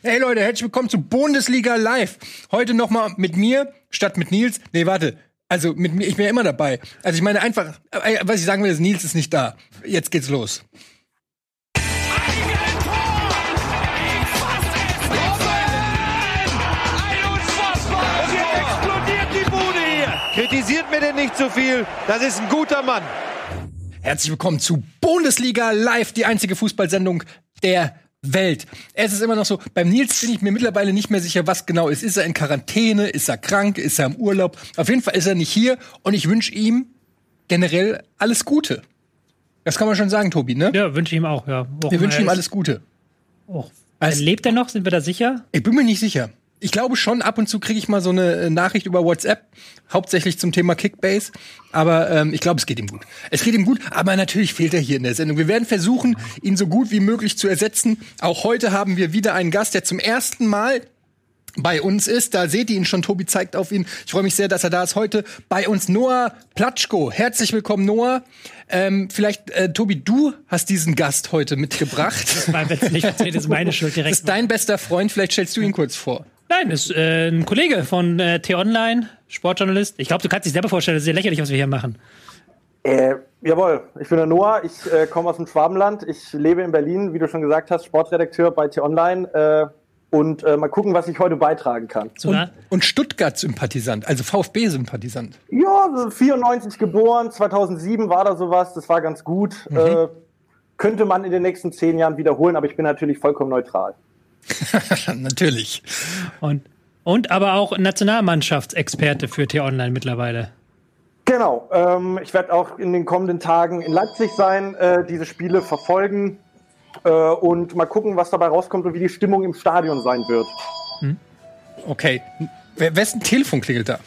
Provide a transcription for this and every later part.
Hey Leute, herzlich willkommen zu Bundesliga Live. Heute nochmal mit mir statt mit Nils. Nee, warte. Also mit mir, ich bin ja immer dabei. Also ich meine einfach, äh, was ich sagen will, ist, Nils ist nicht da. Jetzt geht's los. Kritisiert mir denn nicht zu viel. Das ist ein guter Mann. Herzlich willkommen zu Bundesliga Live, die einzige Fußballsendung der Welt. Es ist immer noch so, beim Nils bin ich mir mittlerweile nicht mehr sicher, was genau ist. Ist er in Quarantäne? Ist er krank? Ist er im Urlaub? Auf jeden Fall ist er nicht hier und ich wünsche ihm generell alles Gute. Das kann man schon sagen, Tobi, ne? Ja, wünsche ich ihm auch, ja. Auch Wir wünschen ihm alles Gute. Oh. Also, lebt er noch? Sind wir da sicher? Ich bin mir nicht sicher ich glaube schon, ab und zu kriege ich mal so eine äh, Nachricht über WhatsApp, hauptsächlich zum Thema Kickbase. Aber ähm, ich glaube, es geht ihm gut. Es geht ihm gut, aber natürlich fehlt er hier in der Sendung. Wir werden versuchen, ihn so gut wie möglich zu ersetzen. Auch heute haben wir wieder einen Gast, der zum ersten Mal bei uns ist. Da seht ihr ihn schon, Tobi zeigt auf ihn. Ich freue mich sehr, dass er da ist. Heute bei uns Noah Platschko. Herzlich willkommen, Noah. Ähm, vielleicht, äh, Tobi, du hast diesen Gast heute mitgebracht. das mein, nicht, das ist meine Schuld direkt. Das ist dein bester Freund. Vielleicht stellst du ihn kurz vor. Nein, ist äh, ein Kollege von äh, T-Online, Sportjournalist. Ich glaube, du kannst dich selber vorstellen, das ist sehr lächerlich, was wir hier machen. Äh, jawohl, ich bin der Noah, ich äh, komme aus dem Schwabenland, ich lebe in Berlin, wie du schon gesagt hast, Sportredakteur bei T-Online äh, und äh, mal gucken, was ich heute beitragen kann. Und, und Stuttgart-Sympathisant, also VfB-Sympathisant. Ja, 94 geboren, 2007 war da sowas, das war ganz gut. Mhm. Äh, könnte man in den nächsten zehn Jahren wiederholen, aber ich bin natürlich vollkommen neutral. Natürlich. Und, und aber auch Nationalmannschaftsexperte für T-Online mittlerweile. Genau. Ähm, ich werde auch in den kommenden Tagen in Leipzig sein, äh, diese Spiele verfolgen äh, und mal gucken, was dabei rauskommt und wie die Stimmung im Stadion sein wird. Hm. Okay. Wer, wessen Telefon klingelt da?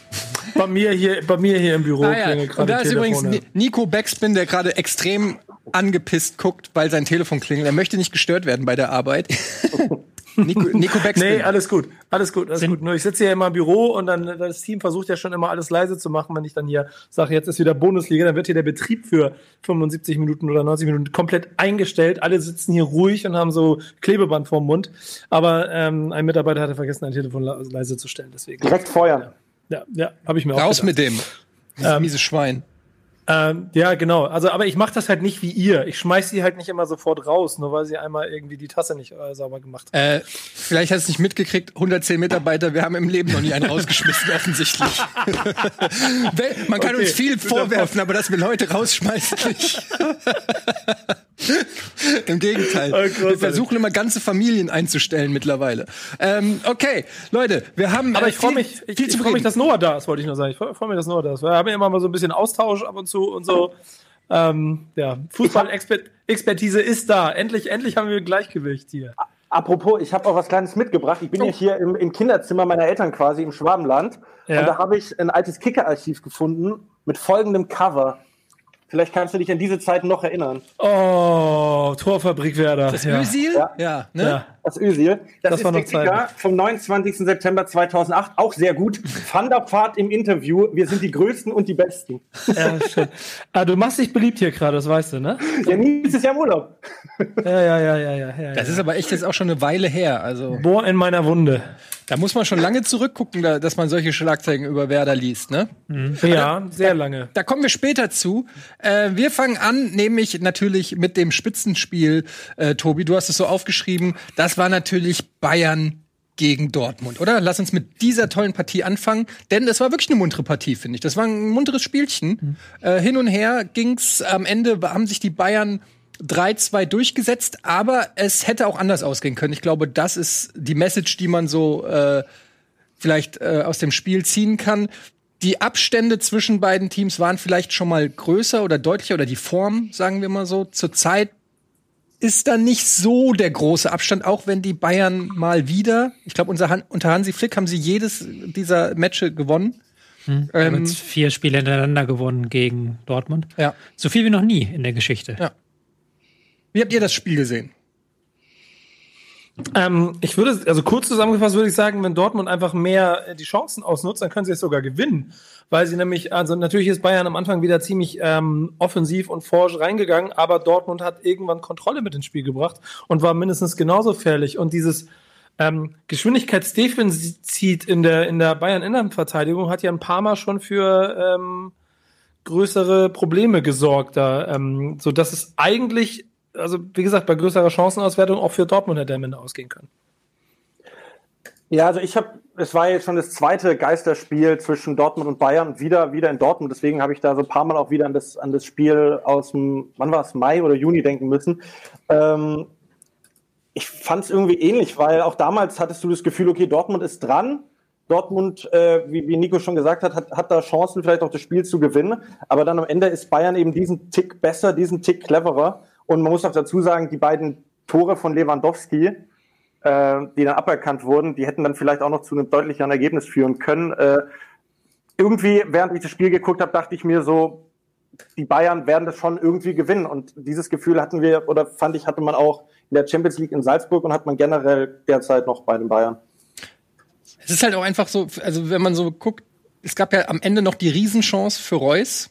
Bei mir hier, bei mir hier im Büro ah, ja. Und da ist Telefone. übrigens Nico Backspin, der gerade extrem angepisst guckt, weil sein Telefon klingelt. Er möchte nicht gestört werden bei der Arbeit. Nico, Nico Backspin. Nee, alles gut. Alles gut, alles Sind gut. Nur ich sitze hier immer im Büro und dann das Team versucht ja schon immer alles leise zu machen, wenn ich dann hier sage, jetzt ist wieder Bundesliga, dann wird hier der Betrieb für 75 Minuten oder 90 Minuten komplett eingestellt. Alle sitzen hier ruhig und haben so Klebeband vorm Mund. Aber ähm, ein Mitarbeiter hatte vergessen, ein Telefon leise zu stellen. Deswegen. Direkt feuern. Ja, ja, habe ich mir Raus auch Raus mit dem. Dieses ähm, miese Schwein. Ähm, ja, genau. Also, aber ich mache das halt nicht wie ihr. Ich schmeiß sie halt nicht immer sofort raus, nur weil sie einmal irgendwie die Tasse nicht äh, sauber gemacht haben. Äh, vielleicht hast du es nicht mitgekriegt. 110 Mitarbeiter, wir haben im Leben noch nie einen rausgeschmissen, offensichtlich. Man kann okay, uns viel vorwerfen, aber dass wir Leute rausschmeißen nicht. Im Gegenteil. Oh, wir versuchen immer ganze Familien einzustellen mittlerweile. Ähm, okay, Leute, wir haben. Aber äh, ich freue mich, ich, ich freue mich, dass Noah da ist, wollte ich nur sagen. Ich freue mich, dass Noah da ist. Wir haben ja immer mal so ein bisschen Austausch ab und zu und so. Ähm, ja, Fußball-Expertise ist da. Endlich, endlich haben wir Gleichgewicht hier. Apropos, ich habe auch was Kleines mitgebracht. Ich bin oh. ja hier im, im, Kinderzimmer meiner Eltern quasi im Schwabenland. Ja. Und da habe ich ein altes Kicker-Archiv gefunden mit folgendem Cover. Vielleicht kannst du dich an diese Zeit noch erinnern. Oh, Torfabrikwerder. Das ja. Ösil? Ja. ja, ne? ja. Das Ösil. Das, das ist war noch Zeit. vom 29. September 2008. Auch sehr gut. Van der Pfad im Interview. Wir sind die Größten und die Besten. Ja, schön. Ah, du machst dich beliebt hier gerade, das weißt du, ne? Ja, nie ist es ja im Urlaub. Ja, ja, ja, ja, ja. ja das ist aber echt jetzt auch schon eine Weile her. Also. Bohr in meiner Wunde. Da muss man schon lange zurückgucken, dass man solche Schlagzeilen über Werder liest, ne? Mhm. Ja, sehr lange. Da, da, kommen wir später zu. Äh, wir fangen an, nämlich natürlich mit dem Spitzenspiel. Äh, Tobi, du hast es so aufgeschrieben. Das war natürlich Bayern gegen Dortmund, oder? Lass uns mit dieser tollen Partie anfangen, denn es war wirklich eine muntere Partie, finde ich. Das war ein munteres Spielchen. Mhm. Äh, hin und her ging's. Am Ende haben sich die Bayern 3-2 durchgesetzt, aber es hätte auch anders ausgehen können. Ich glaube, das ist die Message, die man so äh, vielleicht äh, aus dem Spiel ziehen kann. Die Abstände zwischen beiden Teams waren vielleicht schon mal größer oder deutlicher oder die Form, sagen wir mal so. Zurzeit ist da nicht so der große Abstand, auch wenn die Bayern mal wieder, ich glaube, unter, Han unter Hansi Flick haben sie jedes dieser Matches gewonnen. Hm, ähm, vier Spiele hintereinander gewonnen gegen Dortmund. Ja. So viel wie noch nie in der Geschichte. Ja. Wie habt ihr das Spiel gesehen? Ähm, ich würde, also kurz zusammengefasst würde ich sagen, wenn Dortmund einfach mehr äh, die Chancen ausnutzt, dann können sie es sogar gewinnen. Weil sie nämlich, also natürlich ist Bayern am Anfang wieder ziemlich ähm, offensiv und forsch reingegangen, aber Dortmund hat irgendwann Kontrolle mit ins Spiel gebracht und war mindestens genauso fährlich. Und dieses, Ähm, Geschwindigkeitsdefizit in der, in der Bayern-Innenverteidigung hat ja ein paar Mal schon für ähm, größere Probleme gesorgt, da, ähm, so es eigentlich, also wie gesagt, bei größerer Chancenauswertung auch für Dortmund hätte am Ende ausgehen können. Ja, also ich habe, es war jetzt schon das zweite Geisterspiel zwischen Dortmund und Bayern, wieder, wieder in Dortmund. Deswegen habe ich da so ein paar Mal auch wieder an das, an das Spiel aus dem, wann war es, Mai oder Juni denken müssen. Ähm, ich fand es irgendwie ähnlich, weil auch damals hattest du das Gefühl, okay, Dortmund ist dran. Dortmund, äh, wie, wie Nico schon gesagt hat, hat, hat da Chancen, vielleicht auch das Spiel zu gewinnen. Aber dann am Ende ist Bayern eben diesen Tick besser, diesen Tick cleverer. Und man muss auch dazu sagen, die beiden Tore von Lewandowski, äh, die dann aberkannt wurden, die hätten dann vielleicht auch noch zu einem deutlicheren Ergebnis führen können. Äh, irgendwie, während ich das Spiel geguckt habe, dachte ich mir so, die Bayern werden das schon irgendwie gewinnen. Und dieses Gefühl hatten wir, oder fand ich, hatte man auch in der Champions League in Salzburg und hat man generell derzeit noch bei den Bayern. Es ist halt auch einfach so, also wenn man so guckt, es gab ja am Ende noch die Riesenchance für Reus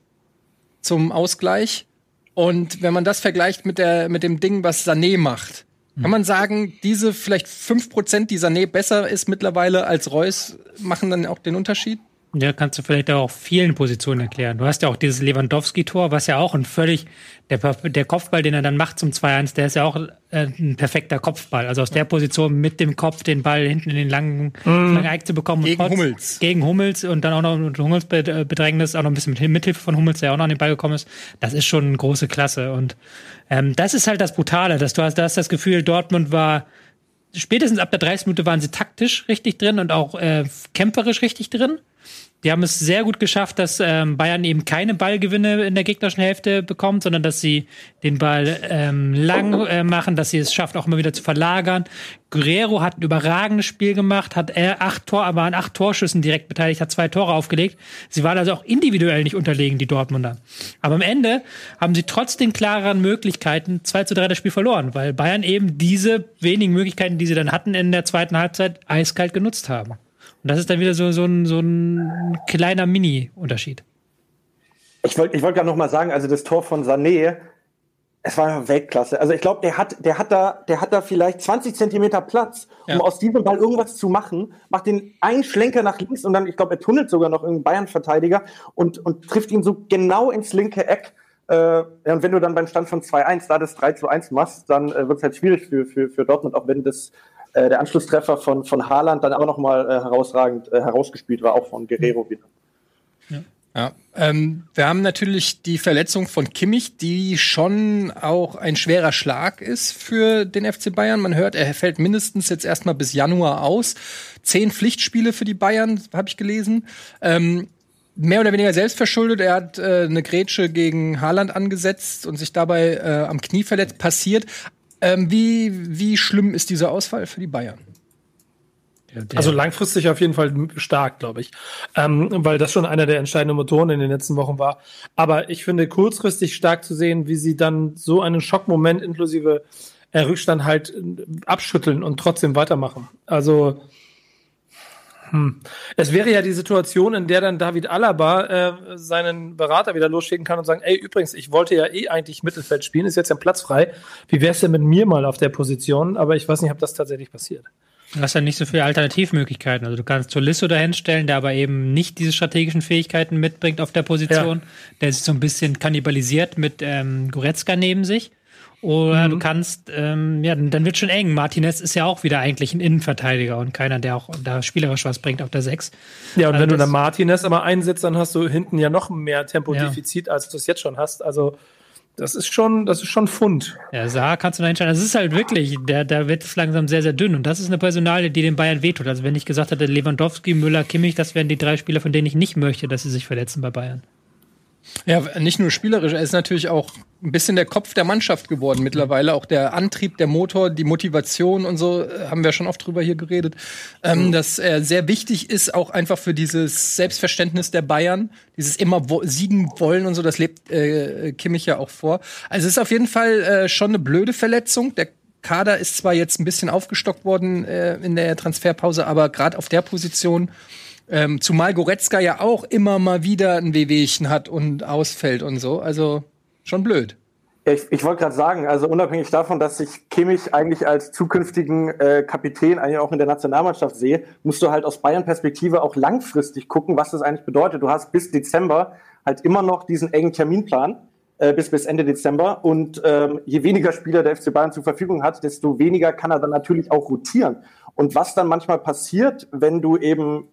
zum Ausgleich. Und wenn man das vergleicht mit, der, mit dem Ding, was Sané macht, kann man sagen, diese vielleicht fünf Prozent, die Sané besser ist mittlerweile als Reus, machen dann auch den Unterschied? Ja, kannst du vielleicht auch auf vielen Positionen erklären. Du hast ja auch dieses Lewandowski-Tor, was ja auch ein völlig, der, der Kopfball, den er dann macht zum 2-1, der ist ja auch äh, ein perfekter Kopfball. Also aus der Position mit dem Kopf den Ball hinten in den langen, mhm. langen Eck zu bekommen. Gegen trotz, Hummels. Gegen Hummels und dann auch noch mit Hummels äh, Bedrängnis, auch noch ein bisschen mit Mithilfe von Hummels, der auch noch an den Ball gekommen ist. Das ist schon eine große Klasse. Und ähm, das ist halt das Brutale, dass du hast, du hast das Gefühl, Dortmund war spätestens ab der 30 Minute waren sie taktisch richtig drin und auch äh, kämpferisch richtig drin. Die haben es sehr gut geschafft, dass ähm, Bayern eben keine Ballgewinne in der gegnerischen Hälfte bekommt, sondern dass sie den Ball ähm, lang äh, machen, dass sie es schafft, auch immer wieder zu verlagern. Guerrero hat ein überragendes Spiel gemacht, hat er acht Tor, aber an acht Torschüssen direkt beteiligt, hat zwei Tore aufgelegt. Sie waren also auch individuell nicht unterlegen, die Dortmunder. Aber am Ende haben sie trotz den klareren Möglichkeiten 2 zu 3 das Spiel verloren, weil Bayern eben diese wenigen Möglichkeiten, die sie dann hatten in der zweiten Halbzeit, eiskalt genutzt haben. Und das ist dann wieder so, so, ein, so ein kleiner Mini-Unterschied. Ich wollte ich wollt gerade noch mal sagen, also das Tor von Sané, es war Weltklasse. Also ich glaube, der hat, der hat da, der hat da vielleicht 20 Zentimeter Platz, um ja. aus diesem Ball irgendwas zu machen, macht den einen Schlenker nach links und dann, ich glaube, er tunnelt sogar noch irgendeinen Bayern-Verteidiger und, und trifft ihn so genau ins linke Eck. Äh, und wenn du dann beim Stand von 2-1 da das 3 zu 1 machst, dann äh, wird es halt schwierig für, für, für Dortmund, auch wenn das äh, der Anschlusstreffer von, von Haaland dann aber nochmal äh, herausragend äh, herausgespielt war, auch von Guerrero wieder. Ja. Ja, ähm, wir haben natürlich die Verletzung von Kimmich, die schon auch ein schwerer Schlag ist für den FC Bayern. Man hört, er fällt mindestens jetzt erstmal bis Januar aus. Zehn Pflichtspiele für die Bayern, habe ich gelesen. Ähm, mehr oder weniger selbstverschuldet. Er hat äh, eine Grätsche gegen Haaland angesetzt und sich dabei äh, am Knie verletzt. Passiert. Ähm, wie, wie schlimm ist dieser Ausfall für die Bayern? also langfristig auf jeden Fall stark, glaube ich, ähm, weil das schon einer der entscheidenden Motoren in den letzten Wochen war. Aber ich finde kurzfristig stark zu sehen, wie sie dann so einen Schockmoment inklusive äh, Rückstand halt äh, abschütteln und trotzdem weitermachen. Also hm. Es wäre ja die Situation, in der dann David Alaba äh, seinen Berater wieder losschicken kann und sagen, ey, übrigens, ich wollte ja eh eigentlich Mittelfeld spielen, ist jetzt ja Platz frei. Wie wär's denn mit mir mal auf der Position? Aber ich weiß nicht, ob das tatsächlich passiert. Du hast ja nicht so viele Alternativmöglichkeiten. Also du kannst Tolisso dahinstellen, der aber eben nicht diese strategischen Fähigkeiten mitbringt auf der Position. Ja. Der ist so ein bisschen kannibalisiert mit ähm, Goretzka neben sich. Oder mhm. du kannst, ähm, ja, dann wird schon eng. Martinez ist ja auch wieder eigentlich ein Innenverteidiger und keiner, der auch da spielerisch was bringt auf der 6. Ja, und also wenn du dann Martinez aber einsetzt, dann hast du hinten ja noch mehr Tempodefizit, ja. als du es jetzt schon hast. Also das ist schon, das ist schon Fund. Ja, Saar kannst du da entscheiden. Das ist halt wirklich, der, da wird es langsam sehr, sehr dünn. Und das ist eine Personalie, die den Bayern wehtut. Also wenn ich gesagt hätte, Lewandowski, Müller, Kimmich, das wären die drei Spieler, von denen ich nicht möchte, dass sie sich verletzen bei Bayern. Ja, nicht nur spielerisch, er ist natürlich auch ein bisschen der Kopf der Mannschaft geworden mittlerweile. Auch der Antrieb, der Motor, die Motivation und so, äh, haben wir schon oft drüber hier geredet. Ähm, mhm. Dass er sehr wichtig ist, auch einfach für dieses Selbstverständnis der Bayern, dieses immer wo siegen wollen und so, das lebt äh, Kimmich ja auch vor. Also es ist auf jeden Fall äh, schon eine blöde Verletzung. Der Kader ist zwar jetzt ein bisschen aufgestockt worden äh, in der Transferpause, aber gerade auf der Position ähm, zumal Goretzka ja auch immer mal wieder ein Wehwehchen hat und ausfällt und so. Also schon blöd. Ich, ich wollte gerade sagen, also unabhängig davon, dass ich Kimmich eigentlich als zukünftigen äh, Kapitän eigentlich auch in der Nationalmannschaft sehe, musst du halt aus Bayern-Perspektive auch langfristig gucken, was das eigentlich bedeutet. Du hast bis Dezember halt immer noch diesen engen Terminplan äh, bis bis Ende Dezember und ähm, je weniger Spieler der FC Bayern zur Verfügung hat, desto weniger kann er dann natürlich auch rotieren. Und was dann manchmal passiert, wenn du eben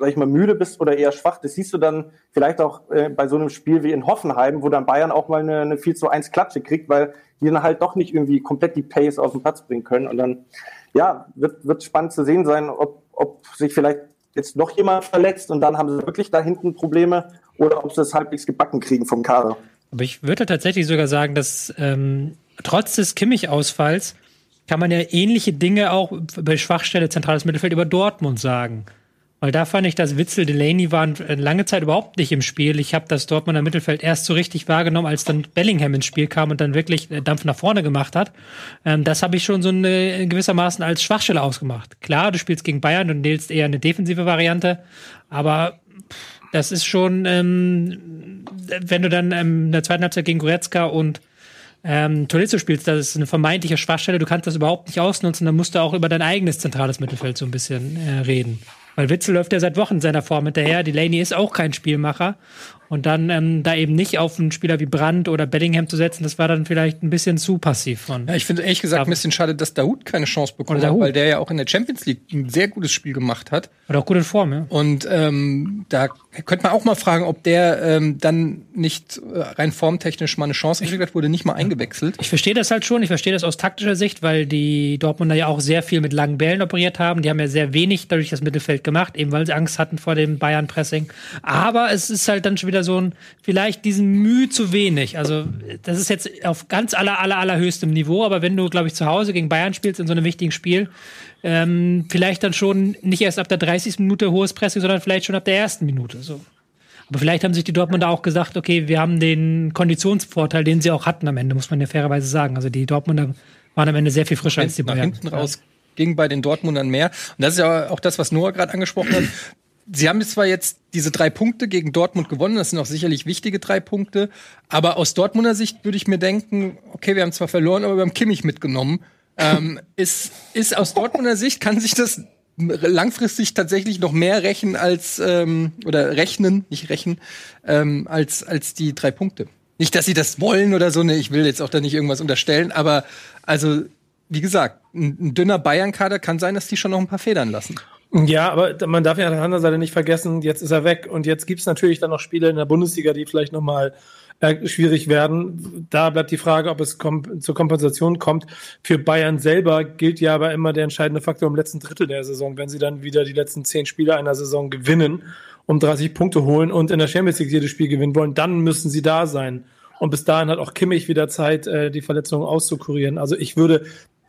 sag ich mal, müde bist oder eher schwach, das siehst du dann vielleicht auch äh, bei so einem Spiel wie in Hoffenheim, wo dann Bayern auch mal eine, eine 4 zu 1 Klatsche kriegt, weil die dann halt doch nicht irgendwie komplett die Pace auf den Platz bringen können. Und dann, ja, wird, wird spannend zu sehen sein, ob, ob sich vielleicht jetzt noch jemand verletzt und dann haben sie wirklich da hinten Probleme oder ob sie es halbwegs gebacken kriegen vom Kader. Aber ich würde tatsächlich sogar sagen, dass ähm, trotz des Kimmich-Ausfalls kann man ja ähnliche Dinge auch bei Schwachstelle zentrales Mittelfeld über Dortmund sagen. Weil da fand ich, dass Witzel, Delaney waren lange Zeit überhaupt nicht im Spiel. Ich habe das Dortmunder Mittelfeld erst so richtig wahrgenommen, als dann Bellingham ins Spiel kam und dann wirklich äh, Dampf nach vorne gemacht hat. Ähm, das habe ich schon so eine, gewissermaßen als Schwachstelle ausgemacht. Klar, du spielst gegen Bayern und wählst eher eine defensive Variante, aber das ist schon, ähm, wenn du dann ähm, in der zweiten Halbzeit gegen Goretzka und ähm, Tolisso spielst, das ist eine vermeintliche Schwachstelle, du kannst das überhaupt nicht ausnutzen, dann musst du auch über dein eigenes zentrales Mittelfeld so ein bisschen äh, reden. Weil Witzel läuft ja seit Wochen seiner Form hinterher. Delaney ist auch kein Spielmacher. Und dann ähm, da eben nicht auf einen Spieler wie Brandt oder Bellingham zu setzen, das war dann vielleicht ein bisschen zu passiv von. Ja, ich finde ehrlich gesagt ein bisschen schade, dass Dahoud keine Chance bekommen hat, weil der ja auch in der Champions League ein sehr gutes Spiel gemacht hat. Und auch gut in Form, ja. Und ähm, da könnte man auch mal fragen, ob der ähm, dann nicht äh, rein formtechnisch mal eine Chance gekriegt hat, wurde nicht mal eingewechselt. Ich verstehe das halt schon, ich verstehe das aus taktischer Sicht, weil die Dortmunder ja auch sehr viel mit langen Bällen operiert haben. Die haben ja sehr wenig dadurch das Mittelfeld gemacht, eben weil sie Angst hatten vor dem Bayern-Pressing. Aber es ist halt dann schon wieder so ein, vielleicht diesen Mühe zu wenig. Also das ist jetzt auf ganz aller, aller, allerhöchstem Niveau, aber wenn du, glaube ich, zu Hause gegen Bayern spielst in so einem wichtigen Spiel, ähm, vielleicht dann schon nicht erst ab der 30. Minute hohes Pressing, sondern vielleicht schon ab der ersten Minute. So. Aber vielleicht haben sich die Dortmunder auch gesagt, okay, wir haben den Konditionsvorteil, den sie auch hatten am Ende, muss man ja fairerweise sagen. Also die Dortmunder waren am Ende sehr viel frischer als die Bayern. Hinten raus ging bei den Dortmundern mehr. Und das ist ja auch das, was Noah gerade angesprochen hat. Sie haben zwar jetzt diese drei Punkte gegen Dortmund gewonnen, das sind auch sicherlich wichtige drei Punkte, aber aus Dortmunder Sicht würde ich mir denken, okay, wir haben zwar verloren, aber wir haben Kimmich mitgenommen. Ähm, ist, ist aus Dortmunder Sicht, kann sich das langfristig tatsächlich noch mehr rächen als ähm, oder rechnen, nicht rächen, ähm, als als die drei Punkte. Nicht, dass sie das wollen oder so, ne, ich will jetzt auch da nicht irgendwas unterstellen, aber also wie gesagt, ein, ein dünner Bayern-Kader kann sein, dass die schon noch ein paar Federn lassen. Ja, aber man darf ja an der anderen Seite nicht vergessen, jetzt ist er weg und jetzt gibt's natürlich dann noch Spiele in der Bundesliga, die vielleicht noch mal äh, schwierig werden. Da bleibt die Frage, ob es kom zur Kompensation kommt. Für Bayern selber gilt ja aber immer der entscheidende Faktor im letzten Drittel der Saison, wenn sie dann wieder die letzten zehn Spiele einer Saison gewinnen, um 30 Punkte holen und in der Champions League jedes Spiel gewinnen wollen, dann müssen sie da sein. Und bis dahin hat auch Kimmich wieder Zeit, äh, die Verletzungen auszukurieren. Also ich würde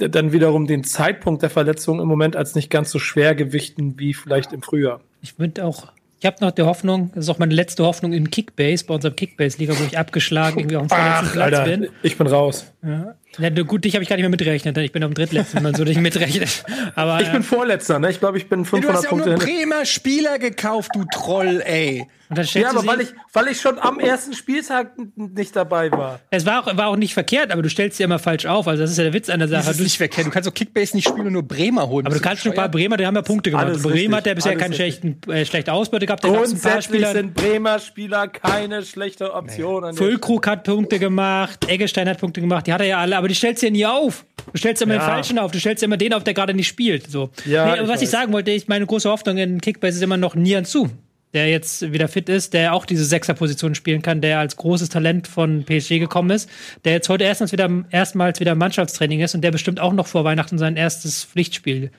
dann wiederum den Zeitpunkt der Verletzung im Moment als nicht ganz so schwer gewichten wie vielleicht im Frühjahr. Ich würde auch ich habe noch die Hoffnung, das ist auch meine letzte Hoffnung in Kickbase, bei unserem Kickbase-Liga, wo ich abgeschlagen irgendwie auf dem vorletzten Platz Alter, bin. Ich bin raus. Ja. Ja, gut, dich habe ich gar nicht mehr mitrechnet, ich bin am drittletzten, wenn man so dich mitrechnet. Aber, ich bin Vorletzter, ne? Ich glaube, ich bin 500 ja, du hast Punkte. Du hast ja nur Bremer Spieler gekauft, du Troll, ey. ja, aber weil ich, weil ich schon am ersten Spieltag nicht dabei war. Es war auch, war auch nicht verkehrt, aber du stellst dir immer falsch auf. Also das ist ja der Witz an der Sache. Das ist nicht verkehrt. Du kannst auch Kickbase nicht spielen und nur Bremer holen. Aber du kannst schon ein paar Bremer, die haben ja Punkte gemacht. Alles Bremer hat ja bisher keine schlechten, äh, schlechte Ausbeute gehabt. Grundsätzlich sind Bremer Spieler keine schlechte Option. Nee. Füllkrug hat Punkte gemacht, Eggestein hat Punkte gemacht, die hat er ja alle, aber die stellst du ja nie auf. Du stellst immer ja. den Falschen auf. Du stellst immer den auf, der gerade nicht spielt. So. Ja, nee, aber was weiß. ich sagen wollte, ich meine große Hoffnung in Kickbase ist immer noch Nian zu, der jetzt wieder fit ist, der auch diese Sechserposition spielen kann, der als großes Talent von PSG gekommen ist, der jetzt heute erstmals wieder, erstmals wieder Mannschaftstraining ist und der bestimmt auch noch vor Weihnachten sein erstes Pflichtspiel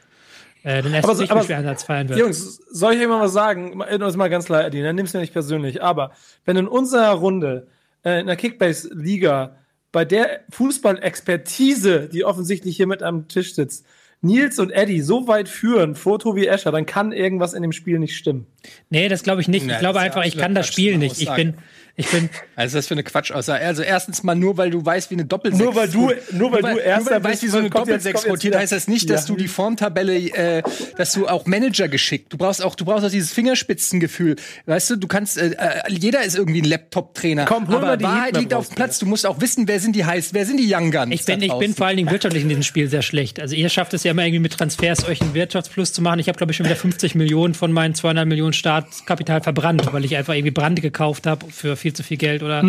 äh, den ersten Pflichtspieleinsatz feiern wird. Jungs, soll ich euch mal was sagen? Das ist mal ganz Eddie, dann nimm's mir nicht persönlich. Aber wenn in unserer Runde äh, in der Kickbase-Liga bei der Fußballexpertise, die offensichtlich hier mit am Tisch sitzt, Nils und Eddie so weit führen vor Tobi Escher, dann kann irgendwas in dem Spiel nicht stimmen. Nee, das glaube ich nicht. ich glaube einfach, ich kann das Spiel nicht. Ich bin, ich bin. Also das für eine Quatschaussage. Also erstens mal nur, weil du weißt, wie eine Doppelsechs. Nur weil du, nur weil du erst nur weil du weißt, wie so eine Doppelsechs rotiert, heißt das nicht, dass ja. du die Formtabelle, äh, dass du auch Manager geschickt. Du brauchst auch, du brauchst auch dieses Fingerspitzengefühl. Weißt du, du kannst, äh, äh jeder ist irgendwie ein Laptop-Trainer. Komm, hol aber mal die Wahrheit liegt auf dem Platz. Du musst auch wissen, wer sind die heiß, wer sind die Young Guns. Ich bin, ich bin vor allen Dingen wirtschaftlich in diesem Spiel sehr schlecht. Also ihr schafft es ja immer irgendwie mit Transfers euch einen Wirtschaftsplus zu machen. Ich habe glaube ich schon wieder 50 Millionen von meinen 200 Millionen Startkapital verbrannt, weil ich einfach irgendwie Brand gekauft habe für viel zu viel Geld oder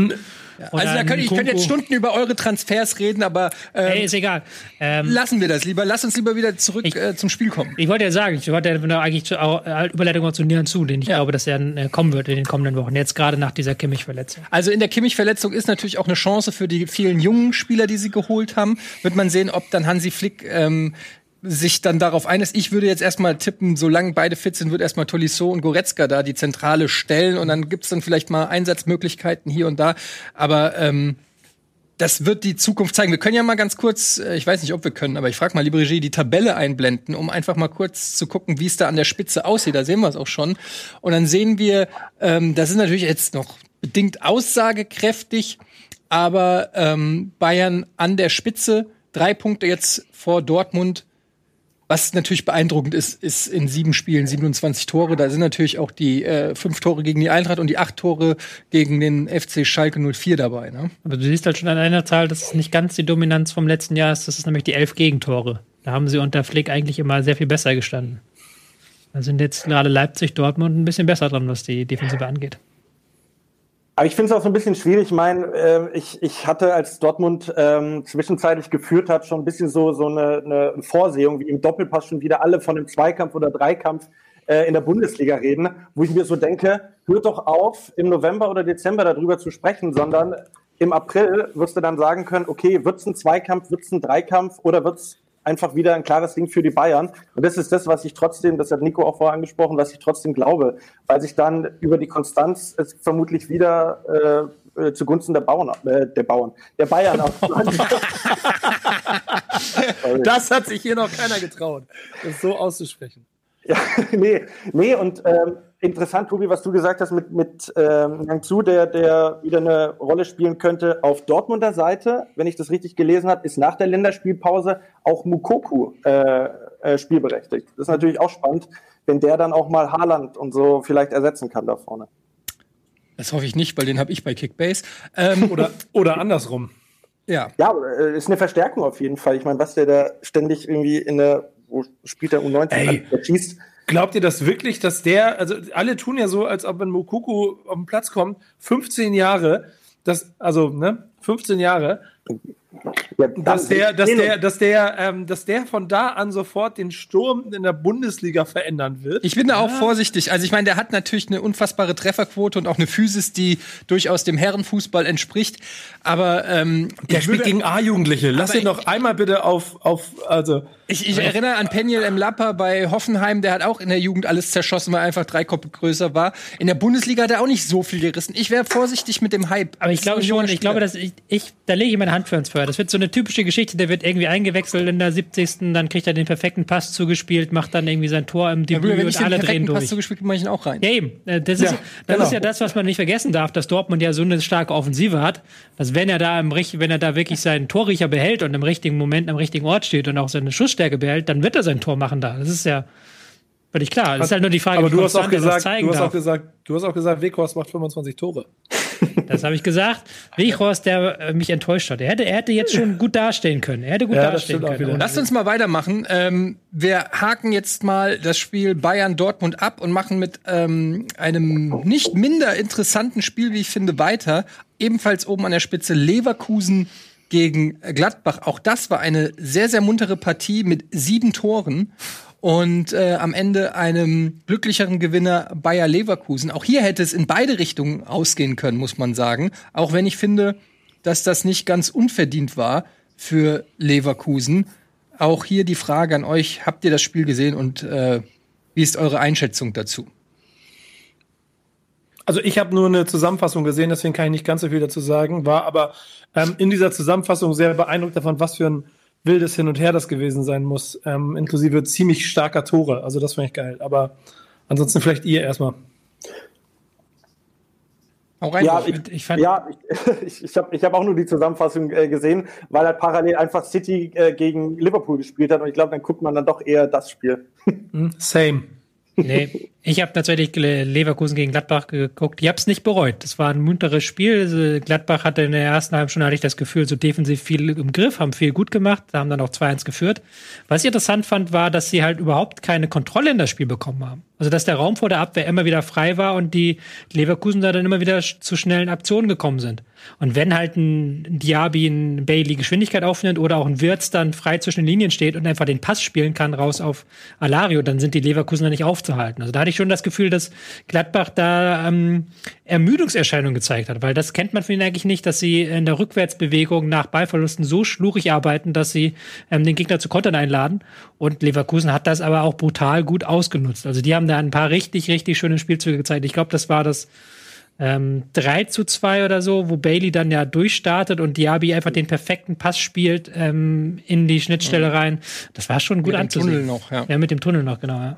ja. Also da könnte ich könnte jetzt Stunden über eure Transfers reden, aber ähm, hey, ist egal. Ähm, lassen wir das lieber. Lass uns lieber wieder zurück ich, äh, zum Spiel kommen. Ich wollte ja sagen, ich wollte ja eigentlich zu, äh, Überleitung zu Nieren zu, den ich ja. glaube, dass er äh, kommen wird in den kommenden Wochen. Jetzt gerade nach dieser Kimmich-Verletzung. Also in der Kimmich-Verletzung ist natürlich auch eine Chance für die vielen jungen Spieler, die sie geholt haben. Wird man sehen, ob dann Hansi Flick ähm, sich dann darauf einlässt. Ich würde jetzt erstmal tippen, solange beide fit sind, wird erstmal Tolisso und Goretzka da die Zentrale stellen und dann gibt's dann vielleicht mal Einsatzmöglichkeiten hier und da. Aber ähm, das wird die Zukunft zeigen. Wir können ja mal ganz kurz, äh, ich weiß nicht, ob wir können, aber ich frage mal, liebe Regie, die Tabelle einblenden, um einfach mal kurz zu gucken, wie es da an der Spitze aussieht. Da sehen wir es auch schon. Und dann sehen wir, ähm, das ist natürlich jetzt noch bedingt aussagekräftig, aber ähm, Bayern an der Spitze, drei Punkte jetzt vor Dortmund, was natürlich beeindruckend ist, ist in sieben Spielen 27 Tore. Da sind natürlich auch die äh, fünf Tore gegen die Eintracht und die acht Tore gegen den FC Schalke 04 dabei. Ne? Aber du siehst halt schon an einer Zahl, dass es nicht ganz die Dominanz vom letzten Jahr ist. Das ist nämlich die elf Gegentore. Da haben sie unter Flick eigentlich immer sehr viel besser gestanden. Da sind jetzt gerade Leipzig, Dortmund ein bisschen besser dran, was die Defensive angeht. Aber ich finde es auch so ein bisschen schwierig. Ich meine, äh, ich, ich hatte, als Dortmund ähm, zwischenzeitlich geführt hat, schon ein bisschen so, so eine, eine Vorsehung, wie im Doppelpass schon wieder alle von einem Zweikampf oder Dreikampf äh, in der Bundesliga reden, wo ich mir so denke, hört doch auf, im November oder Dezember darüber zu sprechen, sondern im April wirst du dann sagen können, okay, wird's ein Zweikampf, wird's ein Dreikampf oder wird's einfach wieder ein klares Ding für die Bayern. Und das ist das, was ich trotzdem, das hat Nico auch vorher angesprochen, was ich trotzdem glaube, weil sich dann über die Konstanz es vermutlich wieder äh, äh, zugunsten der Bauern, äh, der Bauern, der Bayern auch. das hat sich hier noch keiner getraut, das so auszusprechen. Ja, nee, nee, und ähm, interessant, Tobi, was du gesagt hast mit, mit ähm, Yang Zhu, der, der wieder eine Rolle spielen könnte. Auf Dortmunder Seite, wenn ich das richtig gelesen habe, ist nach der Länderspielpause auch Mukoku äh, äh, spielberechtigt. Das ist natürlich auch spannend, wenn der dann auch mal Haaland und so vielleicht ersetzen kann da vorne. Das hoffe ich nicht, weil den habe ich bei Kickbase. Ähm, oder, oder andersrum. Ja. Ja, äh, ist eine Verstärkung auf jeden Fall. Ich meine, was der da ständig irgendwie in der wo spielt der U19? Ey, der schießt. Glaubt ihr das wirklich, dass der, also alle tun ja so, als ob wenn Mokuku auf den Platz kommt, 15 Jahre, das, also, ne, 15 Jahre, ja, dass der, dass der, dass der, ähm, dass der von da an sofort den Sturm in der Bundesliga verändern wird. Ich bin da auch ja. vorsichtig. Also ich meine, der hat natürlich eine unfassbare Trefferquote und auch eine Physis, die durchaus dem Herrenfußball entspricht. Aber ähm, der spielt gegen A-Jugendliche. Lass ihn doch einmal bitte auf, auf, also. Ich, ich erinnere an Peniel M. Lapper bei Hoffenheim, der hat auch in der Jugend alles zerschossen, weil er einfach drei Koppe größer war. In der Bundesliga hat er auch nicht so viel gerissen. Ich wäre vorsichtig mit dem Hype. Aber ich glaube schon, ich glaube, dass ich, ich da lege ich meine Hand für ins Feuer. Das wird so eine typische Geschichte, der wird irgendwie eingewechselt in der 70. Dann kriegt er den perfekten Pass zugespielt, macht dann irgendwie sein Tor im Debüt ja, und alle drehen durch. Pass zugespielt, mache ich ihn auch rein. Ja, eben. Äh, das, ist, ja, das genau. ist ja das, was man nicht vergessen darf, dass Dortmund ja so eine starke Offensive hat, dass wenn er da im wenn er da wirklich seinen Torriecher behält und im richtigen Moment am richtigen Ort steht und auch seine Schussstärke behält, dann wird er sein Tor machen da. Das ist ja völlig klar. Das ist halt nur die Frage, aber du hast auch gesagt, du hast auch gesagt, du hast auch gesagt, Weghorst macht 25 Tore. Das habe ich gesagt. Weghorst, der äh, mich enttäuscht hat. Er hätte, er hätte jetzt schon gut dastehen können. Er hätte gut ja, dastehen können. Lasst uns mal weitermachen. Ähm, wir haken jetzt mal das Spiel Bayern-Dortmund ab und machen mit ähm, einem nicht minder interessanten Spiel, wie ich finde, weiter. Ebenfalls oben an der Spitze Leverkusen gegen Gladbach. Auch das war eine sehr, sehr muntere Partie mit sieben Toren und äh, am Ende einem glücklicheren Gewinner Bayer Leverkusen. Auch hier hätte es in beide Richtungen ausgehen können, muss man sagen. Auch wenn ich finde, dass das nicht ganz unverdient war für Leverkusen. Auch hier die Frage an euch: Habt ihr das Spiel gesehen und äh, wie ist eure Einschätzung dazu? Also ich habe nur eine Zusammenfassung gesehen, deswegen kann ich nicht ganz so viel dazu sagen. War aber ähm, in dieser Zusammenfassung sehr beeindruckt davon, was für ein wildes Hin und Her das gewesen sein muss, ähm, inklusive ziemlich starker Tore. Also das fand ich geil. Aber ansonsten vielleicht ihr erstmal. Rein, ja, ich, ich, fand ja, ich, ich habe ich hab auch nur die Zusammenfassung äh, gesehen, weil er parallel einfach City äh, gegen Liverpool gespielt hat und ich glaube, dann guckt man dann doch eher das Spiel. Hm, same. Nee, ich habe tatsächlich Leverkusen gegen Gladbach geguckt. Ich habe es nicht bereut. Das war ein munteres Spiel. Also Gladbach hatte in der ersten halben Stunde hatte ich das Gefühl, so defensiv viel im Griff, haben viel gut gemacht, haben dann auch 2-1 geführt. Was ich interessant fand, war, dass sie halt überhaupt keine Kontrolle in das Spiel bekommen haben. Also dass der Raum vor der Abwehr immer wieder frei war und die Leverkusen da dann immer wieder zu schnellen Aktionen gekommen sind. Und wenn halt ein Diaby, ein Bailey Geschwindigkeit aufnimmt oder auch ein Wirtz dann frei zwischen den Linien steht und einfach den Pass spielen kann raus auf Alario, dann sind die Leverkusen da nicht aufzuhalten. Also da hatte ich schon das Gefühl, dass Gladbach da ähm, Ermüdungserscheinungen gezeigt hat, weil das kennt man von ihnen eigentlich nicht, dass sie in der Rückwärtsbewegung nach Ballverlusten so schlurig arbeiten, dass sie ähm, den Gegner zu Kontern einladen. Und Leverkusen hat das aber auch brutal gut ausgenutzt. Also die haben da ein paar richtig, richtig schöne Spielzüge gezeigt. Ich glaube, das war das ähm, 3 zu 2 oder so, wo Bailey dann ja durchstartet und Diaby einfach den perfekten Pass spielt ähm, in die Schnittstelle mhm. rein. Das war schon gut anzusehen. Mit dem Tunnel noch, ja. Ja, mit dem Tunnel noch, genau, ja.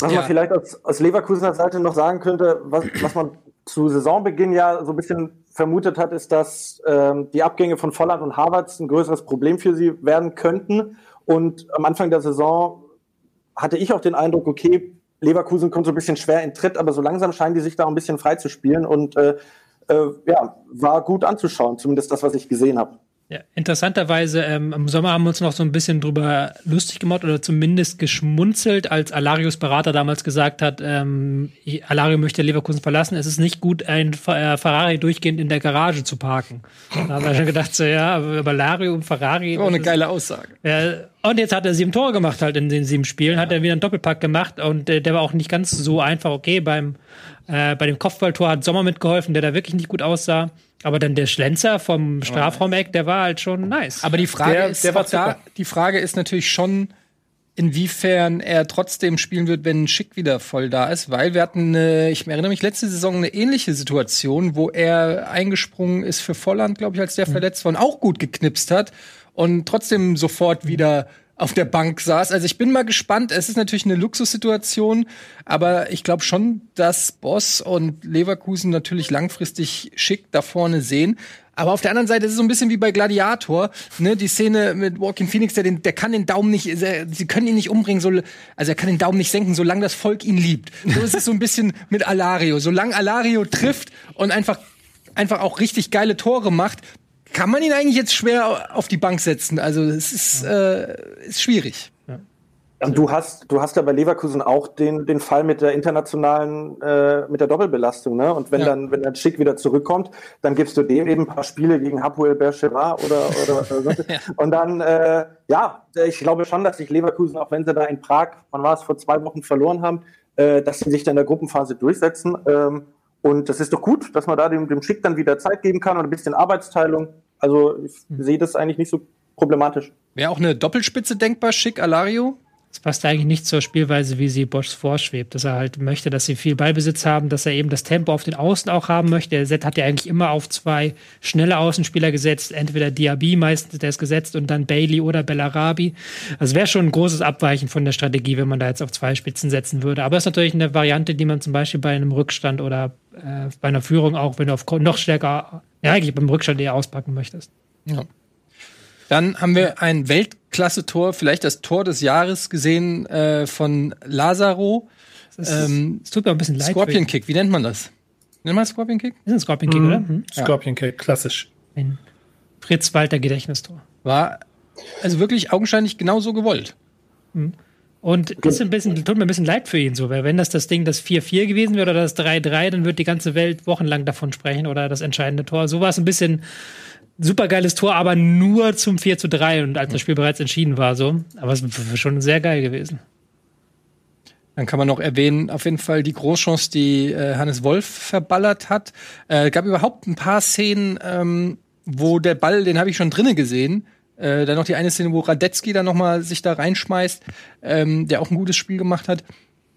Was ja. man vielleicht aus, aus Leverkusener Seite noch sagen könnte, was, was man zu Saisonbeginn ja so ein bisschen vermutet hat, ist, dass ähm, die Abgänge von Volland und Harvards ein größeres Problem für sie werden könnten. Und am Anfang der Saison hatte ich auch den Eindruck, okay, Leverkusen kommt so ein bisschen schwer in Tritt, aber so langsam scheinen die sich da ein bisschen frei zu spielen und äh, äh, ja, war gut anzuschauen, zumindest das, was ich gesehen habe. Ja, interessanterweise, ähm, im Sommer haben wir uns noch so ein bisschen drüber lustig gemacht oder zumindest geschmunzelt, als Alarios Berater damals gesagt hat, ähm, Alario möchte Leverkusen verlassen. Es ist nicht gut, ein äh, Ferrari durchgehend in der Garage zu parken. Da haben wir schon gedacht, so ja, aber Alario und Ferrari. Oh, eine geile Aussage. Ja, und jetzt hat er sieben Tore gemacht halt in den sieben Spielen, ja. hat er wieder einen Doppelpack gemacht und äh, der war auch nicht ganz so einfach. Okay, beim äh, bei dem Kopfballtor hat Sommer mitgeholfen, der da wirklich nicht gut aussah. Aber dann der Schlenzer vom Strafraumeck, der war halt schon nice. Aber die Frage der, ist, der war da, die Frage ist natürlich schon, inwiefern er trotzdem spielen wird, wenn Schick wieder voll da ist, weil wir hatten, eine, ich erinnere mich, letzte Saison eine ähnliche Situation, wo er eingesprungen ist für Volland, glaube ich, als der mhm. verletzt war und auch gut geknipst hat und trotzdem sofort wieder auf der Bank saß. Also ich bin mal gespannt. Es ist natürlich eine Luxussituation, aber ich glaube schon, dass Boss und Leverkusen natürlich langfristig schick da vorne sehen. Aber auf der anderen Seite ist es so ein bisschen wie bei Gladiator, ne? Die Szene mit Walking Phoenix, der, den, der kann den Daumen nicht, sie können ihn nicht umbringen, so, also er kann den Daumen nicht senken, solange das Volk ihn liebt. So ist es so ein bisschen mit Alario. Solange Alario trifft und einfach einfach auch richtig geile Tore macht, kann man ihn eigentlich jetzt schwer auf die Bank setzen. Also es ist, äh, ist schwierig. Und du hast, du hast ja bei Leverkusen auch den, den Fall mit der internationalen, äh, mit der Doppelbelastung, ne? Und wenn ja. dann, wenn dann Schick wieder zurückkommt, dann gibst du dem eben ein paar Spiele gegen Hapoel Bercheva oder, oder, oder so. ja. Und dann, äh, ja, ich glaube schon, dass sich Leverkusen, auch wenn sie da in Prag, wann war es, vor zwei Wochen verloren haben, äh, dass sie sich dann in der Gruppenphase durchsetzen. Ähm, und das ist doch gut, dass man da dem, dem Schick dann wieder Zeit geben kann und ein bisschen Arbeitsteilung. Also ich mhm. sehe das eigentlich nicht so problematisch. Wäre auch eine Doppelspitze denkbar, Schick, Alario? Das passt eigentlich nicht zur Spielweise, wie sie Bosch vorschwebt, dass er halt möchte, dass sie viel Ballbesitz haben, dass er eben das Tempo auf den Außen auch haben möchte. Er hat ja eigentlich immer auf zwei schnelle Außenspieler gesetzt, entweder Diaby meistens, der ist gesetzt, und dann Bailey oder Bellarabi. Also wäre schon ein großes Abweichen von der Strategie, wenn man da jetzt auf zwei Spitzen setzen würde. Aber es ist natürlich eine Variante, die man zum Beispiel bei einem Rückstand oder äh, bei einer Führung auch, wenn du auf noch stärker, ja eigentlich beim Rückstand eher auspacken möchtest. Ja. Dann haben wir ein Weltklasse-Tor, vielleicht das Tor des Jahres gesehen äh, von Lazaro. Es ähm, tut mir ein bisschen leid. Scorpion Kick, wie nennt man das? Nennt man Scorpion Kick? ist ein Scorpion Kick, mhm. oder? Hm? Scorpion Kick, klassisch. Ein Fritz Walter Gedächtnistor. War also wirklich augenscheinlich genauso gewollt. Mhm. Und ist ein bisschen, tut mir ein bisschen leid für ihn so, weil wenn das das Ding das 4-4 gewesen wäre oder das 3-3, dann wird die ganze Welt wochenlang davon sprechen oder das entscheidende Tor. So war es ein bisschen super geiles Tor, aber nur zum 4 zu 3 und als das Spiel bereits entschieden war, so. Aber es war schon sehr geil gewesen. Dann kann man noch erwähnen, auf jeden Fall die Großchance, die äh, Hannes Wolf verballert hat. Äh, gab überhaupt ein paar Szenen, ähm, wo der Ball, den habe ich schon drinnen gesehen. Äh, dann noch die eine Szene, wo Radetzky dann noch mal sich da reinschmeißt, ähm, der auch ein gutes Spiel gemacht hat.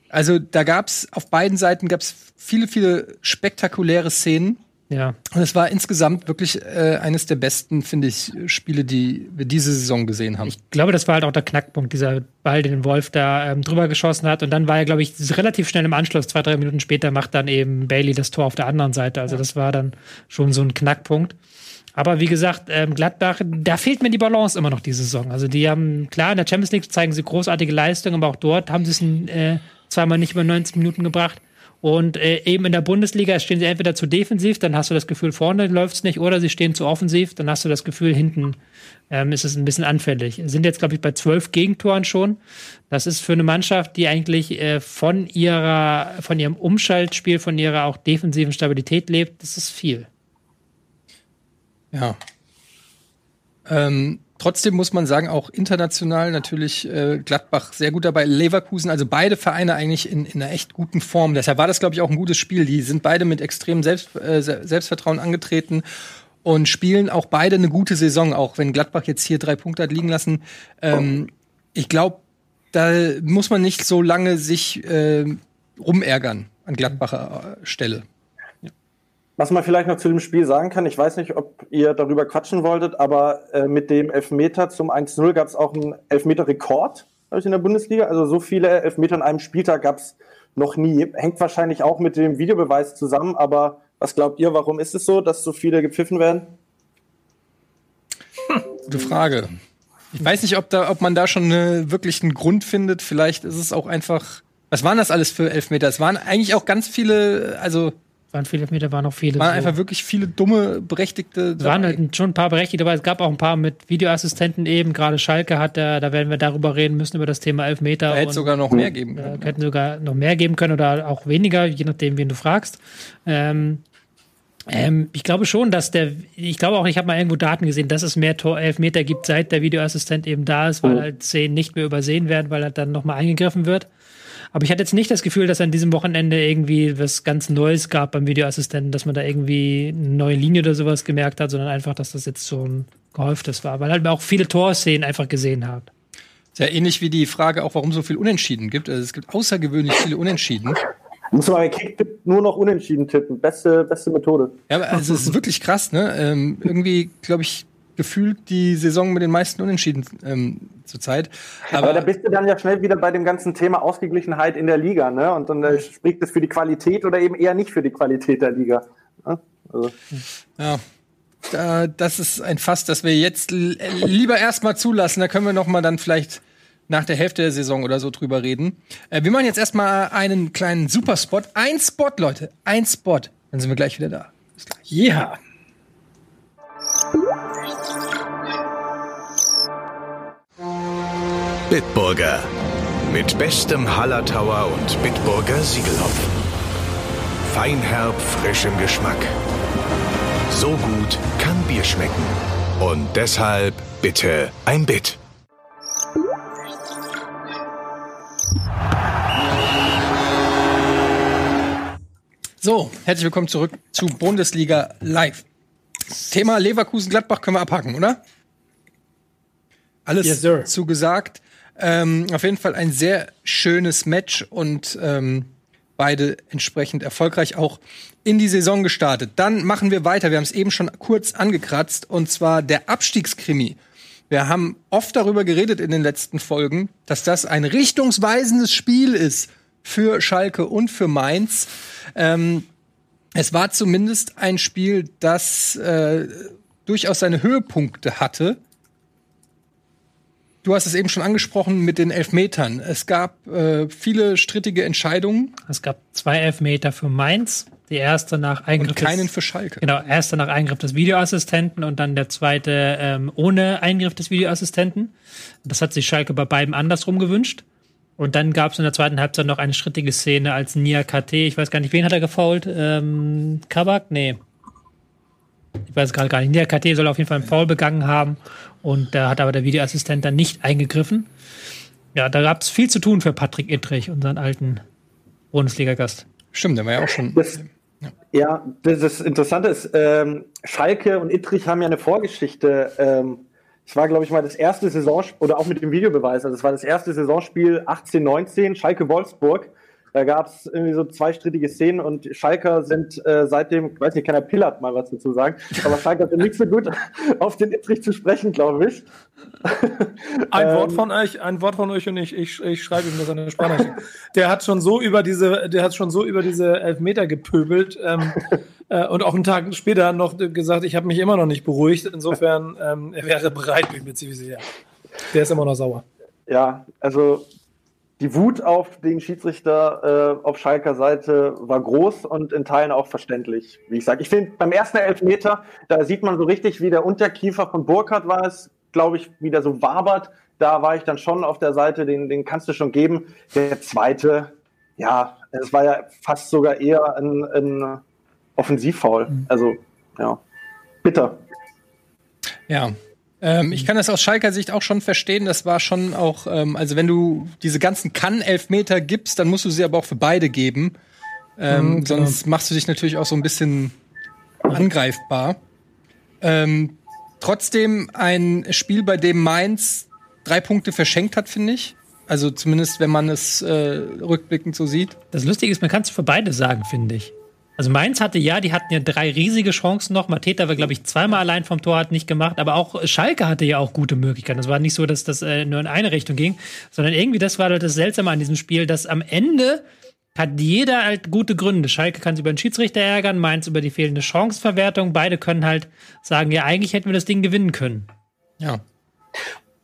Also da gab's auf beiden Seiten gab's viele, viele spektakuläre Szenen. Ja. Und es war insgesamt wirklich äh, eines der besten, finde ich, Spiele, die wir diese Saison gesehen haben. Ich glaube, das war halt auch der Knackpunkt, dieser Ball, den Wolf da ähm, drüber geschossen hat. Und dann war er, glaube ich, relativ schnell im Anschluss, zwei, drei Minuten später, macht dann eben Bailey das Tor auf der anderen Seite. Also das war dann schon so ein Knackpunkt. Aber wie gesagt, ähm, Gladbach, da fehlt mir die Balance immer noch diese Saison. Also die haben, klar, in der Champions League zeigen sie großartige Leistungen, aber auch dort haben sie es äh, zweimal nicht über 90 Minuten gebracht. Und äh, eben in der Bundesliga stehen sie entweder zu defensiv, dann hast du das Gefühl, vorne läuft es nicht, oder sie stehen zu offensiv, dann hast du das Gefühl, hinten ähm, ist es ein bisschen anfällig. Sind jetzt, glaube ich, bei zwölf Gegentoren schon. Das ist für eine Mannschaft, die eigentlich äh, von ihrer, von ihrem Umschaltspiel, von ihrer auch defensiven Stabilität lebt, das ist viel. Ja. Ähm, Trotzdem muss man sagen, auch international natürlich äh, Gladbach sehr gut dabei. Leverkusen, also beide Vereine eigentlich in, in einer echt guten Form. Deshalb war das, glaube ich, auch ein gutes Spiel. Die sind beide mit extremem Selbst, äh, Selbstvertrauen angetreten und spielen auch beide eine gute Saison, auch wenn Gladbach jetzt hier drei Punkte hat liegen lassen. Ähm, ich glaube, da muss man nicht so lange sich äh, rumärgern an Gladbacher äh, Stelle. Was man vielleicht noch zu dem Spiel sagen kann, ich weiß nicht, ob ihr darüber quatschen wolltet, aber äh, mit dem Elfmeter zum 1-0 gab es auch einen Elfmeter-Rekord, in der Bundesliga. Also so viele Elfmeter in einem Spieltag gab es noch nie. Hängt wahrscheinlich auch mit dem Videobeweis zusammen, aber was glaubt ihr, warum ist es so, dass so viele gepfiffen werden? Gute Frage. Ich weiß nicht, ob, da, ob man da schon eine, wirklich einen Grund findet. Vielleicht ist es auch einfach. Was waren das alles für Elfmeter? Es waren eigentlich auch ganz viele, also waren viele Elfmeter, waren auch viele. Waren so. einfach wirklich viele dumme, berechtigte. Es waren halt schon ein paar berechtigte, aber es gab auch ein paar mit Videoassistenten eben. Gerade Schalke hat, da, da werden wir darüber reden müssen, über das Thema Elfmeter. Da hätte es sogar noch mehr geben können. Da hätten sogar noch mehr geben können oder auch weniger, je nachdem, wen du fragst. Ähm, ähm, ich glaube schon, dass der, ich glaube auch, ich habe mal irgendwo Daten gesehen, dass es mehr Tor Elfmeter gibt, seit der Videoassistent eben da ist, weil halt Szenen nicht mehr übersehen werden, weil halt dann nochmal eingegriffen wird. Aber ich hatte jetzt nicht das Gefühl, dass an diesem Wochenende irgendwie was ganz Neues gab beim Videoassistenten, dass man da irgendwie eine neue Linie oder sowas gemerkt hat, sondern einfach, dass das jetzt so ein gehäuftes war, weil halt auch viele Torszenen einfach gesehen hat. Sehr ähnlich wie die Frage auch, warum so viel Unentschieden gibt. Also es gibt außergewöhnlich viele Unentschieden. Muss man bei Kicktipp nur noch Unentschieden tippen. Beste, beste Methode. Ja, aber also es ist wirklich krass, ne? Ähm, irgendwie, glaube ich, gefühlt die Saison mit den meisten Unentschieden ähm, zurzeit. Aber, Aber, da bist du dann ja schnell wieder bei dem ganzen Thema Ausgeglichenheit in der Liga, ne? Und dann äh, spricht es für die Qualität oder eben eher nicht für die Qualität der Liga. Ne? Also. Ja. Da, das ist ein Fass, das wir jetzt lieber erstmal zulassen. Da können wir noch mal dann vielleicht nach der Hälfte der Saison oder so drüber reden. Äh, wir machen jetzt erstmal einen kleinen Superspot. Ein Spot, Leute. Ein Spot. Dann sind wir gleich wieder da. Bis gleich. Yeah. Bitburger. Mit bestem Hallertauer und Bitburger Siegelhopfen. Feinherb, frisch im Geschmack. So gut kann Bier schmecken. Und deshalb bitte ein Bit. So, herzlich willkommen zurück zu Bundesliga Live. Thema Leverkusen-Gladbach können wir abhaken, oder? Alles yes, zugesagt. Ähm, auf jeden Fall ein sehr schönes Match und ähm, beide entsprechend erfolgreich auch in die Saison gestartet. Dann machen wir weiter. Wir haben es eben schon kurz angekratzt und zwar der Abstiegskrimi. Wir haben oft darüber geredet in den letzten Folgen, dass das ein richtungsweisendes Spiel ist für Schalke und für Mainz. Ähm, es war zumindest ein Spiel, das äh, durchaus seine Höhepunkte hatte. Du hast es eben schon angesprochen mit den Elfmetern. Es gab äh, viele strittige Entscheidungen. Es gab zwei Elfmeter für Mainz. Die erste nach Eingriff. Und keinen für Schalke. Genau, erste nach Eingriff des Videoassistenten und dann der zweite ähm, ohne Eingriff des Videoassistenten. Das hat sich Schalke bei beiden andersrum gewünscht. Und dann gab es in der zweiten Halbzeit noch eine strittige Szene, als Nia KT, ich weiß gar nicht, wen hat er gefault? Ähm, Kabak? Nee. Ich weiß gerade gar nicht. Nia KT soll auf jeden Fall einen Foul begangen haben. Und da hat aber der Videoassistent dann nicht eingegriffen. Ja, da gab es viel zu tun für Patrick Ittrich, unseren alten Bundesliga-Gast. Stimmt, der war ja auch schon. Das, ja. ja, das Interessante ist, ähm, Schalke und Ittrich haben ja eine Vorgeschichte. Ähm, es war, glaube ich, mal das erste Saisonspiel, oder auch mit dem Videobeweis, also es war das erste Saisonspiel 18, 19, Schalke Wolfsburg. Da gab es irgendwie so zweistrittige Szenen und Schalker sind äh, seitdem, ich weiß nicht, kann der Pillard mal was dazu sagen, aber Schalker sind nicht so gut auf den Ittrich zu sprechen, glaube ich. Ein ähm, Wort von euch, ein Wort von euch und ich, ich, ich schreibe ihm das an der Sprachnachricht. Der hat schon so über diese, der hat schon so über diese Elfmeter gepöbelt ähm, äh, und auch einen Tag später noch gesagt, ich habe mich immer noch nicht beruhigt. Insofern, ähm, er wäre bereit, bin ich mir ziemlich sicher. Der ist immer noch sauer. Ja, also die Wut auf den Schiedsrichter äh, auf Schalker Seite war groß und in Teilen auch verständlich, wie ich sage. Ich finde, beim ersten Elfmeter, da sieht man so richtig, wie der Unterkiefer von Burkhardt war es, glaube ich, wieder so wabert. Da war ich dann schon auf der Seite, den, den kannst du schon geben. Der zweite, ja, es war ja fast sogar eher ein, ein Offensivfoul. Also, ja, bitter. Ja, ähm, ich kann das aus Schalker Sicht auch schon verstehen. Das war schon auch, ähm, also wenn du diese ganzen Kann-Elfmeter gibst, dann musst du sie aber auch für beide geben. Ähm, mhm, sonst machst du dich natürlich auch so ein bisschen angreifbar. Ähm, trotzdem ein Spiel, bei dem Mainz drei Punkte verschenkt hat, finde ich. Also zumindest, wenn man es äh, rückblickend so sieht. Das Lustige ist, man kann es für beide sagen, finde ich. Also Mainz hatte ja, die hatten ja drei riesige Chancen noch. Mateta war, glaube ich, zweimal allein vom Tor, hat nicht gemacht. Aber auch Schalke hatte ja auch gute Möglichkeiten. Es war nicht so, dass das äh, nur in eine Richtung ging, sondern irgendwie, das war das Seltsame an diesem Spiel, dass am Ende hat jeder halt gute Gründe. Schalke kann sich über den Schiedsrichter ärgern, Mainz über die fehlende Chancenverwertung. Beide können halt sagen, ja, eigentlich hätten wir das Ding gewinnen können. Ja.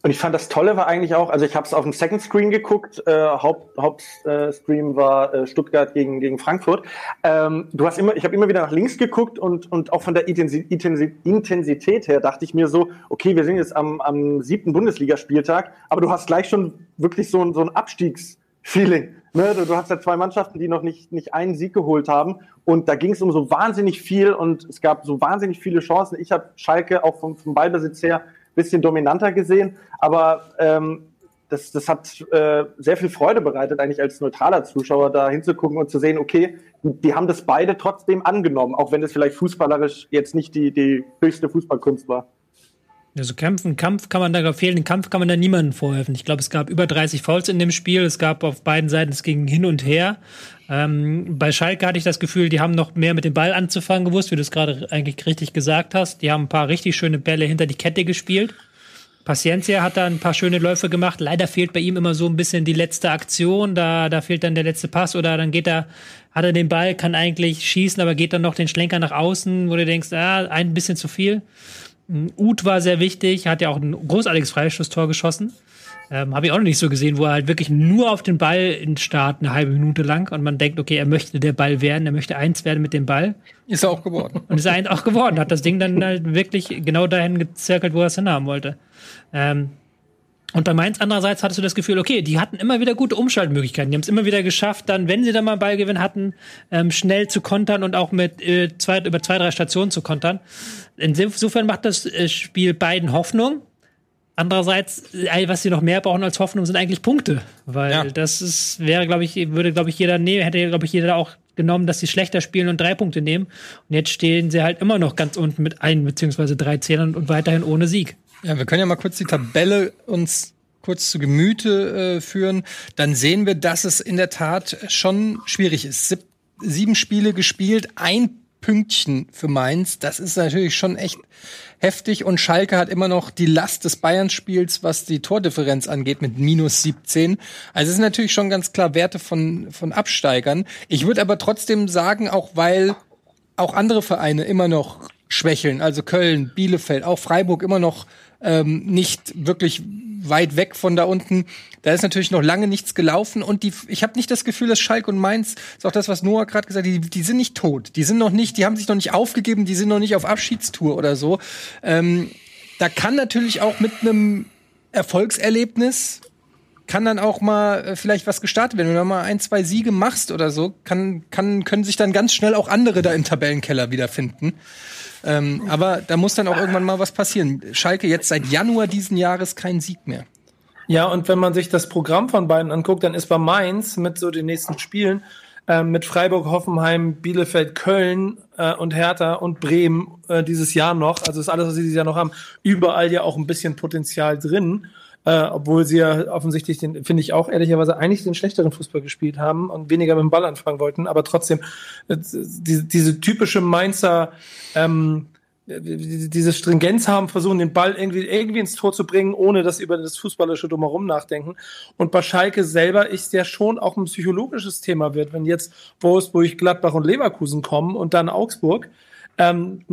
Und ich fand das Tolle war eigentlich auch, also ich habe es auf dem Second Screen geguckt, äh, Haupt, Hauptstream äh, war äh, Stuttgart gegen, gegen Frankfurt. Ähm, du hast immer, ich habe immer wieder nach links geguckt und, und auch von der Intensität her dachte ich mir so, okay, wir sind jetzt am, am siebten Bundesligaspieltag, aber du hast gleich schon wirklich so ein, so ein Abstiegsfeeling. Ne? Du, du hast ja zwei Mannschaften, die noch nicht, nicht einen Sieg geholt haben und da ging es um so wahnsinnig viel und es gab so wahnsinnig viele Chancen. Ich habe Schalke auch vom, vom Ballbesitz her bisschen dominanter gesehen, aber ähm, das, das hat äh, sehr viel Freude bereitet, eigentlich als neutraler Zuschauer da hinzugucken und zu sehen, okay, die haben das beide trotzdem angenommen, auch wenn es vielleicht fußballerisch jetzt nicht die, die höchste Fußballkunst war. Also kämpfen, Kampf kann man da fehlen, den Kampf kann man da niemandem vorhelfen. Ich glaube, es gab über 30 Fouls in dem Spiel. Es gab auf beiden Seiten, es ging hin und her. Ähm, bei Schalke hatte ich das Gefühl, die haben noch mehr mit dem Ball anzufangen gewusst, wie du es gerade eigentlich richtig gesagt hast. Die haben ein paar richtig schöne Bälle hinter die Kette gespielt. Paciencia hat da ein paar schöne Läufe gemacht. Leider fehlt bei ihm immer so ein bisschen die letzte Aktion. Da, da fehlt dann der letzte Pass oder dann geht er, hat er den Ball, kann eigentlich schießen, aber geht dann noch den Schlenker nach außen, wo du denkst, ah, ein bisschen zu viel. Uth war sehr wichtig, hat ja auch ein großartiges Freistoßtor geschossen. Ähm, Habe ich auch noch nicht so gesehen, wo er halt wirklich nur auf den Ball Start eine halbe Minute lang und man denkt, okay, er möchte der Ball werden, er möchte eins werden mit dem Ball. Ist er auch geworden. Und ist er auch geworden, hat das Ding dann halt wirklich genau dahin gezirkelt, wo er es hinhaben wollte. Ähm, und bei Mainz andererseits hattest du das Gefühl, okay, die hatten immer wieder gute Umschaltmöglichkeiten. Die haben es immer wieder geschafft, dann, wenn sie dann mal Ballgewinn hatten, ähm, schnell zu kontern und auch mit äh, zwei, über zwei, drei Stationen zu kontern. Insofern macht das äh, Spiel beiden Hoffnung. Andererseits, was sie noch mehr brauchen als Hoffnung, sind eigentlich Punkte. Weil ja. das ist, wäre, glaube ich, würde, glaube ich, jeder nehmen, hätte, glaube ich, jeder auch genommen, dass sie schlechter spielen und drei Punkte nehmen. Und jetzt stehen sie halt immer noch ganz unten mit ein beziehungsweise drei Zählern und weiterhin ohne Sieg. Ja, wir können ja mal kurz die Tabelle uns kurz zu Gemüte äh, führen. Dann sehen wir, dass es in der Tat schon schwierig ist. Sieb sieben Spiele gespielt, ein Pünktchen für Mainz. Das ist natürlich schon echt heftig. Und Schalke hat immer noch die Last des Bayern-Spiels, was die Tordifferenz angeht, mit minus 17. Also es sind natürlich schon ganz klar Werte von, von Absteigern. Ich würde aber trotzdem sagen, auch weil auch andere Vereine immer noch schwächeln, also Köln, Bielefeld, auch Freiburg immer noch ähm, nicht wirklich weit weg von da unten. Da ist natürlich noch lange nichts gelaufen und die, ich habe nicht das Gefühl, dass Schalke und Mainz, ist auch das, was Noah gerade gesagt hat, die, die sind nicht tot, die sind noch nicht, die haben sich noch nicht aufgegeben, die sind noch nicht auf Abschiedstour oder so. Ähm, da kann natürlich auch mit einem Erfolgserlebnis kann dann auch mal äh, vielleicht was gestartet werden. Wenn du mal ein, zwei Siege machst oder so, kann, kann, können sich dann ganz schnell auch andere da im Tabellenkeller wiederfinden. Ähm, aber da muss dann auch irgendwann mal was passieren. Schalke jetzt seit Januar diesen Jahres kein Sieg mehr. Ja, und wenn man sich das Programm von beiden anguckt, dann ist bei Mainz mit so den nächsten Spielen äh, mit Freiburg, Hoffenheim, Bielefeld, Köln äh, und Hertha und Bremen äh, dieses Jahr noch, also ist alles, was sie dieses Jahr noch haben, überall ja auch ein bisschen Potenzial drin. Äh, obwohl sie ja offensichtlich den, finde ich auch ehrlicherweise eigentlich den schlechteren Fußball gespielt haben und weniger mit dem Ball anfangen wollten, aber trotzdem äh, diese, diese typische Mainzer ähm, diese Stringenz haben, versuchen den Ball irgendwie, irgendwie ins Tor zu bringen, ohne dass sie über das Fußballische drumherum nachdenken. Und bei Schalke selber ist ja schon auch ein psychologisches Thema wird, wenn jetzt Wolfsburg, Gladbach und Leverkusen kommen und dann Augsburg. Ähm,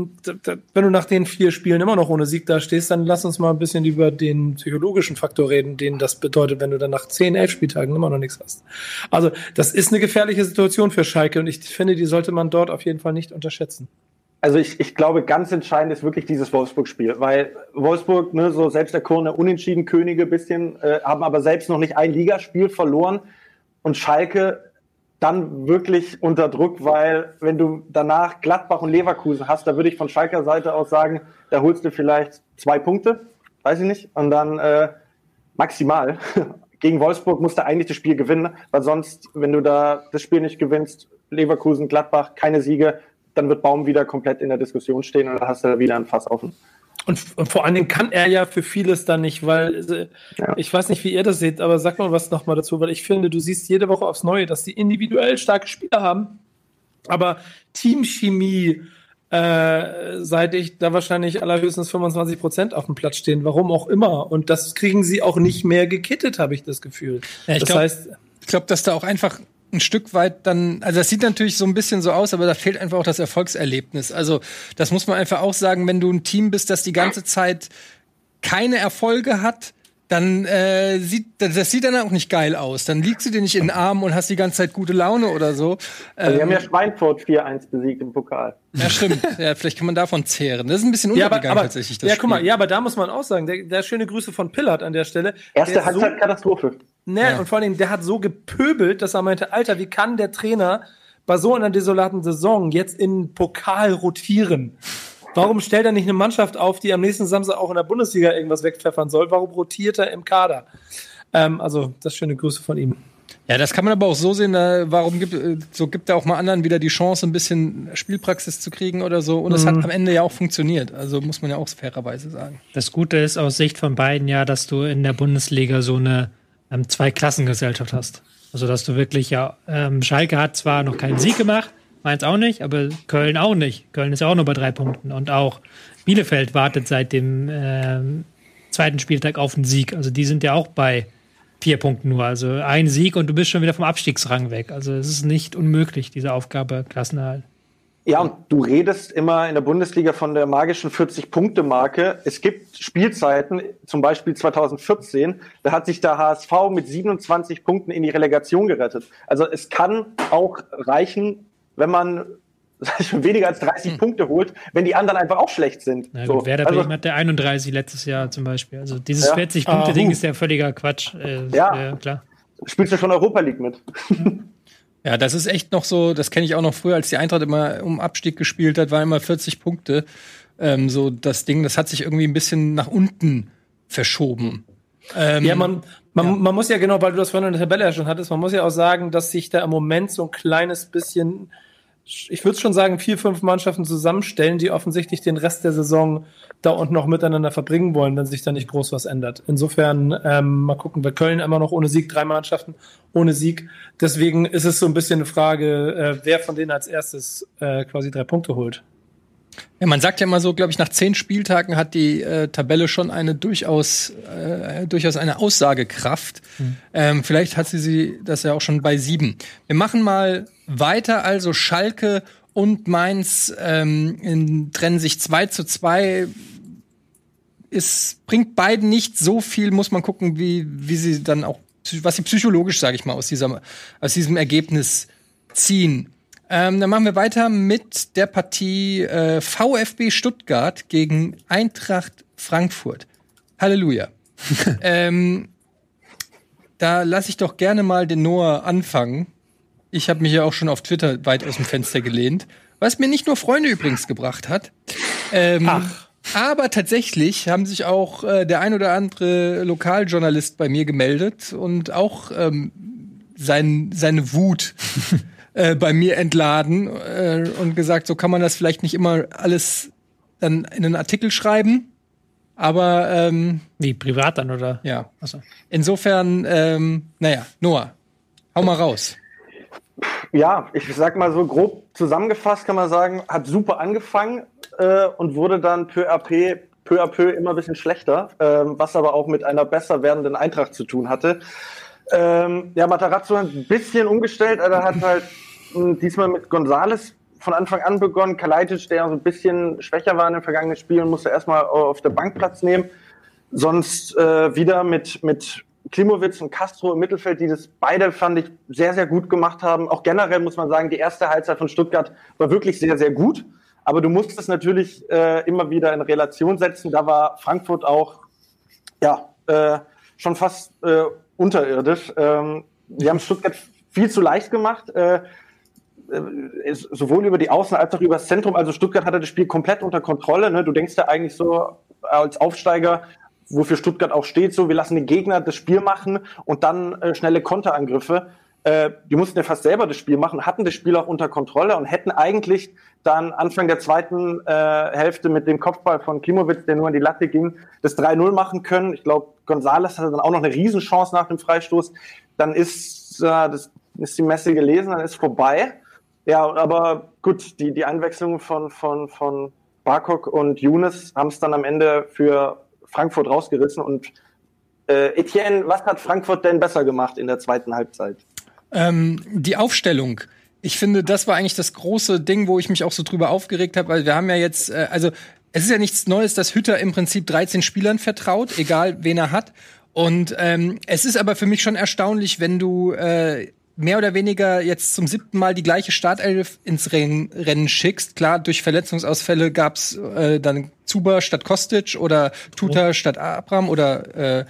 wenn du nach den vier Spielen immer noch ohne Sieg da stehst, dann lass uns mal ein bisschen über den psychologischen Faktor reden, den das bedeutet, wenn du dann nach zehn, elf Spieltagen immer noch nichts hast. Also, das ist eine gefährliche Situation für Schalke und ich finde, die sollte man dort auf jeden Fall nicht unterschätzen. Also ich, ich glaube, ganz entscheidend ist wirklich dieses Wolfsburg-Spiel, weil Wolfsburg, ne, so selbst der Kurne unentschieden Könige bisschen, äh, haben aber selbst noch nicht ein Ligaspiel verloren und Schalke dann wirklich unter Druck, weil wenn du danach Gladbach und Leverkusen hast, da würde ich von Schalker Seite aus sagen, da holst du vielleicht zwei Punkte, weiß ich nicht, und dann äh, maximal. Gegen Wolfsburg musst du eigentlich das Spiel gewinnen, weil sonst, wenn du da das Spiel nicht gewinnst, Leverkusen, Gladbach, keine Siege, dann wird Baum wieder komplett in der Diskussion stehen und dann hast du wieder ein Fass offen. Und, und, vor allen Dingen kann er ja für vieles dann nicht, weil äh, ja. ich weiß nicht, wie ihr das seht, aber sag mal was nochmal dazu, weil ich finde, du siehst jede Woche aufs Neue, dass die individuell starke Spieler haben, aber Teamchemie äh, seit ich da wahrscheinlich allerhöchstens 25 Prozent auf dem Platz stehen, warum auch immer. Und das kriegen sie auch nicht mehr gekittet, habe ich das Gefühl. Ja, ich das glaub, heißt, ich glaube, dass da auch einfach ein Stück weit dann, also das sieht natürlich so ein bisschen so aus, aber da fehlt einfach auch das Erfolgserlebnis. Also das muss man einfach auch sagen, wenn du ein Team bist, das die ganze Zeit keine Erfolge hat, dann äh, sieht das sieht dann auch nicht geil aus. Dann liegst du dir nicht in den Armen und hast die ganze Zeit gute Laune oder so. Also ähm, wir haben ja ähm, Schweinfurt 4-1 besiegt im Pokal. Ja, stimmt. ja, vielleicht kann man davon zehren. Das ist ein bisschen untergegangen ja, aber, aber, tatsächlich. Das ja, Spiel. guck mal, ja, aber da muss man auch sagen, der, der schöne Grüße von Pillard an der Stelle. Erste Halbzeit so, Katastrophe. Ne, ja. und vor allem, der hat so gepöbelt, dass er meinte, Alter, wie kann der Trainer bei so einer desolaten Saison jetzt in Pokal rotieren? Warum stellt er nicht eine Mannschaft auf, die am nächsten Samstag auch in der Bundesliga irgendwas wegpfeffern soll? Warum rotiert er im Kader? Ähm, also, das schöne Grüße von ihm. Ja, das kann man aber auch so sehen, äh, warum gibt, äh, so gibt er auch mal anderen wieder die Chance, ein bisschen Spielpraxis zu kriegen oder so. Und es mhm. hat am Ende ja auch funktioniert. Also muss man ja auch fairerweise sagen. Das Gute ist aus Sicht von beiden ja, dass du in der Bundesliga so eine ähm, Zweiklassengesellschaft hast. Also dass du wirklich ja, ähm, Schalke hat zwar noch keinen Sieg gemacht, Mainz auch nicht, aber Köln auch nicht. Köln ist ja auch nur bei drei Punkten. Und auch Bielefeld wartet seit dem äh, zweiten Spieltag auf einen Sieg. Also die sind ja auch bei vier Punkten nur. Also ein Sieg und du bist schon wieder vom Abstiegsrang weg. Also es ist nicht unmöglich, diese Aufgabe Klassenerhalt. Ja, und du redest immer in der Bundesliga von der magischen 40-Punkte-Marke. Es gibt Spielzeiten, zum Beispiel 2014, da hat sich der HSV mit 27 Punkten in die Relegation gerettet. Also es kann auch reichen, wenn man weniger als 30 hm. Punkte holt, wenn die anderen einfach auch schlecht sind. Na gut, so. Werder also, Bremen hat der 31 letztes Jahr zum Beispiel. Also dieses ja. 40-Punkte-Ding ah, ist ja völliger Quatsch. Äh, ja. Äh, klar. Spielst du schon Europa League mit? Ja, das ist echt noch so, das kenne ich auch noch früher, als die Eintracht immer um Abstieg gespielt hat, war immer 40 Punkte. Ähm, so das Ding, das hat sich irgendwie ein bisschen nach unten verschoben. Ähm, ja, man, man, ja. man muss ja genau, weil du das vorhin in der Tabelle ja schon hattest, man muss ja auch sagen, dass sich da im Moment so ein kleines bisschen ich würde schon sagen, vier, fünf Mannschaften zusammenstellen, die offensichtlich den Rest der Saison da und noch miteinander verbringen wollen, wenn sich da nicht groß was ändert. Insofern, ähm, mal gucken, wir Köln immer noch ohne Sieg, drei Mannschaften ohne Sieg. Deswegen ist es so ein bisschen eine Frage, äh, wer von denen als erstes äh, quasi drei Punkte holt. Ja, man sagt ja immer so, glaube ich, nach zehn Spieltagen hat die äh, Tabelle schon eine durchaus, äh, durchaus eine Aussagekraft. Hm. Ähm, vielleicht hat sie, sie das ja auch schon bei sieben. Wir machen mal weiter, also Schalke und Mainz ähm, in, trennen sich zwei zu zwei. Es bringt beiden nicht so viel, muss man gucken, wie, wie sie dann auch, was sie psychologisch, sage ich mal, aus, dieser, aus diesem Ergebnis ziehen. Ähm, dann machen wir weiter mit der Partie äh, VfB Stuttgart gegen Eintracht Frankfurt. Halleluja. ähm, da lasse ich doch gerne mal den Noah anfangen. Ich habe mich ja auch schon auf Twitter weit aus dem Fenster gelehnt, was mir nicht nur Freunde übrigens gebracht hat. Ähm, Ach. Aber tatsächlich haben sich auch äh, der ein oder andere Lokaljournalist bei mir gemeldet und auch ähm, sein, seine Wut äh, bei mir entladen äh, und gesagt, so kann man das vielleicht nicht immer alles dann in einen Artikel schreiben. Aber ähm, wie privat dann oder? Ja. Achso. Insofern, ähm, naja, Noah, hau mal raus. Ja, ich sag mal so grob zusammengefasst kann man sagen, hat super angefangen äh, und wurde dann peu à peu, peu à peu immer ein bisschen schlechter, ähm, was aber auch mit einer besser werdenden Eintracht zu tun hatte. Ähm, ja, Matarazzo hat ein bisschen umgestellt, er hat halt hm, diesmal mit Gonzales von Anfang an begonnen. Kalajdzic, der so ein bisschen schwächer war in den vergangenen Spielen, musste erstmal auf der Bank Platz nehmen. Sonst äh, wieder mit, mit Klimowitz und Castro im Mittelfeld, die das beide, fand ich, sehr, sehr gut gemacht haben. Auch generell muss man sagen, die erste Halbzeit von Stuttgart war wirklich sehr, sehr gut. Aber du musst es natürlich äh, immer wieder in Relation setzen. Da war Frankfurt auch ja, äh, schon fast äh, unterirdisch. Ähm, die haben Stuttgart viel zu leicht gemacht. Äh, äh, sowohl über die Außen als auch über das Zentrum. Also Stuttgart hatte das Spiel komplett unter Kontrolle. Ne? Du denkst ja eigentlich so als Aufsteiger, wofür Stuttgart auch steht, so wir lassen den Gegner das Spiel machen und dann äh, schnelle Konterangriffe. Äh, die mussten ja fast selber das Spiel machen, hatten das Spiel auch unter Kontrolle und hätten eigentlich dann Anfang der zweiten äh, Hälfte mit dem Kopfball von Klimowitz, der nur an die Latte ging, das 3-0 machen können. Ich glaube, Gonzales hatte dann auch noch eine Riesenchance nach dem Freistoß. Dann ist, äh, das, ist die Messe gelesen, dann ist vorbei. Ja, aber gut, die, die Einwechslung von, von, von Barkok und Younes haben es dann am Ende für Frankfurt rausgerissen. Und äh, Etienne, was hat Frankfurt denn besser gemacht in der zweiten Halbzeit? Ähm, die Aufstellung. Ich finde, das war eigentlich das große Ding, wo ich mich auch so drüber aufgeregt habe, weil wir haben ja jetzt, äh, also es ist ja nichts Neues, dass Hütter im Prinzip 13 Spielern vertraut, egal wen er hat. Und ähm, es ist aber für mich schon erstaunlich, wenn du äh, mehr oder weniger jetzt zum siebten Mal die gleiche Startelf ins Rennen, schickst. Klar, durch Verletzungsausfälle gab's äh, dann Zuber statt Kostic oder Tuta oh. statt Abram oder äh,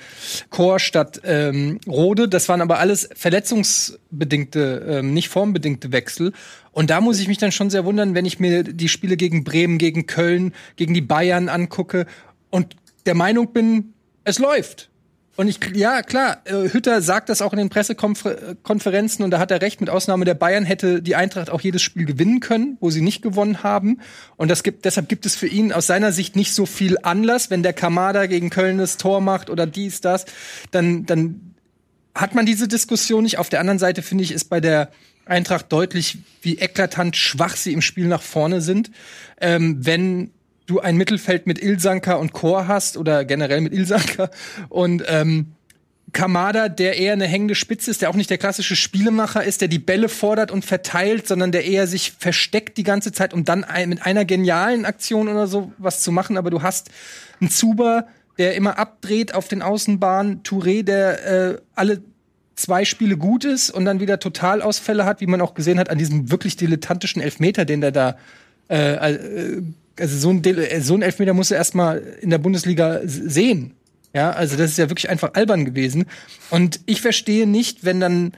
Chor statt ähm, Rode. Das waren aber alles verletzungsbedingte, ähm, nicht formbedingte Wechsel. Und da muss ich mich dann schon sehr wundern, wenn ich mir die Spiele gegen Bremen, gegen Köln, gegen die Bayern angucke und der Meinung bin, es läuft. Und ich, ja, klar, äh, Hütter sagt das auch in den Pressekonferenzen und da hat er recht, mit Ausnahme der Bayern hätte die Eintracht auch jedes Spiel gewinnen können, wo sie nicht gewonnen haben. Und das gibt, deshalb gibt es für ihn aus seiner Sicht nicht so viel Anlass, wenn der Kamada gegen Köln das Tor macht oder dies, das, dann, dann hat man diese Diskussion nicht. Auf der anderen Seite finde ich, ist bei der Eintracht deutlich, wie eklatant schwach sie im Spiel nach vorne sind. Ähm, wenn du ein Mittelfeld mit Ilsanka und Chor hast oder generell mit Ilsanka und ähm, Kamada, der eher eine hängende Spitze ist, der auch nicht der klassische Spielemacher ist, der die Bälle fordert und verteilt, sondern der eher sich versteckt die ganze Zeit, um dann mit einer genialen Aktion oder so was zu machen. Aber du hast einen Zuber, der immer abdreht auf den Außenbahnen, Touré, der äh, alle zwei Spiele gut ist und dann wieder Totalausfälle hat, wie man auch gesehen hat an diesem wirklich dilettantischen Elfmeter, den der da äh, äh, also so ein, äh, so ein Elfmeter musst du erstmal in der Bundesliga sehen. Ja, also das ist ja wirklich einfach albern gewesen. Und ich verstehe nicht, wenn dann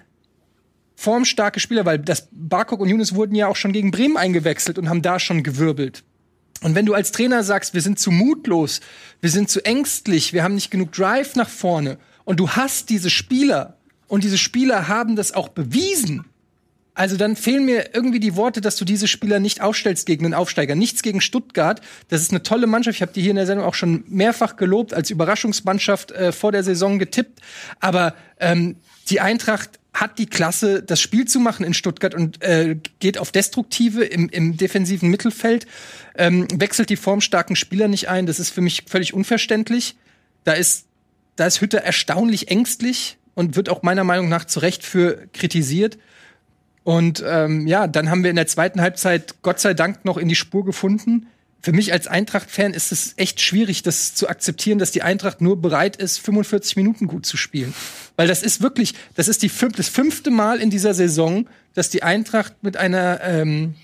formstarke Spieler, weil das Barkok und Younes wurden ja auch schon gegen Bremen eingewechselt und haben da schon gewirbelt. Und wenn du als Trainer sagst, wir sind zu mutlos, wir sind zu ängstlich, wir haben nicht genug Drive nach vorne und du hast diese Spieler und diese Spieler haben das auch bewiesen, also dann fehlen mir irgendwie die Worte, dass du diese Spieler nicht aufstellst gegen einen Aufsteiger. Nichts gegen Stuttgart. Das ist eine tolle Mannschaft. Ich habe die hier in der Sendung auch schon mehrfach gelobt, als Überraschungsmannschaft äh, vor der Saison getippt. Aber ähm, die Eintracht hat die Klasse, das Spiel zu machen in Stuttgart und äh, geht auf Destruktive im, im defensiven Mittelfeld, ähm, wechselt die formstarken Spieler nicht ein. Das ist für mich völlig unverständlich. Da ist, da ist Hütter erstaunlich ängstlich und wird auch meiner Meinung nach zu Recht für kritisiert. Und ähm, ja, dann haben wir in der zweiten Halbzeit Gott sei Dank noch in die Spur gefunden. Für mich als Eintracht-Fan ist es echt schwierig, das zu akzeptieren, dass die Eintracht nur bereit ist, 45 Minuten gut zu spielen. Weil das ist wirklich, das ist die fünf, das fünfte Mal in dieser Saison, dass die Eintracht mit einer, ähm,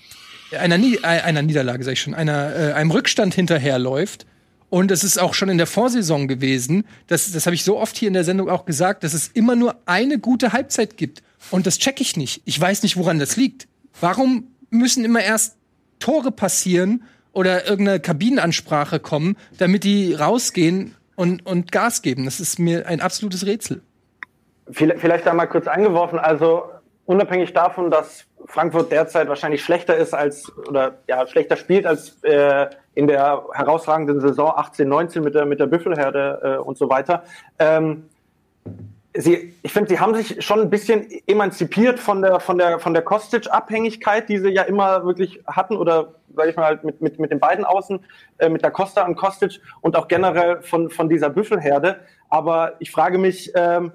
einer, Nie äh, einer Niederlage, sag ich schon, einer, äh, einem Rückstand hinterherläuft. Und es ist auch schon in der Vorsaison gewesen, das, das habe ich so oft hier in der Sendung auch gesagt, dass es immer nur eine gute Halbzeit gibt. Und das check ich nicht. Ich weiß nicht, woran das liegt. Warum müssen immer erst Tore passieren oder irgendeine Kabinenansprache kommen, damit die rausgehen und, und Gas geben? Das ist mir ein absolutes Rätsel. Vielleicht da mal kurz eingeworfen. Also unabhängig davon, dass Frankfurt derzeit wahrscheinlich schlechter ist als oder ja schlechter spielt als äh, in der herausragenden Saison 18, 19 mit der, mit der Büffelherde äh, und so weiter. Ähm, sie, ich finde, sie haben sich schon ein bisschen emanzipiert von der, von der, von der Kostic-Abhängigkeit, die sie ja immer wirklich hatten, oder sage ich mal, halt mit, mit, mit den beiden Außen, äh, mit der Costa und Kostic und auch generell von, von dieser Büffelherde. Aber ich frage mich, ähm,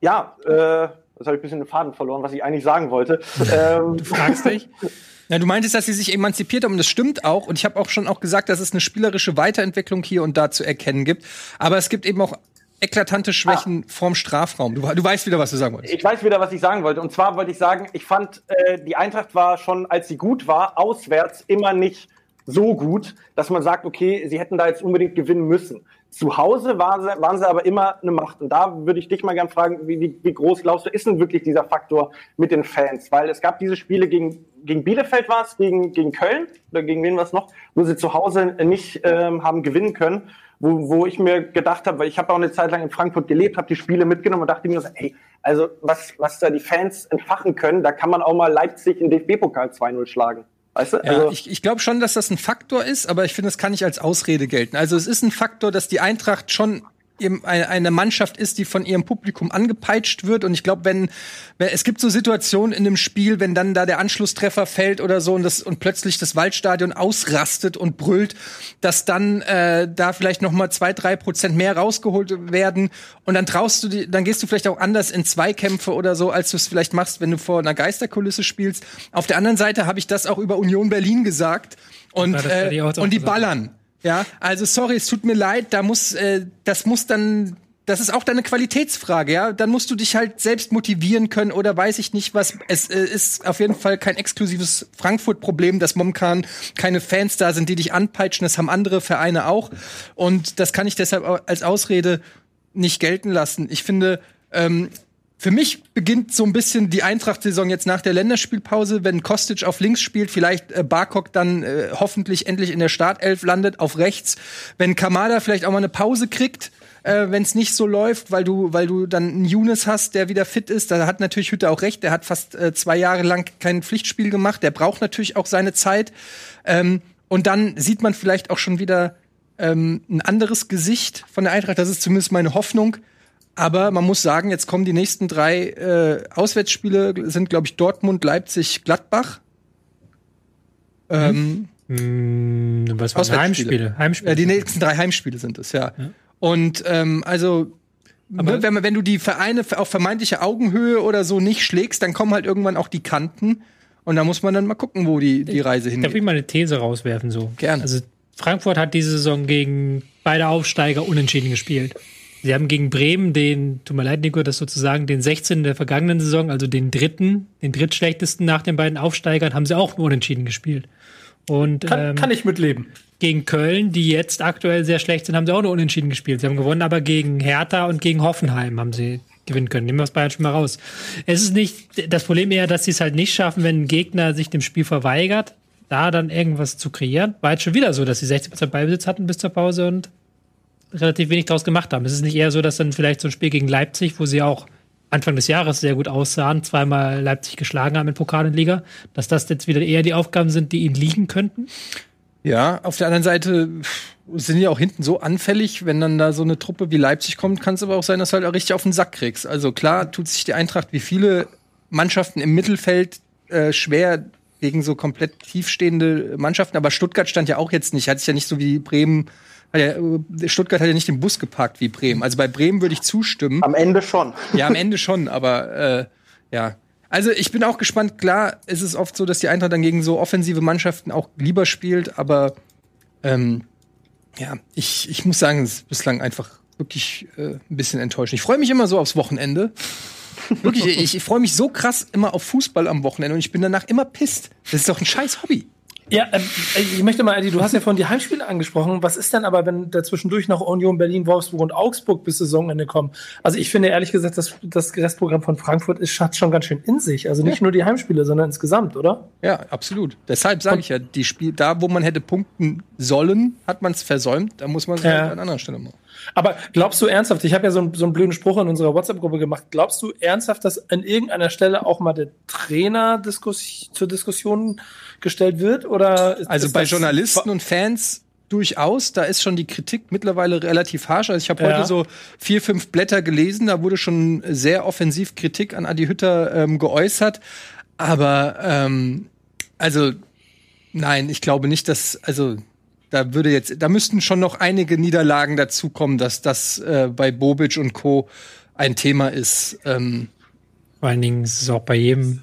ja, äh, das habe ich ein bisschen den Faden verloren, was ich eigentlich sagen wollte. ähm, du fragst dich? Ja, du meintest, dass sie sich emanzipiert haben, das stimmt auch. Und ich habe auch schon auch gesagt, dass es eine spielerische Weiterentwicklung hier und da zu erkennen gibt. Aber es gibt eben auch eklatante Schwächen ah. vorm Strafraum. Du, du, weißt wieder, was du sagen wolltest. Ich weiß wieder, was ich sagen wollte. Und zwar wollte ich sagen, ich fand, äh, die Eintracht war schon, als sie gut war, auswärts immer nicht so gut, dass man sagt, okay, sie hätten da jetzt unbedingt gewinnen müssen. Zu Hause war sie, waren sie aber immer eine Macht. Und da würde ich dich mal gern fragen, wie, wie, wie groß glaubst du, ist denn wirklich dieser Faktor mit den Fans? Weil es gab diese Spiele gegen, gegen Bielefeld war es, gegen, gegen Köln oder gegen wen war es noch, wo sie zu Hause nicht ähm, haben gewinnen können wo, wo ich mir gedacht habe, weil ich habe auch eine Zeit lang in Frankfurt gelebt, habe die Spiele mitgenommen und dachte mir so, ey, also was, was da die Fans entfachen können, da kann man auch mal Leipzig in DFB-Pokal 2-0 schlagen. Weißt du? Ja, also ich, ich glaube schon, dass das ein Faktor ist, aber ich finde, das kann nicht als Ausrede gelten. Also es ist ein Faktor, dass die Eintracht schon eine Mannschaft ist, die von ihrem Publikum angepeitscht wird. Und ich glaube, wenn, wenn es gibt so Situationen in einem Spiel, wenn dann da der Anschlusstreffer fällt oder so und das und plötzlich das Waldstadion ausrastet und brüllt, dass dann äh, da vielleicht noch mal zwei, drei Prozent mehr rausgeholt werden und dann traust du die, dann gehst du vielleicht auch anders in Zweikämpfe oder so, als du es vielleicht machst, wenn du vor einer Geisterkulisse spielst. Auf der anderen Seite habe ich das auch über Union Berlin gesagt und, äh, und die ballern. Ja, also sorry, es tut mir leid, da muss, äh, das muss dann, das ist auch deine Qualitätsfrage, ja. Dann musst du dich halt selbst motivieren können oder weiß ich nicht was. Es äh, ist auf jeden Fall kein exklusives Frankfurt-Problem, dass momentan keine Fans da sind, die dich anpeitschen. Das haben andere Vereine auch. Und das kann ich deshalb als Ausrede nicht gelten lassen. Ich finde, ähm, für mich beginnt so ein bisschen die Eintracht-Saison jetzt nach der Länderspielpause, wenn Kostic auf links spielt, vielleicht äh, Barkok dann äh, hoffentlich endlich in der Startelf landet auf rechts, wenn Kamada vielleicht auch mal eine Pause kriegt, äh, wenn es nicht so läuft, weil du, weil du dann einen Younes hast, der wieder fit ist. Da hat natürlich Hütte auch recht. Der hat fast äh, zwei Jahre lang kein Pflichtspiel gemacht. Der braucht natürlich auch seine Zeit. Ähm, und dann sieht man vielleicht auch schon wieder ähm, ein anderes Gesicht von der Eintracht. Das ist zumindest meine Hoffnung. Aber man muss sagen, jetzt kommen die nächsten drei äh, Auswärtsspiele, sind, glaube ich, Dortmund, Leipzig, Gladbach. Ähm, hm, was waren Heimspiele? Heimspiele. Ja, die nächsten drei Heimspiele sind es, ja. ja. Und ähm, also aber ne, wenn, wenn du die Vereine auf vermeintliche Augenhöhe oder so nicht schlägst, dann kommen halt irgendwann auch die Kanten. Und da muss man dann mal gucken, wo die, die Reise hingeht. Darf ich mal eine These rauswerfen so? Gerne. Also Frankfurt hat diese Saison gegen beide Aufsteiger unentschieden gespielt. Sie haben gegen Bremen den, tut mir leid, Nico, das sozusagen den 16. der vergangenen Saison, also den dritten, den drittschlechtesten nach den beiden Aufsteigern, haben sie auch nur unentschieden gespielt. Und, kann, ähm, kann ich mitleben. Gegen Köln, die jetzt aktuell sehr schlecht sind, haben sie auch nur unentschieden gespielt. Sie haben gewonnen, aber gegen Hertha und gegen Hoffenheim haben sie gewinnen können. Nehmen wir das Bayern schon mal raus. Es ist nicht, das Problem eher, dass sie es halt nicht schaffen, wenn ein Gegner sich dem Spiel verweigert, da dann irgendwas zu kreieren. War jetzt schon wieder so, dass sie 60% Ballbesitz hatten bis zur Pause und relativ wenig draus gemacht haben. Es ist nicht eher so, dass dann vielleicht so ein Spiel gegen Leipzig, wo sie auch Anfang des Jahres sehr gut aussahen, zweimal Leipzig geschlagen haben in Pokal und Liga, dass das jetzt wieder eher die Aufgaben sind, die ihnen liegen könnten? Ja, auf der anderen Seite sind die auch hinten so anfällig, wenn dann da so eine Truppe wie Leipzig kommt, kann es aber auch sein, dass du halt auch richtig auf den Sack kriegst. Also klar tut sich die Eintracht wie viele Mannschaften im Mittelfeld äh, schwer gegen so komplett tiefstehende Mannschaften, aber Stuttgart stand ja auch jetzt nicht, hat sich ja nicht so wie Bremen ja, Stuttgart hat ja nicht den Bus geparkt wie Bremen. Also bei Bremen würde ich zustimmen. Am Ende schon. Ja, am Ende schon, aber äh, ja. Also ich bin auch gespannt. Klar, ist es oft so, dass die Eintracht dann gegen so offensive Mannschaften auch lieber spielt, aber ähm, ja, ich, ich muss sagen, es ist bislang einfach wirklich äh, ein bisschen enttäuschend. Ich freue mich immer so aufs Wochenende. Wirklich, ich, ich freue mich so krass immer auf Fußball am Wochenende und ich bin danach immer pisst. Das ist doch ein scheiß Hobby. Ja, ähm, ich möchte mal, Eddie, du hast ja von die Heimspiele angesprochen. Was ist denn aber, wenn dazwischendurch noch Union Berlin, Wolfsburg und Augsburg bis Saisonende kommen? Also ich finde ehrlich gesagt, das, das Restprogramm von Frankfurt ist hat schon ganz schön in sich. Also nicht ja. nur die Heimspiele, sondern insgesamt, oder? Ja, absolut. Deshalb sage ich ja, die Spiel, da wo man hätte punkten sollen, hat man es versäumt. Da muss man es ja. halt an anderer Stelle machen. Aber glaubst du ernsthaft, ich habe ja so, einen, so einen blöden Spruch in unserer WhatsApp-Gruppe gemacht, glaubst du ernsthaft, dass an irgendeiner Stelle auch mal der Trainer Diskus zur Diskussion gestellt wird? Oder also bei Journalisten und Fans durchaus. Da ist schon die Kritik mittlerweile relativ harsch. Also ich habe ja. heute so vier, fünf Blätter gelesen. Da wurde schon sehr offensiv Kritik an Adi Hütter ähm, geäußert. Aber ähm, also nein, ich glaube nicht, dass also da würde jetzt, da müssten schon noch einige Niederlagen dazukommen, dass das äh, bei Bobic und Co. ein Thema ist. Ähm, Vor allen Dingen ist es auch bei jedem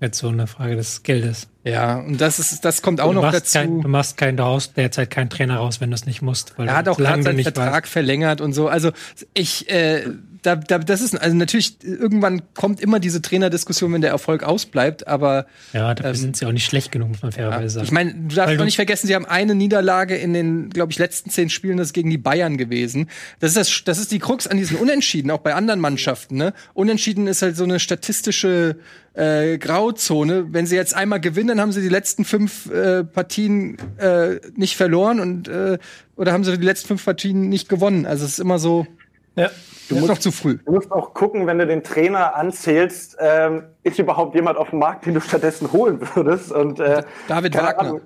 jetzt so eine Frage des Geldes. Ja, und das ist, das kommt auch noch dazu. Kein, du machst keinen daraus, derzeit keinen Trainer raus, wenn du es nicht musst. Weil er hat auch gerade seinen Vertrag weißt. verlängert und so. Also ich, äh, da, da, das ist, also natürlich, irgendwann kommt immer diese Trainerdiskussion, wenn der Erfolg ausbleibt, aber. Ja, dafür ähm, sind sie auch nicht schlecht genug, muss man fairerweise ja. sagen. Ich meine, du darfst doch nicht vergessen, sie haben eine Niederlage in den, glaube ich, letzten zehn Spielen, das ist gegen die Bayern gewesen. Das ist das, das ist die Krux an diesen Unentschieden, auch bei anderen Mannschaften, ne? Unentschieden ist halt so eine statistische äh, Grauzone. Wenn sie jetzt einmal gewinnen, dann haben sie die letzten fünf äh, Partien äh, nicht verloren und äh, oder haben sie die letzten fünf Partien nicht gewonnen. Also es ist immer so. Ja. Du musst, noch zu früh. Du musst auch gucken, wenn du den Trainer anzählst, ähm, ist überhaupt jemand auf dem Markt, den du stattdessen holen würdest? Und, äh, David Wagner. Ahnung.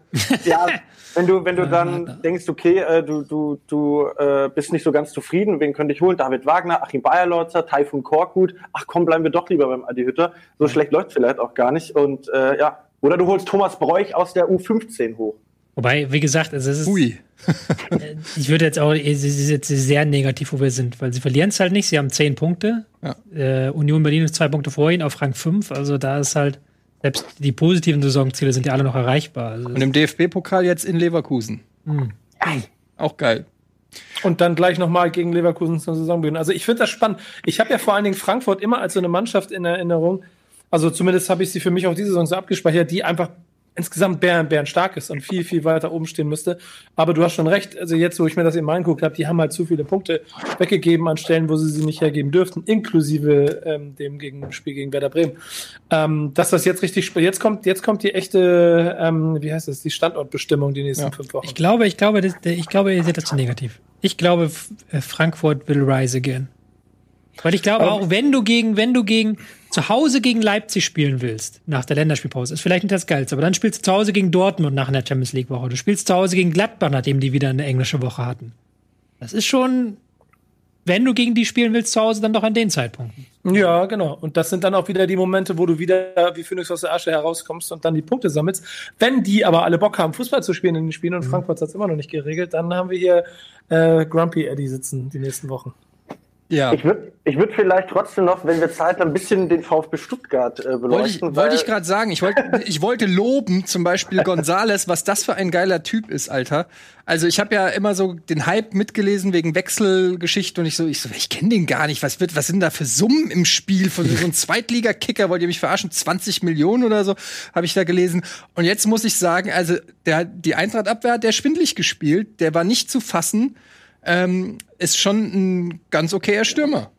Ja, wenn du, wenn du dann denkst, okay, äh, du, du, du äh, bist nicht so ganz zufrieden, wen könnte ich holen? David Wagner, Achim Bayerlotzer, Taifun Korkut. Ach komm, bleiben wir doch lieber beim Adi Hütter. So ja. schlecht läuft vielleicht auch gar nicht. Und äh, ja, oder du holst Thomas Bräuch aus der U15 hoch. Wobei, wie gesagt, also es ist. Ui. Äh, ich würde jetzt auch, es ist jetzt sehr negativ, wo wir sind, weil sie verlieren es halt nicht. Sie haben zehn Punkte. Ja. Äh, Union Berlin ist zwei Punkte vor ihnen auf Rang 5. Also da ist halt, selbst die positiven Saisonziele sind ja alle noch erreichbar. Also Und im DFB-Pokal jetzt in Leverkusen. Mhm. Auch geil. Und dann gleich nochmal gegen Leverkusen zur Saison beginnen. Also ich finde das spannend. Ich habe ja vor allen Dingen Frankfurt immer als so eine Mannschaft in Erinnerung. Also zumindest habe ich sie für mich auch diese Saison so abgespeichert, die einfach insgesamt Bären, Bären stark ist und viel, viel weiter oben stehen müsste. Aber du hast schon recht, also jetzt, wo ich mir das eben angeguckt habe, die haben halt zu viele Punkte weggegeben an Stellen, wo sie sie nicht hergeben dürften, inklusive ähm, dem gegen, Spiel gegen Werder Bremen. Ähm, dass das jetzt richtig spielt. Jetzt kommt, jetzt kommt die echte, ähm, wie heißt das, die Standortbestimmung die nächsten ja. fünf Wochen. Ich glaube, ich glaube, das, ich glaube, ihr seht das zu negativ. Ich glaube, äh, Frankfurt will rise again. Weil ich glaube, auch wenn du gegen, wenn du gegen zu Hause gegen Leipzig spielen willst, nach der Länderspielpause, ist vielleicht nicht das Geilste, aber dann spielst du zu Hause gegen Dortmund nach einer Champions League Woche. Du spielst zu Hause gegen Gladbach, nachdem die wieder eine englische Woche hatten. Das ist schon, wenn du gegen die spielen willst zu Hause, dann doch an den Zeitpunkten. Ja, genau. Und das sind dann auch wieder die Momente, wo du wieder wie Phoenix aus der Asche herauskommst und dann die Punkte sammelst. Wenn die aber alle Bock haben, Fußball zu spielen in den Spielen und mhm. Frankfurt hat es immer noch nicht geregelt, dann haben wir hier äh, Grumpy Eddie sitzen die nächsten Wochen. Ja. Ich würde ich würd vielleicht trotzdem noch, wenn wir Zeit haben, ein bisschen den VfB Stuttgart äh, beleuchten. Wollte ich, wollte ich gerade sagen. Ich, wollte ich wollte loben, zum Beispiel Gonzales, was das für ein geiler Typ ist, Alter. Also ich habe ja immer so den Hype mitgelesen wegen Wechselgeschichte und ich so, ich so, ich kenne den gar nicht. Was wird, was sind da für Summen im Spiel von so einem Zweitliga-Kicker? Wollt ihr mich verarschen? 20 Millionen oder so habe ich da gelesen. Und jetzt muss ich sagen, also der, die Eintracht-Abwehr hat der schwindlig gespielt. Der war nicht zu fassen ähm, ist schon ein ganz okayer Stürmer.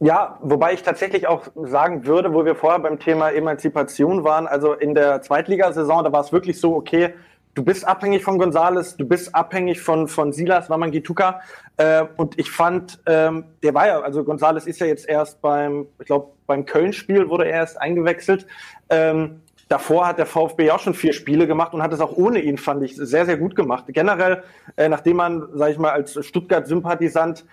Ja, wobei ich tatsächlich auch sagen würde, wo wir vorher beim Thema Emanzipation waren, also in der Zweitligasaison, da war es wirklich so, okay, du bist abhängig von Gonzales, du bist abhängig von, von Silas Wamangituka. Äh, und ich fand, ähm, der war ja, also Gonzales ist ja jetzt erst beim, ich glaube, beim Köln-Spiel wurde er erst eingewechselt. Ähm, Davor hat der VfB auch schon vier Spiele gemacht und hat es auch ohne ihn, fand ich, sehr, sehr gut gemacht. Generell, äh, nachdem man, sage ich mal, als Stuttgart-Sympathisant,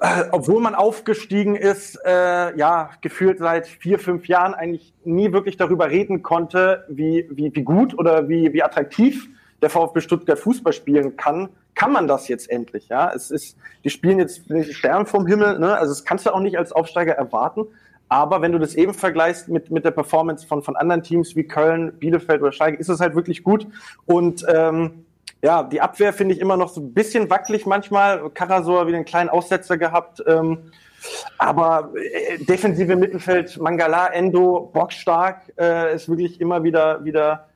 äh, obwohl man aufgestiegen ist, äh, ja, gefühlt seit vier, fünf Jahren eigentlich nie wirklich darüber reden konnte, wie, wie, wie gut oder wie, wie attraktiv der VfB Stuttgart Fußball spielen kann, kann man das jetzt endlich, ja. Es ist, die spielen jetzt Stern vom Himmel, ne? Also das kannst du auch nicht als Aufsteiger erwarten. Aber wenn du das eben vergleichst mit, mit der Performance von, von anderen Teams wie Köln, Bielefeld oder Schalke, ist es halt wirklich gut. Und ähm, ja, die Abwehr finde ich immer noch so ein bisschen wackelig manchmal. Karasor wieder einen kleinen Aussetzer gehabt. Ähm, aber äh, defensive Mittelfeld, Mangala, Endo, bockstark, äh, ist wirklich immer wieder, wieder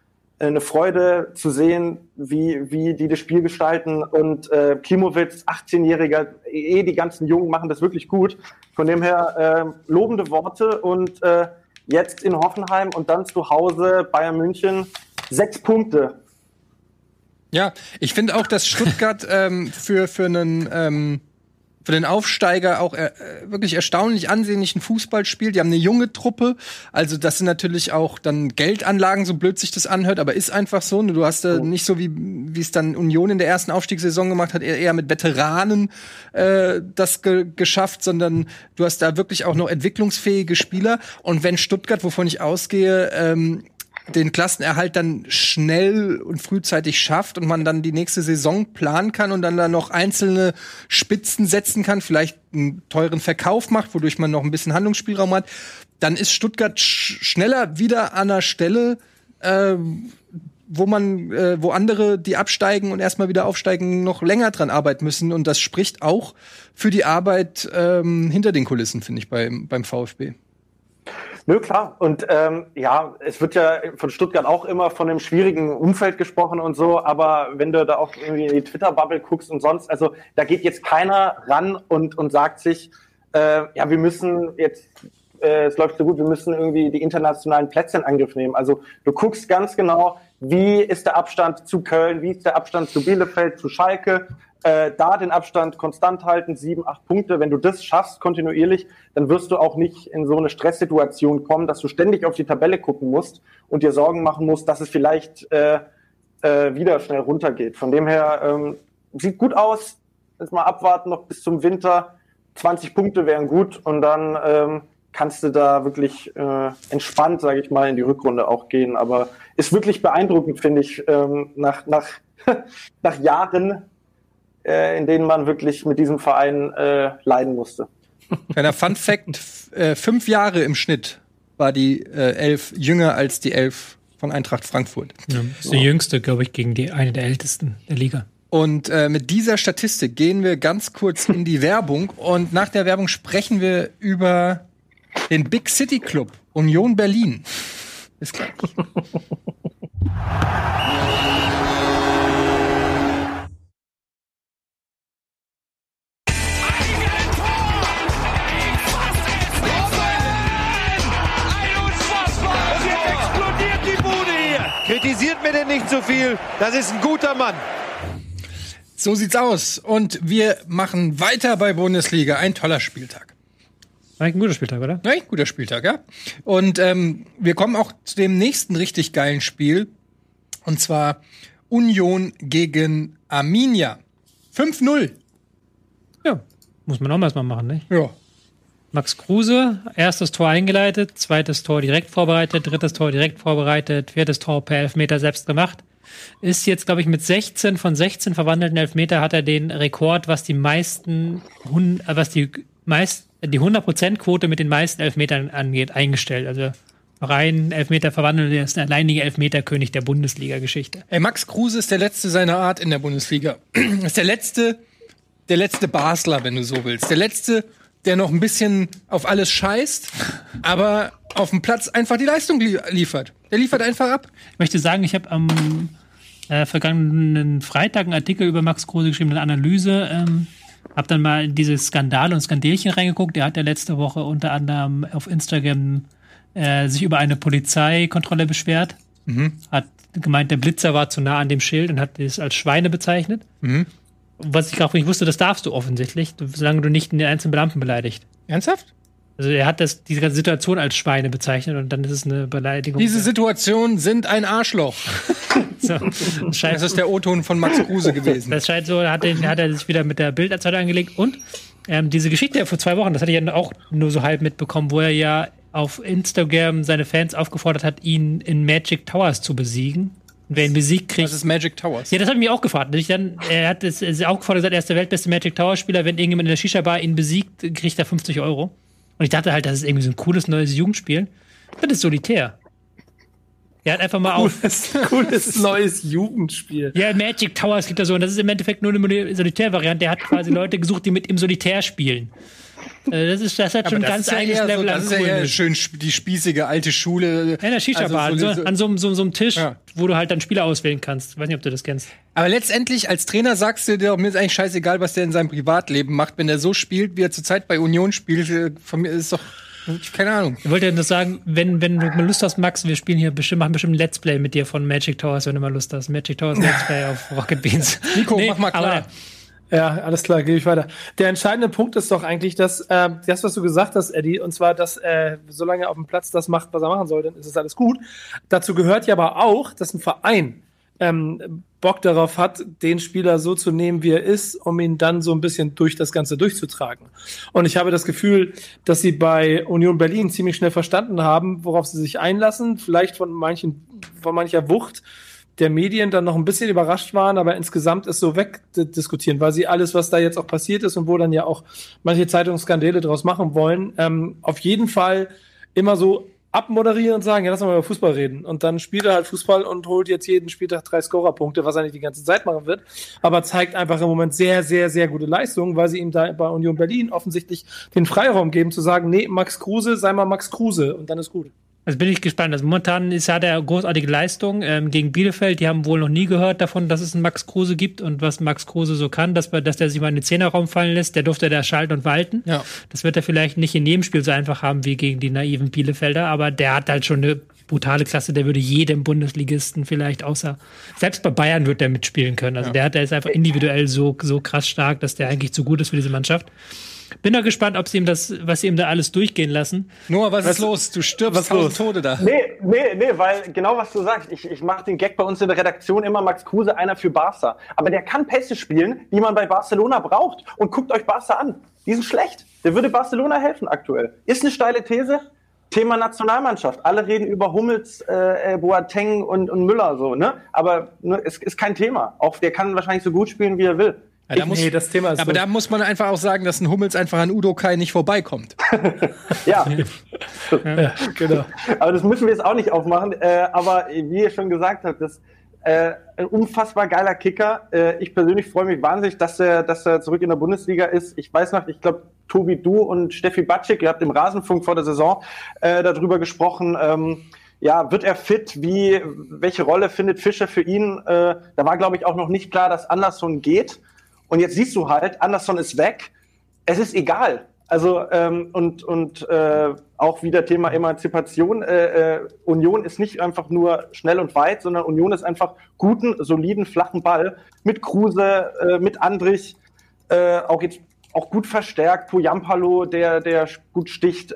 eine Freude zu sehen, wie, wie die das Spiel gestalten. Und äh, Klimowitz, 18-Jähriger, eh die ganzen Jungen machen das wirklich gut. Von dem her äh, lobende Worte und äh, jetzt in Hoffenheim und dann zu Hause Bayern München sechs Punkte. Ja, ich finde auch, dass Stuttgart ähm, für, für einen ähm, für den Aufsteiger auch äh, wirklich erstaunlich ansehnlichen Fußball spielt. Die haben eine junge Truppe, also das sind natürlich auch dann Geldanlagen, so blöd sich das anhört, aber ist einfach so. Du hast äh, nicht so wie wie es dann Union in der ersten Aufstiegssaison gemacht hat, eher, eher mit Veteranen äh, das ge geschafft, sondern du hast da wirklich auch noch entwicklungsfähige Spieler. Und wenn Stuttgart, wovon ich ausgehe, ähm, den Klassenerhalt dann schnell und frühzeitig schafft und man dann die nächste Saison planen kann und dann da noch einzelne Spitzen setzen kann, vielleicht einen teuren Verkauf macht, wodurch man noch ein bisschen Handlungsspielraum hat, dann ist Stuttgart sch schneller wieder an der Stelle, äh, wo man, äh, wo andere, die absteigen und erstmal wieder aufsteigen, noch länger dran arbeiten müssen. Und das spricht auch für die Arbeit ähm, hinter den Kulissen, finde ich, beim, beim VfB. Nö, klar. Und ähm, ja, es wird ja von Stuttgart auch immer von einem schwierigen Umfeld gesprochen und so, aber wenn du da auch irgendwie in die Twitter-Bubble guckst und sonst, also da geht jetzt keiner ran und, und sagt sich, äh, ja, wir müssen jetzt, äh, es läuft so gut, wir müssen irgendwie die internationalen Plätze in Angriff nehmen. Also du guckst ganz genau, wie ist der Abstand zu Köln, wie ist der Abstand zu Bielefeld, zu Schalke, äh, da den Abstand konstant halten, sieben, acht Punkte. Wenn du das schaffst kontinuierlich, dann wirst du auch nicht in so eine Stresssituation kommen, dass du ständig auf die Tabelle gucken musst und dir Sorgen machen musst, dass es vielleicht äh, äh, wieder schnell runtergeht. Von dem her ähm, sieht gut aus. Jetzt mal abwarten noch bis zum Winter. 20 Punkte wären gut und dann ähm, kannst du da wirklich äh, entspannt, sage ich mal, in die Rückrunde auch gehen. Aber ist wirklich beeindruckend, finde ich, ähm, nach, nach, nach Jahren äh, in denen man wirklich mit diesem Verein äh, leiden musste. Kleiner Fun Fact: äh, Fünf Jahre im Schnitt war die äh, Elf jünger als die Elf von Eintracht Frankfurt. Ja, ist die jüngste, glaube ich, gegen die eine der ältesten der Liga. Und äh, mit dieser Statistik gehen wir ganz kurz in die Werbung und nach der Werbung sprechen wir über den Big City Club Union Berlin. Bis gleich. Kritisiert mir denn nicht so viel. Das ist ein guter Mann. So sieht's aus. Und wir machen weiter bei Bundesliga. Ein toller Spieltag. Eigentlich ein guter Spieltag, oder? Ja, ein guter Spieltag, ja. Und ähm, wir kommen auch zu dem nächsten richtig geilen Spiel. Und zwar Union gegen Arminia. 5-0. Ja, muss man auch mal machen, ne? Ja. Max Kruse, erstes Tor eingeleitet, zweites Tor direkt vorbereitet, drittes Tor direkt vorbereitet, viertes Tor per Elfmeter selbst gemacht. Ist jetzt, glaube ich, mit 16 von 16 verwandelten Elfmeter hat er den Rekord, was die meisten, äh, was die meist, die 100%-Quote mit den meisten Elfmetern angeht, eingestellt. Also rein Elfmeter verwandeln, er ist der alleinige Elfmeterkönig der Bundesliga-Geschichte. Ey, Max Kruse ist der letzte seiner Art in der Bundesliga. ist der letzte, der letzte Basler, wenn du so willst. Der letzte der noch ein bisschen auf alles scheißt, aber auf dem Platz einfach die Leistung li liefert. Der liefert einfach ab. Ich möchte sagen, ich habe am äh, vergangenen Freitag einen Artikel über Max Kruse geschrieben, eine Analyse. Ähm, hab dann mal in diese Skandale und Skandelchen reingeguckt. Der hat ja letzte Woche unter anderem auf Instagram äh, sich über eine Polizeikontrolle beschwert. Mhm. Hat gemeint, der Blitzer war zu nah an dem Schild und hat es als Schweine bezeichnet. Mhm was ich auch nicht wusste, das darfst du offensichtlich, solange du nicht den einzelnen Beamten beleidigt. Ernsthaft? Also er hat das, diese ganze Situation als Schweine bezeichnet und dann ist es eine Beleidigung. Diese Situationen sind ein Arschloch. so, das, scheint, das ist der O-Ton von Max Kruse gewesen. Das scheint so, hat, den, hat er sich wieder mit der Bilderzeit angelegt und ähm, diese Geschichte vor zwei Wochen, das hatte ich ja auch nur so halb mitbekommen, wo er ja auf Instagram seine Fans aufgefordert hat, ihn in Magic Towers zu besiegen. Wer ihn besiegt, kriegt. Das ist Magic Towers. Ja, das habe ich mir auch gefragt. Ich dann, er hat es auch gefordert, gesagt, er ist der weltbeste Magic Tower Spieler. Wenn irgendjemand in der Shisha-Bar ihn besiegt, kriegt er 50 Euro. Und ich dachte halt, das ist irgendwie so ein cooles neues Jugendspiel. Das ist solitär. Er hat einfach mal cooles, auf. Cooles neues Jugendspiel. Ja, Magic Towers gibt da so. Und das ist im Endeffekt nur eine Solitär-Variante. Der hat quasi Leute gesucht, die mit ihm Solitär spielen. Äh, das ist das hat schon ein ganz ja eigenes Level so, Das ist ja schön die spießige alte Schule. Ja, in der Shisha-Bar, also so, an so, so, so einem Tisch, ja. wo du halt dann Spieler auswählen kannst. Ich weiß nicht, ob du das kennst. Aber letztendlich, als Trainer sagst du dir, mir ist eigentlich scheißegal, was der in seinem Privatleben macht. Wenn er so spielt, wie er zurzeit bei Union spielt, äh, von mir ist doch Keine Ahnung. Ich wollte nur sagen, wenn, wenn du mal Lust hast, Max, wir spielen hier bestimmt, machen bestimmt ein Let's Play mit dir von Magic Towers, wenn du mal Lust hast. Magic Towers Let's Play auf Rocket Beans. Nico, nee, mach mal klar. Ja, alles klar, gehe ich weiter. Der entscheidende Punkt ist doch eigentlich, dass äh, das, was du gesagt hast, Eddie, und zwar, dass äh, solange er auf dem Platz das macht, was er machen soll, dann ist es alles gut. Dazu gehört ja aber auch, dass ein Verein ähm, Bock darauf hat, den Spieler so zu nehmen, wie er ist, um ihn dann so ein bisschen durch das Ganze durchzutragen. Und ich habe das Gefühl, dass sie bei Union Berlin ziemlich schnell verstanden haben, worauf sie sich einlassen, vielleicht von manchen, von mancher Wucht der Medien dann noch ein bisschen überrascht waren, aber insgesamt ist so wegdiskutieren, weil sie alles, was da jetzt auch passiert ist und wo dann ja auch manche Zeitungsskandale draus machen wollen, ähm, auf jeden Fall immer so abmoderieren und sagen, ja, lass mal über Fußball reden. Und dann spielt er halt Fußball und holt jetzt jeden Spieltag drei Scorerpunkte, was er nicht die ganze Zeit machen wird, aber zeigt einfach im Moment sehr, sehr, sehr gute Leistungen, weil sie ihm da bei Union Berlin offensichtlich den Freiraum geben zu sagen, nee, Max Kruse, sei mal Max Kruse und dann ist gut. Also bin ich gespannt. Also momentan ist, hat er großartige Leistung ähm, gegen Bielefeld. Die haben wohl noch nie gehört davon, dass es einen Max Kruse gibt und was Max Kruse so kann, dass, dass der sich mal in den Zehnerraum fallen lässt. Der durfte da schalten und walten. Ja. Das wird er vielleicht nicht in jedem Spiel so einfach haben wie gegen die naiven Bielefelder, aber der hat halt schon eine brutale Klasse. Der würde jedem Bundesligisten vielleicht außer, selbst bei Bayern wird der mitspielen können. Also ja. der hat, der ist einfach individuell so, so krass stark, dass der eigentlich zu gut ist für diese Mannschaft. Bin da gespannt, ob sie ihm das, was sie ihm da alles durchgehen lassen. Noah, was, was ist los? Du stirbst was tausend Tode da. Nee, nee, nee, weil genau was du sagst. Ich, ich mache den Gag bei uns in der Redaktion immer Max Kruse, einer für Barca. Aber der kann Pässe spielen, die man bei Barcelona braucht. Und guckt euch Barca an. Die sind schlecht. Der würde Barcelona helfen aktuell. Ist eine steile These. Thema Nationalmannschaft. Alle reden über Hummels, äh, Boateng und, und Müller so, ne? Aber ne, es ist kein Thema. Auch der kann wahrscheinlich so gut spielen, wie er will. Ja, da muss, nee, das Thema ist aber so. da muss man einfach auch sagen, dass ein Hummels einfach an Udo Kai nicht vorbeikommt. ja. ja. genau. Aber das müssen wir jetzt auch nicht aufmachen. Äh, aber wie ihr schon gesagt habt, das äh, ein unfassbar geiler Kicker. Äh, ich persönlich freue mich wahnsinnig, dass er, dass er zurück in der Bundesliga ist. Ich weiß noch, ich glaube, Tobi, du und Steffi Batschik, ihr habt im Rasenfunk vor der Saison äh, darüber gesprochen. Ähm, ja, wird er fit? Wie, welche Rolle findet Fischer für ihn? Äh, da war, glaube ich, auch noch nicht klar, dass Anderson geht. Und jetzt siehst du halt, Anderson ist weg. Es ist egal. Also ähm, und und äh, auch wieder Thema Emanzipation. Äh, äh, Union ist nicht einfach nur schnell und weit, sondern Union ist einfach guten, soliden, flachen Ball mit Kruse, äh, mit Andrich, äh, auch jetzt auch gut verstärkt. Pujampalo, der der gut sticht.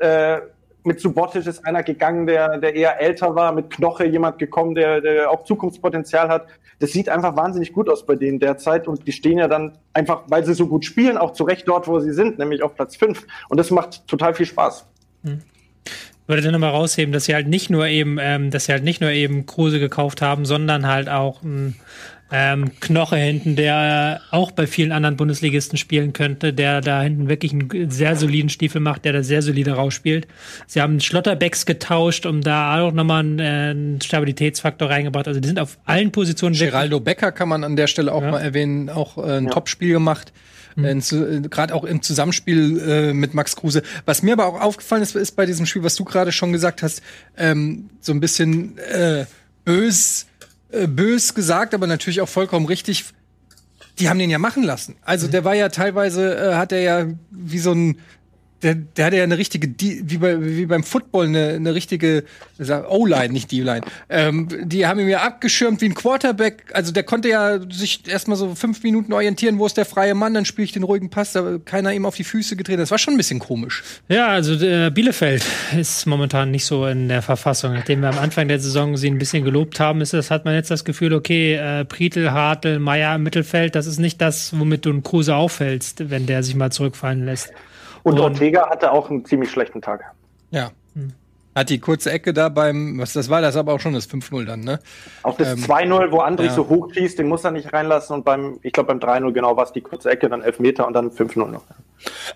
Mit Subotic ist einer gegangen, der, der eher älter war, mit Knoche jemand gekommen, der, der auch Zukunftspotenzial hat. Das sieht einfach wahnsinnig gut aus bei denen derzeit und die stehen ja dann einfach, weil sie so gut spielen, auch zurecht dort, wo sie sind, nämlich auf Platz 5. Und das macht total viel Spaß. Hm. Ich würde dann nochmal rausheben, dass sie halt nicht nur eben, ähm, dass sie halt nicht nur eben Kruse gekauft haben, sondern halt auch ein ähm, Knoche hinten, der auch bei vielen anderen Bundesligisten spielen könnte, der da hinten wirklich einen sehr soliden Stiefel macht, der da sehr solide rausspielt. Sie haben Schlotterbecks getauscht, um da auch nochmal einen, äh, einen Stabilitätsfaktor reingebracht. Also die sind auf allen Positionen. Geraldo Becker kann man an der Stelle auch ja. mal erwähnen, auch äh, ein ja. Topspiel gemacht. Mhm. Äh, gerade auch im Zusammenspiel äh, mit Max Kruse. Was mir aber auch aufgefallen ist, ist bei diesem Spiel, was du gerade schon gesagt hast, ähm, so ein bisschen äh, bös äh, bös gesagt, aber natürlich auch vollkommen richtig. Die haben den ja machen lassen. Also mhm. der war ja teilweise, äh, hat er ja wie so ein der, der hatte ja eine richtige, wie, bei, wie beim Football, eine, eine richtige O-Line, nicht D-Line. Ähm, die haben ihn ja abgeschirmt wie ein Quarterback. Also der konnte ja sich erstmal so fünf Minuten orientieren, wo ist der freie Mann, dann spiele ich den ruhigen Pass, da keiner ihm auf die Füße gedreht. Das war schon ein bisschen komisch. Ja, also äh, Bielefeld ist momentan nicht so in der Verfassung. Nachdem wir am Anfang der Saison sie ein bisschen gelobt haben, ist das, hat man jetzt das Gefühl, okay, äh, Prietl, Hartl, Meier im Mittelfeld, das ist nicht das, womit du einen Kruse auffällst, wenn der sich mal zurückfallen lässt. Und, und Ortega hatte auch einen ziemlich schlechten Tag. Ja. Hm. Hat die kurze Ecke da beim, was das war, das aber auch schon das 5-0 dann, ne? Auch das ähm, 2-0, wo Andrich ja. so hoch schießt, den muss er nicht reinlassen und beim, ich glaube beim 3-0 genau war es die kurze Ecke, dann 11 Meter und dann 5-0 noch.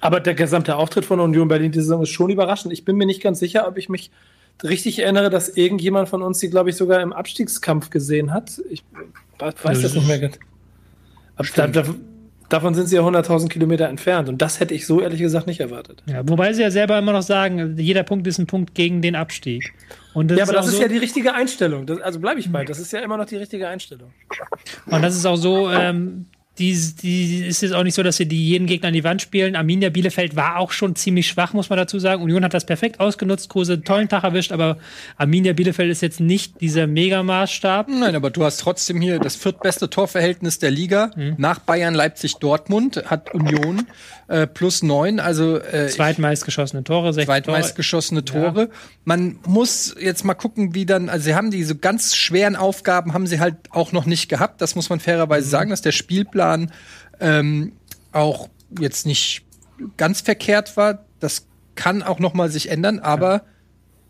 Aber der gesamte Auftritt von Union Berlin diese Saison ist schon überraschend. Ich bin mir nicht ganz sicher, ob ich mich richtig erinnere, dass irgendjemand von uns sie, glaube ich, sogar im Abstiegskampf gesehen hat. Ich weiß das nicht mehr. Ab, da, da, Davon sind sie ja 100.000 Kilometer entfernt. Und das hätte ich so ehrlich gesagt nicht erwartet. Ja, wobei sie ja selber immer noch sagen, jeder Punkt ist ein Punkt gegen den Abstieg. ja, aber das ist so ja die richtige Einstellung. Das, also bleibe ich bei. Das ist ja immer noch die richtige Einstellung. Und das ist auch so, ähm, die, die ist jetzt auch nicht so, dass sie die jeden Gegner an die Wand spielen. Arminia Bielefeld war auch schon ziemlich schwach, muss man dazu sagen. Union hat das perfekt ausgenutzt, Kruse einen tollen Tag erwischt, aber Arminia Bielefeld ist jetzt nicht dieser Megamaßstab. Nein, aber du hast trotzdem hier das viertbeste Torverhältnis der Liga. Mhm. Nach Bayern, Leipzig, Dortmund hat Union äh, plus neun, also äh, zweitmeist geschossene Tore, zweitmeist geschossene Tore. Ja. Man muss jetzt mal gucken, wie dann, also sie haben diese ganz schweren Aufgaben haben sie halt auch noch nicht gehabt. Das muss man fairerweise mhm. sagen, dass der Spielplan Jahren ähm, auch jetzt nicht ganz verkehrt war. Das kann auch noch mal sich ändern, aber ja.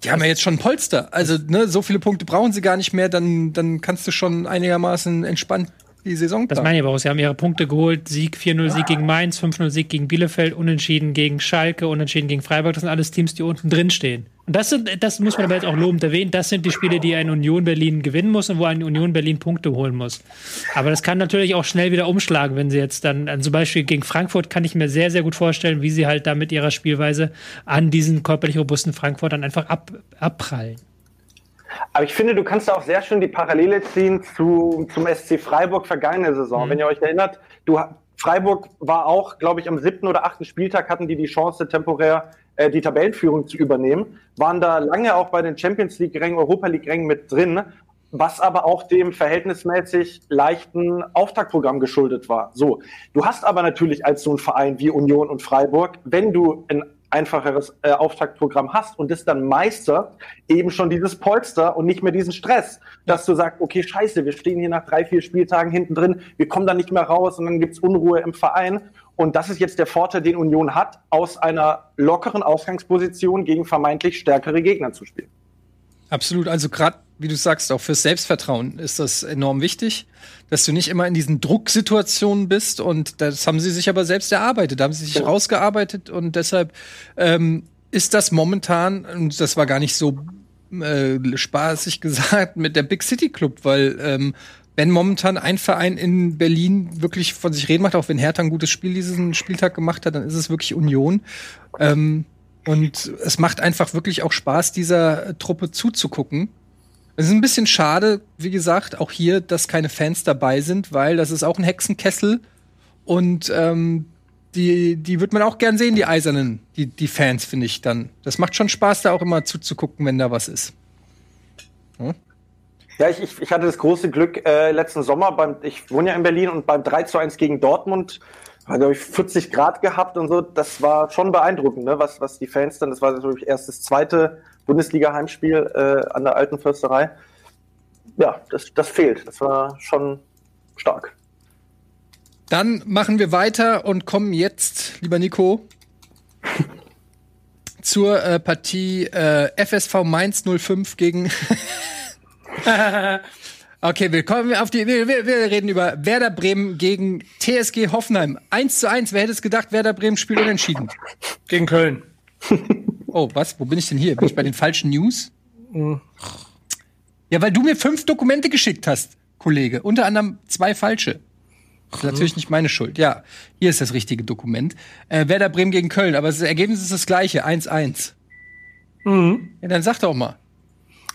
die haben ja jetzt schon ein Polster. Also ne, so viele Punkte brauchen sie gar nicht mehr. Dann, dann kannst du schon einigermaßen entspannt die Saison. Das meine ich aber auch. Sie haben ihre Punkte geholt. Sieg, 4-0 Sieg gegen Mainz, 5-0 Sieg gegen Bielefeld, Unentschieden gegen Schalke, Unentschieden gegen Freiburg. Das sind alles Teams, die unten drin stehen. Das sind, das muss man aber jetzt auch lobend erwähnen. Das sind die Spiele, die ein Union Berlin gewinnen muss und wo ein Union Berlin Punkte holen muss. Aber das kann natürlich auch schnell wieder umschlagen, wenn sie jetzt dann, also zum Beispiel gegen Frankfurt kann ich mir sehr, sehr gut vorstellen, wie sie halt da mit ihrer Spielweise an diesen körperlich robusten Frankfurt dann einfach ab, abprallen. Aber ich finde, du kannst da auch sehr schön die Parallele ziehen zu, zum SC Freiburg vergangene Saison. Mhm. Wenn ihr euch erinnert, du, Freiburg war auch, glaube ich, am siebten oder achten Spieltag hatten die die Chance, temporär äh, die Tabellenführung zu übernehmen, waren da lange auch bei den Champions League-Rängen, Europa League-Rängen mit drin, was aber auch dem verhältnismäßig leichten Auftaktprogramm geschuldet war. So, du hast aber natürlich als so ein Verein wie Union und Freiburg, wenn du in einfacheres äh, Auftaktprogramm hast und das dann meistert, eben schon dieses Polster und nicht mehr diesen Stress, dass du sagst, okay, scheiße, wir stehen hier nach drei, vier Spieltagen hinten drin, wir kommen da nicht mehr raus und dann gibt's Unruhe im Verein. Und das ist jetzt der Vorteil, den Union hat, aus einer lockeren Ausgangsposition gegen vermeintlich stärkere Gegner zu spielen. Absolut, also gerade wie du sagst, auch fürs Selbstvertrauen ist das enorm wichtig, dass du nicht immer in diesen Drucksituationen bist und das haben sie sich aber selbst erarbeitet, da haben sie sich ja. rausgearbeitet und deshalb ähm, ist das momentan, und das war gar nicht so äh, spaßig gesagt, mit der Big City Club, weil ähm, wenn momentan ein Verein in Berlin wirklich von sich reden macht, auch wenn Hertha ein gutes Spiel diesen Spieltag gemacht hat, dann ist es wirklich Union. Ähm, und es macht einfach wirklich auch Spaß, dieser Truppe zuzugucken. Es ist ein bisschen schade, wie gesagt, auch hier, dass keine Fans dabei sind, weil das ist auch ein Hexenkessel und ähm, die, die wird man auch gern sehen, die Eisernen, die, die Fans, finde ich dann. Das macht schon Spaß, da auch immer zuzugucken, wenn da was ist. Hm? Ja, ich, ich, hatte das große Glück äh, letzten Sommer, beim, ich wohne ja in Berlin und beim 3 zu 1 gegen Dortmund hat, glaube ich, 40 Grad gehabt und so. Das war schon beeindruckend, ne? was, was die Fans dann, das war natürlich erst das zweite Bundesliga-Heimspiel äh, an der alten Försterei. Ja, das, das fehlt. Das war schon stark. Dann machen wir weiter und kommen jetzt, lieber Nico, zur äh, Partie äh, FSV Mainz 05 gegen Okay, wir kommen auf die. Wir, wir, wir reden über Werder Bremen gegen TSG Hoffenheim. 1 zu 1. Wer hätte es gedacht, Werder Bremen spielt unentschieden? Gegen Köln. Oh, was? Wo bin ich denn hier? Bin ich bei den falschen News? Ja, weil du mir fünf Dokumente geschickt hast, Kollege. Unter anderem zwei falsche. Das ist natürlich nicht meine Schuld. Ja, hier ist das richtige Dokument. Äh, Werder Bremen gegen Köln, aber das Ergebnis ist das gleiche, 1-1. Mhm. Ja, dann sag doch mal.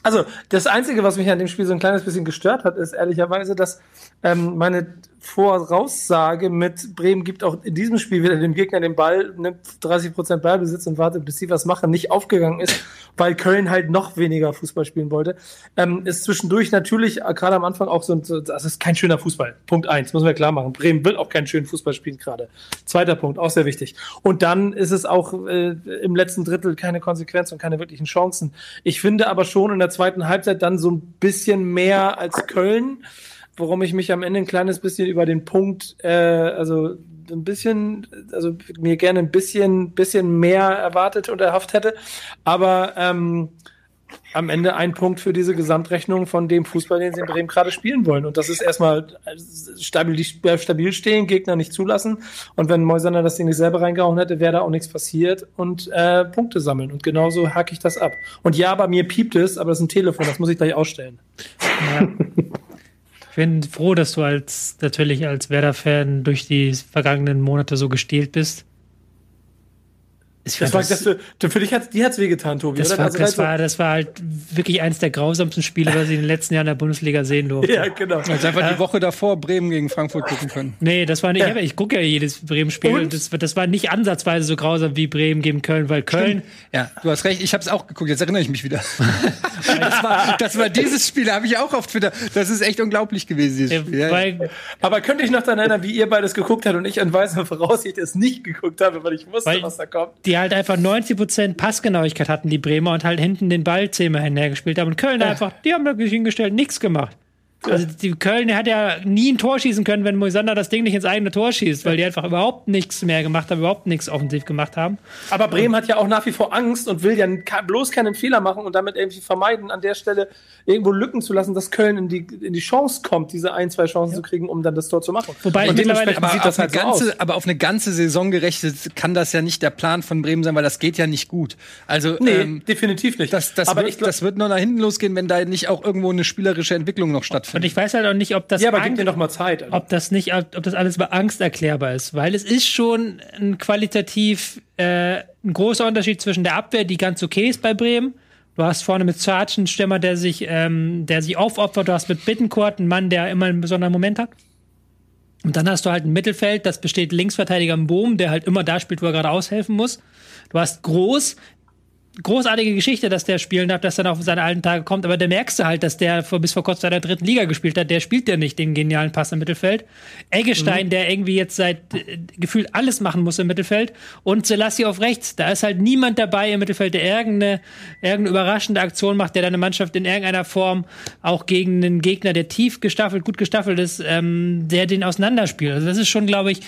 Also, das Einzige, was mich an dem Spiel so ein kleines bisschen gestört hat, ist ehrlicherweise, dass ähm, meine Voraussage mit Bremen gibt auch in diesem Spiel wieder dem Gegner den Ball, nimmt 30 Prozent Ballbesitz und wartet, bis sie was machen, nicht aufgegangen ist, weil Köln halt noch weniger Fußball spielen wollte. Ähm, ist zwischendurch natürlich äh, gerade am Anfang auch so, ein, das ist kein schöner Fußball. Punkt eins, muss man klar machen. Bremen will auch keinen schönen Fußball spielen gerade. Zweiter Punkt, auch sehr wichtig. Und dann ist es auch äh, im letzten Drittel keine Konsequenz und keine wirklichen Chancen. Ich finde aber schon in der zweiten Halbzeit dann so ein bisschen mehr als Köln worum ich mich am Ende ein kleines bisschen über den Punkt, äh, also ein bisschen, also mir gerne ein bisschen, bisschen mehr erwartet und erhofft hätte. Aber ähm, am Ende ein Punkt für diese Gesamtrechnung von dem Fußball, den sie in Bremen gerade spielen wollen. Und das ist erstmal stabil, stabil stehen, Gegner nicht zulassen. Und wenn Moisander das Ding nicht selber reingehauen hätte, wäre da auch nichts passiert und äh, Punkte sammeln. Und genauso hacke ich das ab. Und ja, bei mir piept es, aber das ist ein Telefon, das muss ich gleich ausstellen. Ja. Ich bin froh, dass du als natürlich als Werder-Fan durch die vergangenen Monate so gestählt bist. Das, war, das, das, für dich hat die hat's wehgetan, Tobi. Das, war, also das, war, das war halt wirklich eines der grausamsten Spiele, was ich in den letzten Jahren der Bundesliga sehen durfte. ja, genau. Also einfach äh, die Woche davor Bremen gegen Frankfurt gucken können. Nee, das war nicht. Ja. Ich gucke ja jedes Bremen-Spiel das, das, war nicht ansatzweise so grausam wie Bremen gegen Köln, weil Köln. Stimmt. Ja, du hast recht. Ich habe es auch geguckt. Jetzt erinnere ich mich wieder. das, war, das war dieses Spiel, habe ich auch auf Twitter. Das ist echt unglaublich gewesen. Dieses Spiel. Ja, weil, aber könnte ich noch daran erinnern, wie ihr beides geguckt habt und ich an weißer Voraussicht es nicht geguckt habe, weil ich wusste, was da kommt. Die halt einfach 90 Prozent Passgenauigkeit hatten, die Bremer, und halt hinten den Ball zehnmal hinhergespielt haben. Und Köln ja. einfach, die haben wirklich hingestellt, nichts gemacht. Also die Köln hat ja nie ein Tor schießen können, wenn Moisander das Ding nicht ins eigene Tor schießt, weil die einfach überhaupt nichts mehr gemacht haben, überhaupt nichts offensiv gemacht haben. Aber Bremen hat ja auch nach wie vor Angst und will ja bloß keinen Fehler machen und damit irgendwie vermeiden, an der Stelle irgendwo Lücken zu lassen, dass Köln in die, in die Chance kommt, diese ein, zwei Chancen ja. zu kriegen, um dann das Tor zu machen. Wobei und mittlerweile aber sieht das halt ganze, so aber auf eine ganze Saison gerechnet kann das ja nicht der Plan von Bremen sein, weil das geht ja nicht gut. Also nee, ähm, definitiv nicht. Das, das, aber wird, das wird nur nach hinten losgehen, wenn da nicht auch irgendwo eine spielerische Entwicklung noch stattfindet. Und ich weiß halt auch nicht, ob das. Ja, aber gib dir noch mal Zeit. Also. Ob das nicht, ob das alles über Angst erklärbar ist, weil es ist schon ein qualitativ äh, ein großer Unterschied zwischen der Abwehr, die ganz okay ist bei Bremen. Du hast vorne mit Sarge einen Stürmer, der sich, ähm, der sich aufopfert. Du hast mit Bittencourt einen Mann, der immer einen besonderen Moment hat. Und dann hast du halt ein Mittelfeld, das besteht Linksverteidiger im Boom, der halt immer da spielt, wo er gerade aushelfen muss. Du hast Groß, großartige Geschichte, dass der spielen darf, dass er auf seine alten Tage kommt, aber da merkst du halt, dass der vor, bis vor kurzem in der dritten Liga gespielt hat, der spielt ja nicht den genialen Pass im Mittelfeld. Eggestein, mhm. der irgendwie jetzt seit äh, gefühlt alles machen muss im Mittelfeld und Selassie auf rechts, da ist halt niemand dabei im Mittelfeld, der irgendeine, irgendeine überraschende Aktion macht, der deine Mannschaft in irgendeiner Form auch gegen einen Gegner, der tief gestaffelt, gut gestaffelt ist, ähm, der den auseinanderspielt. Also das ist schon, glaube ich,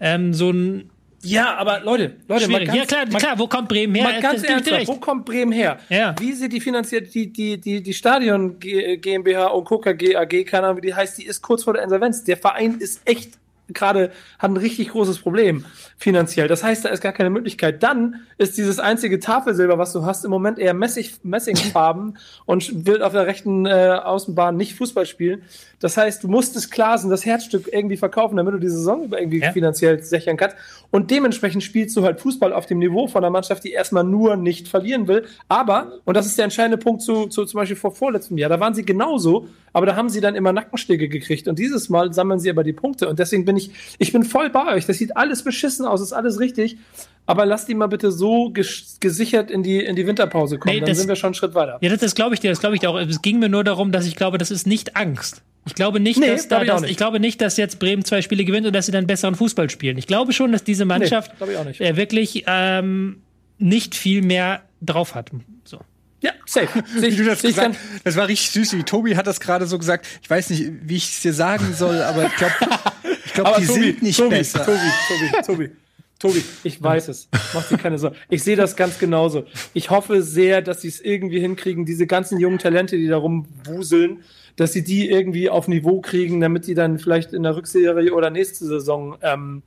ähm, so ein ja, aber Leute, Leute, mal ganz, ja klar, mal, klar, wo kommt Bremen her? Mal ganz ernsthaft, wo kommt Bremen her? Ja. Wie sieht die finanziert die die die die Stadion GmbH und Coca GAG, keine Ahnung, wie die heißt, die ist kurz vor der Insolvenz. Der Verein ist echt gerade hat ein richtig großes Problem finanziell. Das heißt, da ist gar keine Möglichkeit. Dann ist dieses einzige Tafelsilber, was du hast, im Moment eher Messing, Messingfarben und will auf der rechten äh, Außenbahn nicht Fußball spielen. Das heißt, du musstest Klasen das Herzstück irgendwie verkaufen, damit du die Saison über irgendwie ja. finanziell sichern kannst. Und dementsprechend spielst du halt Fußball auf dem Niveau von einer Mannschaft, die erstmal nur nicht verlieren will. Aber, und das ist der entscheidende Punkt zu, zu zum Beispiel vor vorletztem Jahr, da waren sie genauso, aber da haben sie dann immer Nackenschläge gekriegt. Und dieses Mal sammeln sie aber die Punkte. Und deswegen bin ich, ich bin voll bei euch. Das sieht alles beschissen aus, ist alles richtig. Aber lasst die mal bitte so gesichert in die, in die Winterpause kommen. Nee, dann sind wir schon einen Schritt weiter. Ja, das, das glaube ich dir, das glaube ich dir auch. Es ging mir nur darum, dass ich glaube, das ist nicht Angst. Ich glaube nicht, nee, dass da, ich, ich, glaube nicht, dass jetzt Bremen zwei Spiele gewinnt und dass sie dann besseren Fußball spielen. Ich glaube schon, dass diese Mannschaft nee, äh, wirklich ähm, nicht viel mehr drauf hat. So. Ja, safe. Wie du das, gesagt, das war richtig süß. Wie Tobi hat das gerade so gesagt. Ich weiß nicht, wie ich es dir sagen soll, aber ich glaube, ich glaub, die Tobi, sind nicht Tobi, besser. Tobi, Tobi, Tobi. Tobi, ich weiß es. Mach dir keine Sorgen. Ich sehe das ganz genauso. Ich hoffe sehr, dass sie es irgendwie hinkriegen, diese ganzen jungen Talente, die da rumwuseln, dass sie die irgendwie auf Niveau kriegen, damit die dann vielleicht in der Rückserie oder nächste Saison ähm,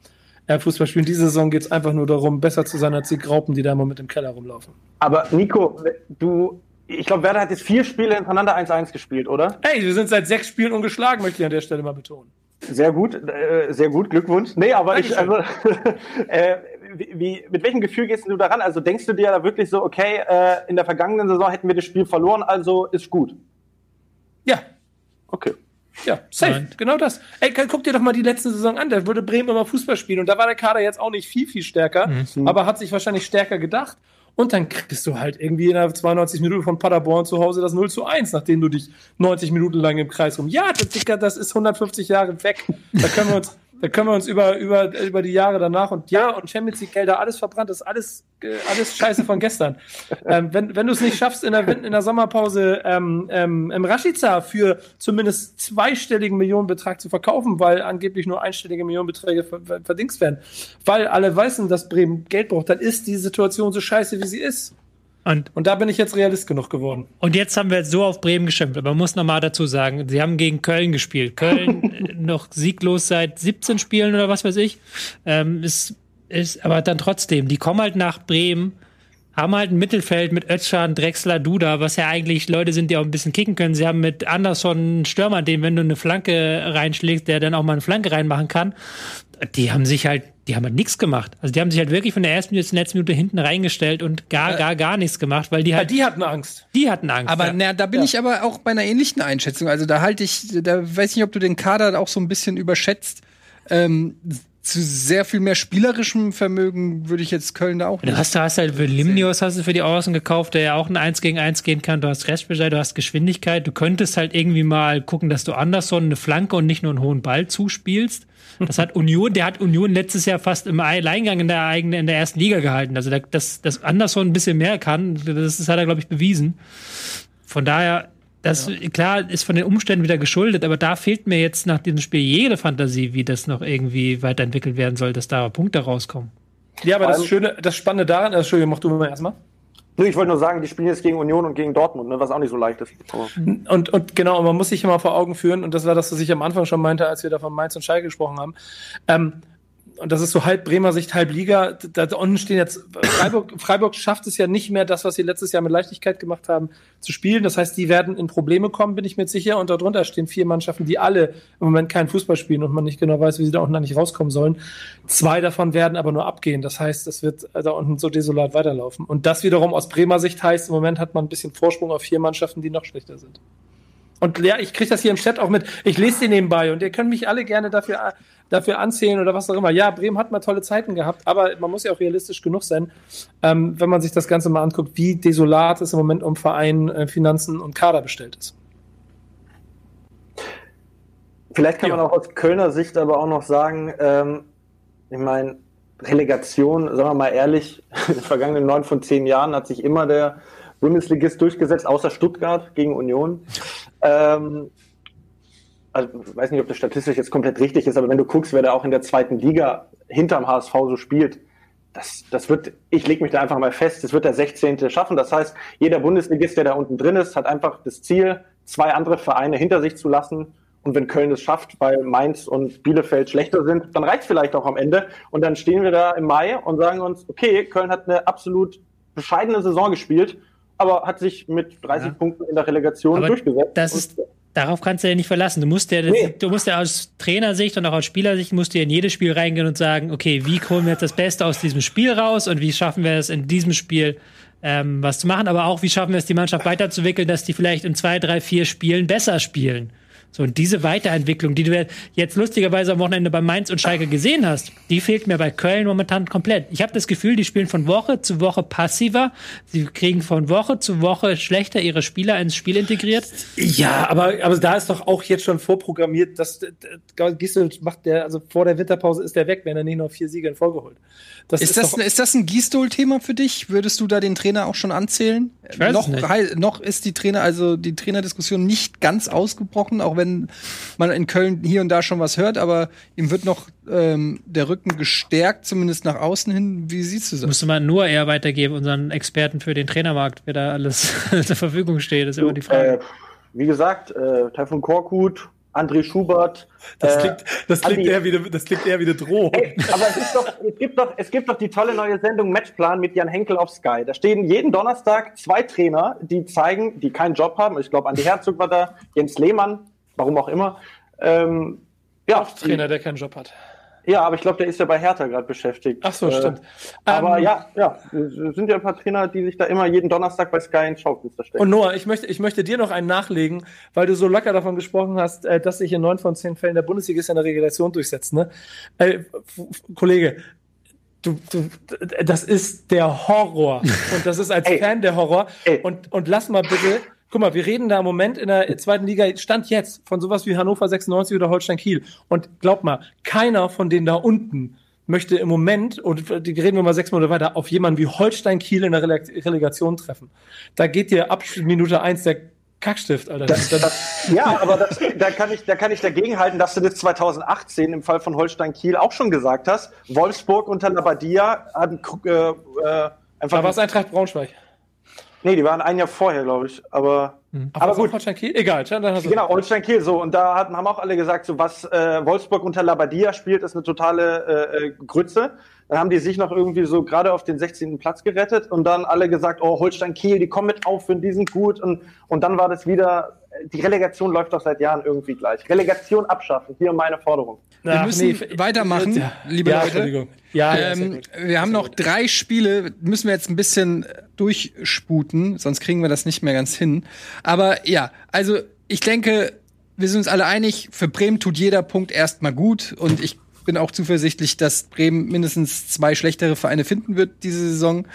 äh, Fußball spielen. Diese Saison geht es einfach nur darum, besser zu sein als die Graupen, die da immer mit dem Keller rumlaufen. Aber Nico, du, ich glaube, Werder hat jetzt vier Spiele hintereinander 1-1 gespielt, oder? Hey, wir sind seit sechs Spielen ungeschlagen, möchte ich an der Stelle mal betonen. Sehr gut, äh, sehr gut, Glückwunsch. Nee, aber ich, also, äh, wie, mit welchem Gefühl gehst du daran? Also denkst du dir da wirklich so, okay, äh, in der vergangenen Saison hätten wir das Spiel verloren, also ist gut? Ja. Okay. Ja, safe, Nein. genau das. Ey, guck dir doch mal die letzte Saison an. Da würde Bremen immer Fußball spielen und da war der Kader jetzt auch nicht viel, viel stärker, mhm. aber hat sich wahrscheinlich stärker gedacht. Und dann kriegst du halt irgendwie in der 92 Minuten von Paderborn zu Hause das 0 zu 1, nachdem du dich 90 Minuten lang im Kreis rum. Ja, das ist 150 Jahre weg. Da können wir uns, da können wir uns über, über, über die Jahre danach und ja, und Champions League Gelder, alles verbrannt, das ist alles, äh, alles Scheiße von gestern. ähm, wenn wenn du es nicht schaffst, in der, in der Sommerpause ähm, ähm, im Rashica für zumindest zweistelligen Millionenbetrag zu verkaufen, weil angeblich nur einstellige Millionenbeträge verdingst werden, weil alle wissen, dass Bremen Geld braucht, dann ist die Situation so scheiße, wie sie ist. Und, und da bin ich jetzt Realist genug geworden. Und jetzt haben wir so auf Bremen geschimpft. Aber man muss nochmal dazu sagen, sie haben gegen Köln gespielt. Köln noch sieglos seit 17 Spielen oder was weiß ich. Ähm, ist, ist aber dann trotzdem, die kommen halt nach Bremen. haben halt ein Mittelfeld mit Özcan, Drexler, Duda, was ja eigentlich Leute sind, die auch ein bisschen kicken können. Sie haben mit Anderson einen Stürmer, den, wenn du eine Flanke reinschlägst, der dann auch mal eine Flanke reinmachen kann. Die haben sich halt, die haben halt nichts gemacht. Also die haben sich halt wirklich von der ersten Minute zur letzten Minute hinten reingestellt und gar, äh, gar, gar nichts gemacht, weil die halt. Ja, die hatten Angst. Die hatten Angst. Aber ja. na, da bin ja. ich aber auch bei einer ähnlichen Einschätzung. Also da halte ich, da weiß ich nicht, ob du den Kader auch so ein bisschen überschätzt. Ähm, zu sehr viel mehr spielerischem Vermögen würde ich jetzt Köln da auch nicht. Du hast, du hast halt für Limnios hast du für die Außen gekauft, der ja auch ein 1 gegen 1 gehen kann. Du hast Restbescheid, du hast Geschwindigkeit. Du könntest halt irgendwie mal gucken, dass du Anderson eine Flanke und nicht nur einen hohen Ball zuspielst. Das hat Union, der hat Union letztes Jahr fast im Alleingang in der eigenen, in der ersten Liga gehalten. Also, dass, dass Anderson ein bisschen mehr kann, das, das hat er, glaube ich, bewiesen. Von daher, das ja. klar ist von den Umständen wieder geschuldet, aber da fehlt mir jetzt nach diesem Spiel jede Fantasie, wie das noch irgendwie weiterentwickelt werden soll, dass da Punkte rauskommen. Ja, aber das Schöne, das Spannende daran, also, Entschuldigung, mach du mal erstmal. Nee, ich wollte nur sagen, die spielen jetzt gegen Union und gegen Dortmund, ne, was auch nicht so leicht ist. Und, und genau, man muss sich immer vor Augen führen, und das war das, was ich am Anfang schon meinte, als wir da von Mainz und Schalke gesprochen haben. Ähm, und das ist so halb Bremer Sicht, halb Liga. Da, da unten stehen jetzt, Freiburg, Freiburg schafft es ja nicht mehr, das, was sie letztes Jahr mit Leichtigkeit gemacht haben, zu spielen. Das heißt, die werden in Probleme kommen, bin ich mir sicher. Und darunter stehen vier Mannschaften, die alle im Moment keinen Fußball spielen und man nicht genau weiß, wie sie da unten nicht rauskommen sollen. Zwei davon werden aber nur abgehen. Das heißt, es wird da unten so desolat weiterlaufen. Und das wiederum aus Bremer Sicht heißt, im Moment hat man ein bisschen Vorsprung auf vier Mannschaften, die noch schlechter sind. Und ja, ich kriege das hier im Chat auch mit. Ich lese den nebenbei und ihr könnt mich alle gerne dafür dafür anzählen oder was auch immer. Ja, Bremen hat mal tolle Zeiten gehabt, aber man muss ja auch realistisch genug sein, ähm, wenn man sich das Ganze mal anguckt, wie desolat es im Moment um Verein, äh, Finanzen und Kader bestellt ist. Vielleicht kann ja. man auch aus Kölner Sicht aber auch noch sagen, ähm, ich meine, Relegation, sagen wir mal ehrlich, in den vergangenen neun von zehn Jahren hat sich immer der Bundesligist durchgesetzt, außer Stuttgart gegen Union. Ähm, also ich weiß nicht, ob das statistisch jetzt komplett richtig ist, aber wenn du guckst, wer da auch in der zweiten Liga hinterm HSV so spielt, das, das wird, ich lege mich da einfach mal fest, das wird der 16. schaffen. Das heißt, jeder Bundesligist, der da unten drin ist, hat einfach das Ziel, zwei andere Vereine hinter sich zu lassen. Und wenn Köln es schafft, weil Mainz und Bielefeld schlechter sind, dann reicht vielleicht auch am Ende. Und dann stehen wir da im Mai und sagen uns, okay, Köln hat eine absolut bescheidene Saison gespielt, aber hat sich mit 30 ja. Punkten in der Relegation aber durchgesetzt. Das ist, Darauf kannst du ja nicht verlassen. Du musst ja, nee. du musst ja aus Trainersicht und auch aus Spielersicht musst du ja in jedes Spiel reingehen und sagen, okay, wie holen wir jetzt das Beste aus diesem Spiel raus und wie schaffen wir es in diesem Spiel ähm, was zu machen, aber auch wie schaffen wir es, die Mannschaft weiterzuwickeln, dass die vielleicht in zwei, drei, vier Spielen besser spielen. So, und diese Weiterentwicklung, die du jetzt lustigerweise am Wochenende bei Mainz und Schalke gesehen hast, die fehlt mir bei Köln momentan komplett. Ich habe das Gefühl, die spielen von Woche zu Woche passiver. Sie kriegen von Woche zu Woche schlechter ihre Spieler ins Spiel integriert. Ja, aber, aber da ist doch auch jetzt schon vorprogrammiert, dass Gissel macht der, also vor der Winterpause ist der weg, wenn er nicht noch vier Siege in Folge holt. Das ist, ist, das, ist das ein Gisdol-Thema für dich? Würdest du da den Trainer auch schon anzählen? noch, noch ist die Trainer, also die Trainerdiskussion nicht ganz ausgebrochen, auch wenn man in Köln hier und da schon was hört, aber ihm wird noch ähm, der Rücken gestärkt, zumindest nach außen hin. Wie siehst du das? Müsste man nur eher weitergeben, unseren Experten für den Trainermarkt, wer da alles zur Verfügung steht, ist immer die Frage. Äh, wie gesagt, äh, Taifun Korkut, André Schubert. Das klingt, äh, das klingt, eher, wie eine, das klingt eher wie eine Drohung. Hey, aber es, doch, es, gibt doch, es gibt doch die tolle neue Sendung Matchplan mit Jan Henkel auf Sky. Da stehen jeden Donnerstag zwei Trainer, die zeigen, die keinen Job haben. Ich glaube, Andi Herzog war da, Jens Lehmann, warum auch immer. Ähm, ja, Trainer, der keinen Job hat. Ja, aber ich glaube, der ist ja bei Hertha gerade beschäftigt. Ach so, äh, stimmt. Aber ähm, ja, ja, es sind ja ein paar Trainer, die sich da immer jeden Donnerstag bei Sky ins Schaufenster stellen. Und Noah, ich möchte, ich möchte dir noch einen nachlegen, weil du so locker davon gesprochen hast, äh, dass sich in neun von zehn Fällen der Bundesliga in der Regulation durchsetzt. Ne? Äh, Kollege, Du, du, das ist der Horror. Und das ist als Fan der Horror. Ey. Und, und lass mal bitte guck mal, wir reden da im Moment in der zweiten Liga, Stand jetzt, von sowas wie Hannover 96 oder Holstein Kiel. Und glaub mal, keiner von denen da unten möchte im Moment, und die reden wir mal sechs Monate weiter, auf jemanden wie Holstein Kiel in der Relegation treffen. Da geht dir ab Minute eins der Kackstift, Alter. Das, das, ja, aber das, da, kann ich, da kann ich dagegen halten, dass du das 2018 im Fall von Holstein Kiel auch schon gesagt hast. Wolfsburg unter Labadia haben äh, äh, einfach. Da war es Eintracht Braunschweig. Nee, die waren ein Jahr vorher, glaube ich. Aber Mhm. Aber gut. Holstein Kiel? Egal. genau, Holstein Kiel. So, und da haben auch alle gesagt, so was äh, Wolfsburg unter Labadia spielt, ist eine totale äh, äh Grütze. Dann haben die sich noch irgendwie so gerade auf den 16. Platz gerettet und dann alle gesagt, oh, Holstein Kiel, die kommen mit auf, die sind gut. Und, und dann war das wieder, die Relegation läuft doch seit Jahren irgendwie gleich. Relegation abschaffen, hier meine Forderung. Wir Ach, müssen nee, weitermachen, ja. liebe ja, Leute. Ja, ähm, wir haben noch drei Spiele, müssen wir jetzt ein bisschen durchsputen, sonst kriegen wir das nicht mehr ganz hin. Aber ja, also ich denke, wir sind uns alle einig, für Bremen tut jeder Punkt erstmal gut und ich bin auch zuversichtlich, dass Bremen mindestens zwei schlechtere Vereine finden wird diese Saison.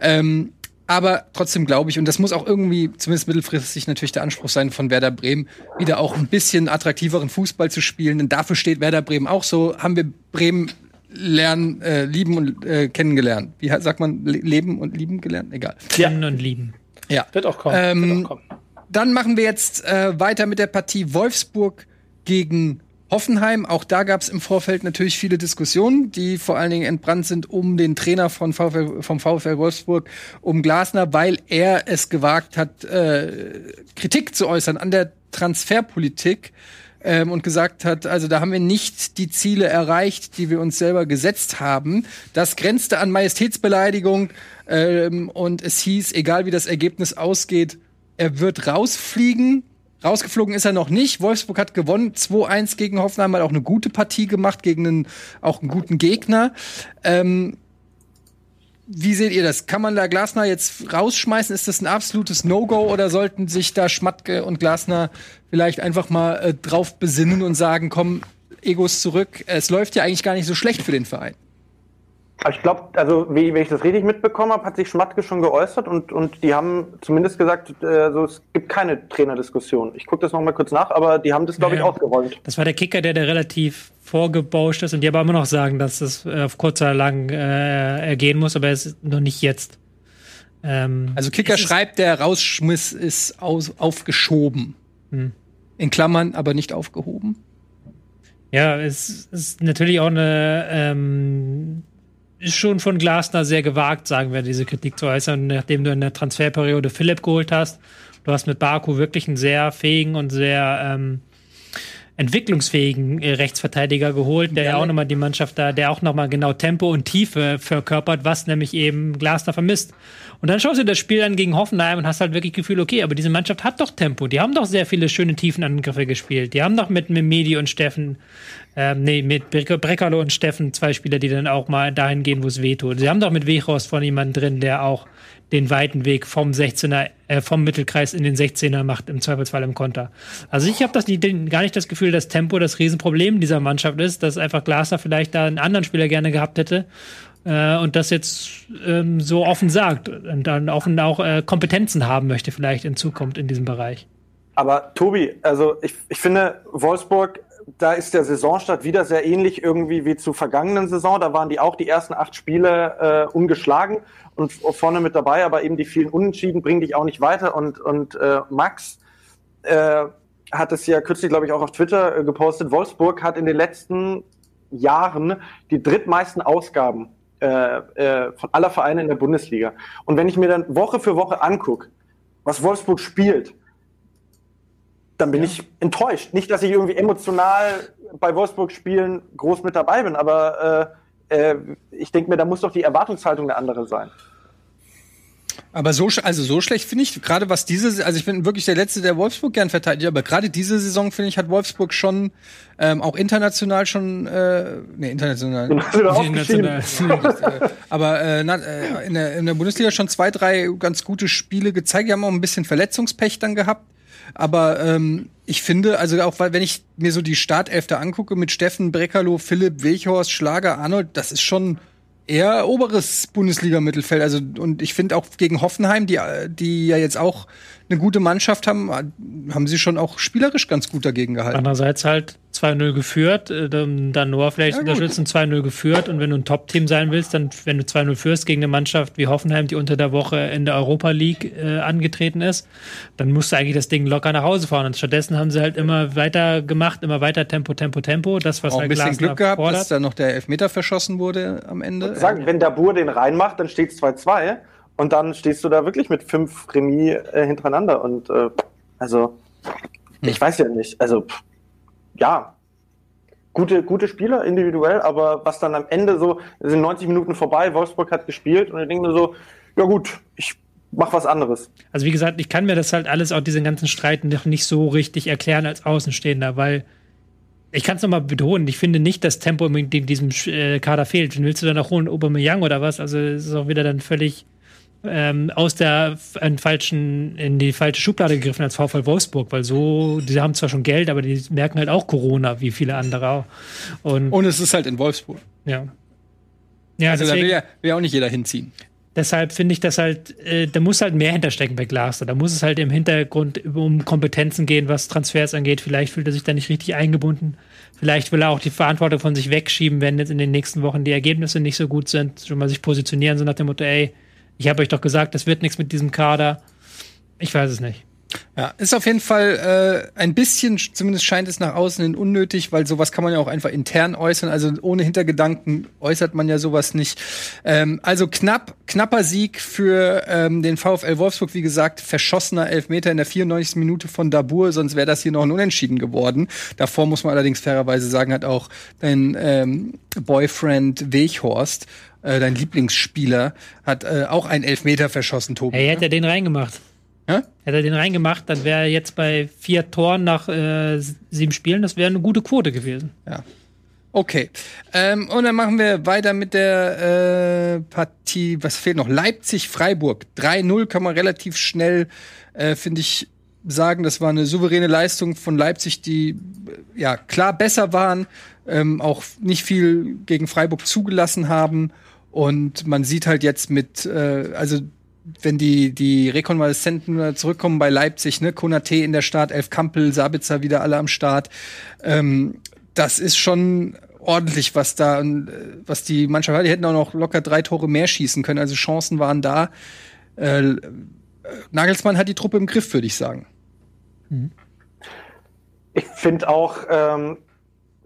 Ähm, aber trotzdem glaube ich, und das muss auch irgendwie, zumindest mittelfristig natürlich der Anspruch sein von Werder Bremen, wieder auch ein bisschen attraktiveren Fußball zu spielen. Denn dafür steht Werder Bremen auch so. Haben wir Bremen lernen, äh, lieben und äh, kennengelernt. Wie sagt man, leben und lieben gelernt? Egal. Kennen und lieben. Ja. Wird auch kommen. Ähm, Wird auch kommen. Dann machen wir jetzt äh, weiter mit der Partie Wolfsburg gegen Hoffenheim, auch da gab es im Vorfeld natürlich viele Diskussionen, die vor allen Dingen entbrannt sind um den Trainer von VfL, vom VfL Wolfsburg, um Glasner, weil er es gewagt hat, äh, Kritik zu äußern an der Transferpolitik ähm, und gesagt hat, also da haben wir nicht die Ziele erreicht, die wir uns selber gesetzt haben. Das grenzte an Majestätsbeleidigung ähm, und es hieß, egal wie das Ergebnis ausgeht, er wird rausfliegen Rausgeflogen ist er noch nicht. Wolfsburg hat gewonnen. 2-1 gegen Hoffenheim, hat auch eine gute Partie gemacht gegen einen, auch einen guten Gegner. Ähm, wie seht ihr das? Kann man da Glasner jetzt rausschmeißen? Ist das ein absolutes No-Go oder sollten sich da Schmatke und Glasner vielleicht einfach mal äh, drauf besinnen und sagen, komm, Egos zurück. Es läuft ja eigentlich gar nicht so schlecht für den Verein. Ich glaube, also wie, wenn ich das richtig mitbekommen habe, hat sich Schmatke schon geäußert und, und die haben zumindest gesagt, äh, so, es gibt keine Trainerdiskussion. Ich gucke das nochmal kurz nach, aber die haben das, glaube ich, ja, ausgerollt. Das war der Kicker, der da relativ vorgebauscht ist und die aber immer noch sagen, dass es äh, auf kurzer lang äh, ergehen muss, aber es ist noch nicht jetzt. Ähm, also Kicker schreibt, der Rausschmiss ist aus, aufgeschoben. Hm. In Klammern, aber nicht aufgehoben. Ja, es ist natürlich auch eine ähm, schon von Glasner sehr gewagt, sagen wir, diese Kritik zu äußern, nachdem du in der Transferperiode Philipp geholt hast. Du hast mit Baku wirklich einen sehr fähigen und sehr ähm, entwicklungsfähigen äh, Rechtsverteidiger geholt, der ja, auch nochmal die Mannschaft da, der auch nochmal genau Tempo und Tiefe verkörpert, was nämlich eben Glasner vermisst. Und dann schaust du das Spiel an gegen Hoffenheim und hast halt wirklich Gefühl, okay, aber diese Mannschaft hat doch Tempo. Die haben doch sehr viele schöne Tiefenangriffe gespielt. Die haben doch mit Medi und Steffen ähm, nee, mit Breckerlo und Steffen zwei Spieler, die dann auch mal dahin gehen, wo es weh tut. Sie haben doch mit Wechhorst von jemandem drin, der auch den weiten Weg vom 16er, äh, vom Mittelkreis in den 16er macht, im Zweifelsfall im Konter. Also ich habe das nicht, gar nicht das Gefühl, dass Tempo das Riesenproblem dieser Mannschaft ist, dass einfach Glasner vielleicht da einen anderen Spieler gerne gehabt hätte äh, und das jetzt ähm, so offen sagt und dann offen auch äh, Kompetenzen haben möchte vielleicht in Zukunft in diesem Bereich. Aber Tobi, also ich, ich finde, Wolfsburg da ist der Saisonstart wieder sehr ähnlich irgendwie wie zur vergangenen Saison. Da waren die auch die ersten acht Spiele äh, ungeschlagen und vorne mit dabei, aber eben die vielen Unentschieden bringen dich auch nicht weiter. Und, und äh, Max äh, hat es ja kürzlich, glaube ich, auch auf Twitter äh, gepostet. Wolfsburg hat in den letzten Jahren die drittmeisten Ausgaben äh, äh, von aller Vereine in der Bundesliga. Und wenn ich mir dann Woche für Woche angucke, was Wolfsburg spielt, dann bin ja. ich enttäuscht. Nicht, dass ich irgendwie emotional bei Wolfsburg-Spielen groß mit dabei bin, aber äh, äh, ich denke mir, da muss doch die Erwartungshaltung eine andere sein. Aber so, also so schlecht finde ich, gerade was diese, also ich bin wirklich der Letzte, der Wolfsburg gern verteidigt, aber gerade diese Saison, finde ich, hat Wolfsburg schon ähm, auch international schon, äh, nee, international. international. Äh, aber äh, na, äh, in, der, in der Bundesliga schon zwei, drei ganz gute Spiele gezeigt. Die haben auch ein bisschen Verletzungspech dann gehabt. Aber ähm, ich finde, also auch wenn ich mir so die Startelf da angucke mit Steffen, Breckerloh, Philipp, Wilchhorst, Schlager, Arnold, das ist schon eher oberes Bundesliga-Mittelfeld. Also, und ich finde auch gegen Hoffenheim, die, die ja jetzt auch eine gute Mannschaft haben, haben sie schon auch spielerisch ganz gut dagegen gehalten. Andererseits halt 2-0 geführt, äh, dann nur vielleicht ja, unterstützen, 2-0 geführt und wenn du ein Top-Team sein willst, dann, wenn du 2-0 führst gegen eine Mannschaft wie Hoffenheim, die unter der Woche in der Europa League äh, angetreten ist, dann musst du eigentlich das Ding locker nach Hause fahren und stattdessen haben sie halt immer weiter gemacht, immer weiter Tempo, Tempo, Tempo, das was Auch ein bisschen Glück gehabt, fordert. dass da noch der Elfmeter verschossen wurde am Ende. Sagen, wenn der Bur den reinmacht, dann steht es 2-2 und dann stehst du da wirklich mit fünf Remis äh, hintereinander und äh, Also, hm. ich weiß ja nicht. Also, pff, ja, gute, gute Spieler individuell, aber was dann am Ende so, sind 90 Minuten vorbei, Wolfsburg hat gespielt und ich denke mir so, ja gut, ich mach was anderes. Also wie gesagt, ich kann mir das halt alles, auch diesen ganzen Streit noch nicht so richtig erklären als Außenstehender, weil ich kann es nochmal betonen, ich finde nicht, dass Tempo in diesem äh, Kader fehlt. Willst du dann auch holen Aubameyang oder was? Also es ist auch wieder dann völlig ähm, aus der in, falschen, in die falsche Schublade gegriffen als VfL Wolfsburg, weil so, die haben zwar schon Geld, aber die merken halt auch Corona, wie viele andere auch. Und, Und es ist halt in Wolfsburg. Ja. Ja, also deswegen, da will ja, will ja auch nicht jeder hinziehen. Deshalb finde ich das halt, äh, da muss halt mehr hinterstecken bei Glasner. Da muss es halt im Hintergrund um Kompetenzen gehen, was Transfers angeht. Vielleicht fühlt er sich da nicht richtig eingebunden. Vielleicht will er auch die Verantwortung von sich wegschieben, wenn jetzt in den nächsten Wochen die Ergebnisse nicht so gut sind. Schon mal sich positionieren, so nach dem Motto, ey, ich habe euch doch gesagt, das wird nichts mit diesem Kader. Ich weiß es nicht. Ja, ist auf jeden Fall äh, ein bisschen, zumindest scheint es nach außen hin unnötig, weil sowas kann man ja auch einfach intern äußern. Also ohne Hintergedanken äußert man ja sowas nicht. Ähm, also knapp, knapper Sieg für ähm, den VfL Wolfsburg, wie gesagt, verschossener Elfmeter in der 94. Minute von Dabur, sonst wäre das hier noch ein Unentschieden geworden. Davor muss man allerdings fairerweise sagen, hat auch dein ähm, Boyfriend Weghorst, äh, dein Lieblingsspieler, hat äh, auch einen Elfmeter verschossen, Tobi. Hey, hätte er den reingemacht. Ja? Hätte er den reingemacht, dann wäre er jetzt bei vier Toren nach äh, sieben Spielen, das wäre eine gute Quote gewesen. Ja. Okay. Ähm, und dann machen wir weiter mit der äh, Partie, was fehlt noch? Leipzig-Freiburg. 3-0 kann man relativ schnell, äh, finde ich, sagen. Das war eine souveräne Leistung von Leipzig, die äh, ja klar besser waren, ähm, auch nicht viel gegen Freiburg zugelassen haben. Und man sieht halt jetzt mit, äh, also wenn die, die Rekonvaleszenten zurückkommen bei Leipzig, ne, Konate in der Start, Elf Kampel, Sabitzer wieder alle am Start. Ähm, das ist schon ordentlich, was da, was die Mannschaft hat. Die hätten auch noch locker drei Tore mehr schießen können. Also Chancen waren da. Äh, Nagelsmann hat die Truppe im Griff, würde ich sagen. Ich finde auch, ähm,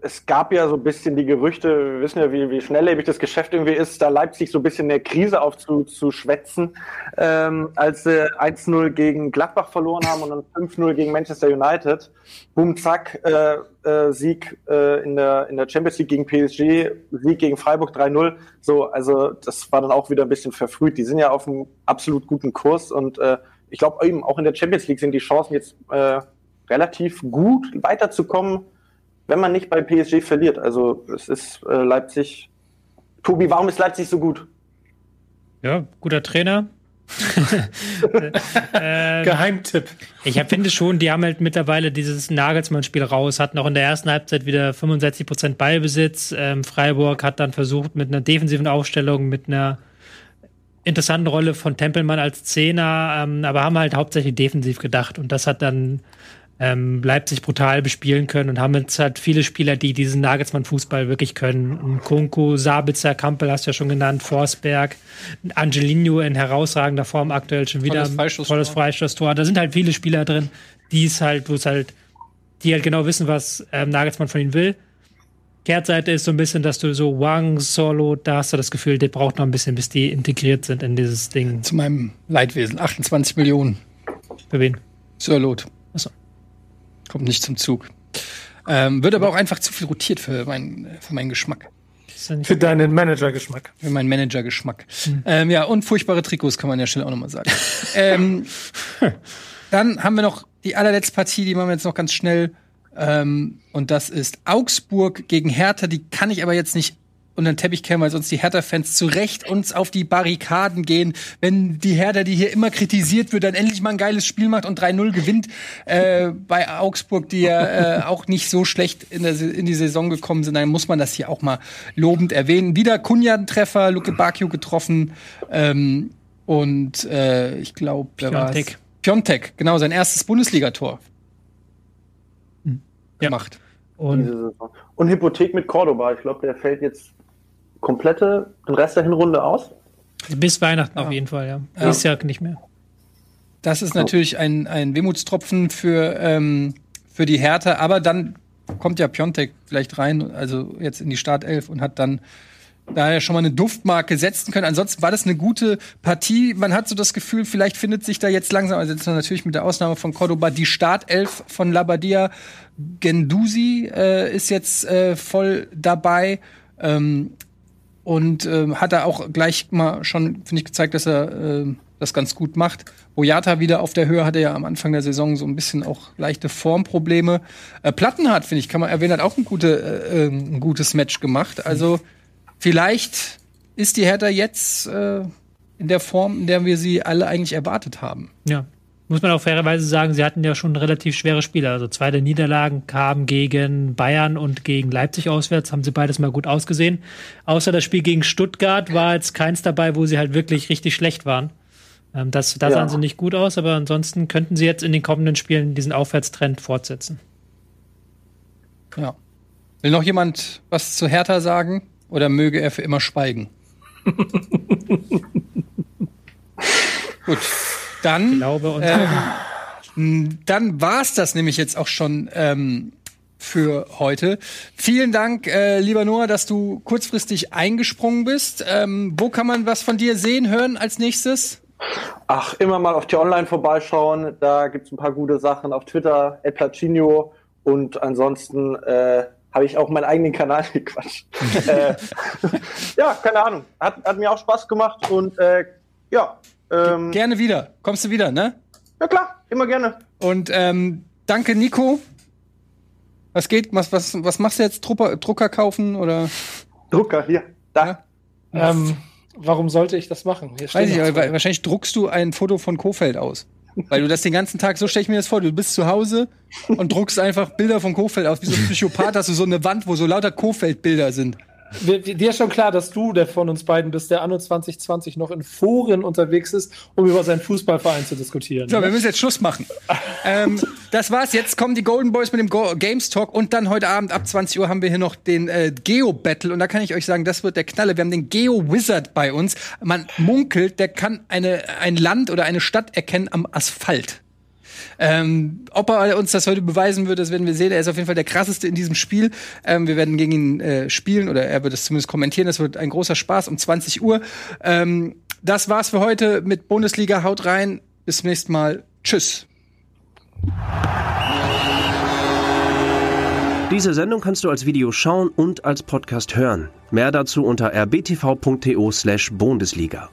es gab ja so ein bisschen die Gerüchte, wir wissen ja, wie, wie schnelllebig das Geschäft irgendwie ist, da Leipzig so ein bisschen eine Krise aufzuschwätzen, ähm, als sie 1-0 gegen Gladbach verloren haben und dann 5-0 gegen Manchester United. Boom, zack, äh, äh, Sieg äh, in, der, in der Champions League gegen PSG, Sieg gegen Freiburg 3-0. So, also das war dann auch wieder ein bisschen verfrüht. Die sind ja auf einem absolut guten Kurs und äh, ich glaube eben auch in der Champions League sind die Chancen jetzt äh, relativ gut weiterzukommen wenn man nicht bei PSG verliert. Also es ist äh, Leipzig. Tobi, warum ist Leipzig so gut? Ja, guter Trainer. ähm, Geheimtipp. Ich finde schon, die haben halt mittlerweile dieses Nagelsmann-Spiel raus, hatten auch in der ersten Halbzeit wieder 65 Prozent Ballbesitz. Ähm, Freiburg hat dann versucht, mit einer defensiven Aufstellung, mit einer interessanten Rolle von Tempelmann als Zehner, ähm, aber haben halt hauptsächlich defensiv gedacht und das hat dann ähm, Leipzig brutal bespielen können und haben jetzt halt viele Spieler, die diesen Nagelsmann-Fußball wirklich können. Kunku, Sabitzer, Kampel hast du ja schon genannt, Forsberg, Angelino in herausragender Form aktuell schon wieder. Volles Freistoßtor. Volles Freistoßtor. Da sind halt viele Spieler drin, die es halt, wo es halt, die halt genau wissen, was ähm, Nagelsmann von ihnen will. Kehrtseite ist so ein bisschen, dass du so Wang, Solo, da hast du das Gefühl, der braucht noch ein bisschen, bis die integriert sind in dieses Ding. Zu meinem Leidwesen. 28 Millionen. Für wen? Sirlot. Kommt nicht zum Zug. Ähm, wird aber auch einfach zu viel rotiert für, mein, für meinen Geschmack. Für deinen Manager-Geschmack. Für meinen Manager-Geschmack. Hm. Ähm, ja, und furchtbare Trikots kann man ja schnell auch nochmal sagen. ähm, dann haben wir noch die allerletzte Partie, die machen wir jetzt noch ganz schnell. Ähm, und das ist Augsburg gegen Hertha. Die kann ich aber jetzt nicht unter den Teppich kehren, weil sonst die Hertha-Fans zu Recht uns auf die Barrikaden gehen, wenn die Hertha, die hier immer kritisiert wird, dann endlich mal ein geiles Spiel macht und 3-0 gewinnt äh, bei Augsburg, die ja äh, auch nicht so schlecht in, der, in die Saison gekommen sind. Dann muss man das hier auch mal lobend erwähnen. Wieder Kunjan-Treffer, Luke Bakio getroffen ähm, und äh, ich glaube, Piontek. Piontek, genau, sein erstes Bundesligator hm. gemacht. Und, und Hypothek mit Cordoba. Ich glaube, der fällt jetzt komplette, den Rest der Hinrunde aus? Bis Weihnachten ja. auf jeden Fall, ja. ja. Ist ja nicht mehr. Das ist natürlich ein, ein Wehmutstropfen für, ähm, für die Härte, aber dann kommt ja Piontek vielleicht rein, also jetzt in die Startelf und hat dann daher schon mal eine Duftmarke setzen können. Ansonsten war das eine gute Partie. Man hat so das Gefühl, vielleicht findet sich da jetzt langsam, also jetzt natürlich mit der Ausnahme von Cordoba, die Startelf von Labadia. Gendusi äh, ist jetzt äh, voll dabei. Ähm, und äh, hat er auch gleich mal schon, finde ich, gezeigt, dass er äh, das ganz gut macht. Boyata wieder auf der Höhe hatte ja am Anfang der Saison so ein bisschen auch leichte Formprobleme. Äh, Plattenhardt, finde ich, kann man erwähnen, hat auch ein, gute, äh, ein gutes Match gemacht. Also vielleicht ist die Hertha jetzt äh, in der Form, in der wir sie alle eigentlich erwartet haben. Ja, muss man auch fairerweise sagen, sie hatten ja schon relativ schwere Spiele. Also zwei der Niederlagen kamen gegen Bayern und gegen Leipzig auswärts, haben sie beides mal gut ausgesehen. Außer das Spiel gegen Stuttgart war jetzt keins dabei, wo sie halt wirklich richtig schlecht waren. Ähm, das, da ja. sahen sie nicht gut aus, aber ansonsten könnten sie jetzt in den kommenden Spielen diesen Aufwärtstrend fortsetzen. Ja. Will noch jemand was zu Hertha sagen? Oder möge er für immer schweigen? gut. Dann, glaube, ähm, dann war's das nämlich jetzt auch schon ähm, für heute. Vielen Dank, äh, lieber Noah, dass du kurzfristig eingesprungen bist. Ähm, wo kann man was von dir sehen, hören als nächstes? Ach, immer mal auf die Online vorbeischauen. Da gibt's ein paar gute Sachen auf Twitter, El Placino. Und ansonsten äh, habe ich auch meinen eigenen Kanal gequatscht. äh, ja, keine Ahnung. Hat, hat mir auch Spaß gemacht und äh, ja, ähm, gerne wieder. Kommst du wieder, ne? Ja klar, immer gerne. Und ähm, danke, Nico. Was geht? Was, was, was machst du jetzt? Drucker, Drucker kaufen oder? Drucker, hier. Da. Ja? Ähm, warum sollte ich das machen? Weiß ich, aber wahrscheinlich druckst du ein Foto von Kofeld aus. Weil du das den ganzen Tag, so stelle ich mir das vor, du bist zu Hause und druckst einfach Bilder von Kofeld aus. Wie so ein Psychopath hast du so eine Wand, wo so lauter Kofeld-Bilder sind. Dir ist schon klar, dass du der von uns beiden bist, der anno 2020 noch in Foren unterwegs ist, um über seinen Fußballverein zu diskutieren. So, ne? wir müssen jetzt Schluss machen. ähm, das war's. Jetzt kommen die Golden Boys mit dem Go Games Talk und dann heute Abend ab 20 Uhr haben wir hier noch den äh, Geo Battle und da kann ich euch sagen, das wird der Knalle. Wir haben den Geo Wizard bei uns. Man munkelt, der kann eine, ein Land oder eine Stadt erkennen am Asphalt. Ähm, ob er uns das heute beweisen wird, das werden wir sehen. Er ist auf jeden Fall der krasseste in diesem Spiel. Ähm, wir werden gegen ihn äh, spielen oder er wird es zumindest kommentieren. Das wird ein großer Spaß um 20 Uhr. Ähm, das war's für heute mit Bundesliga. Haut rein. Bis zum nächsten Mal. Tschüss. Diese Sendung kannst du als Video schauen und als Podcast hören. Mehr dazu unter rbtv.to slash Bundesliga.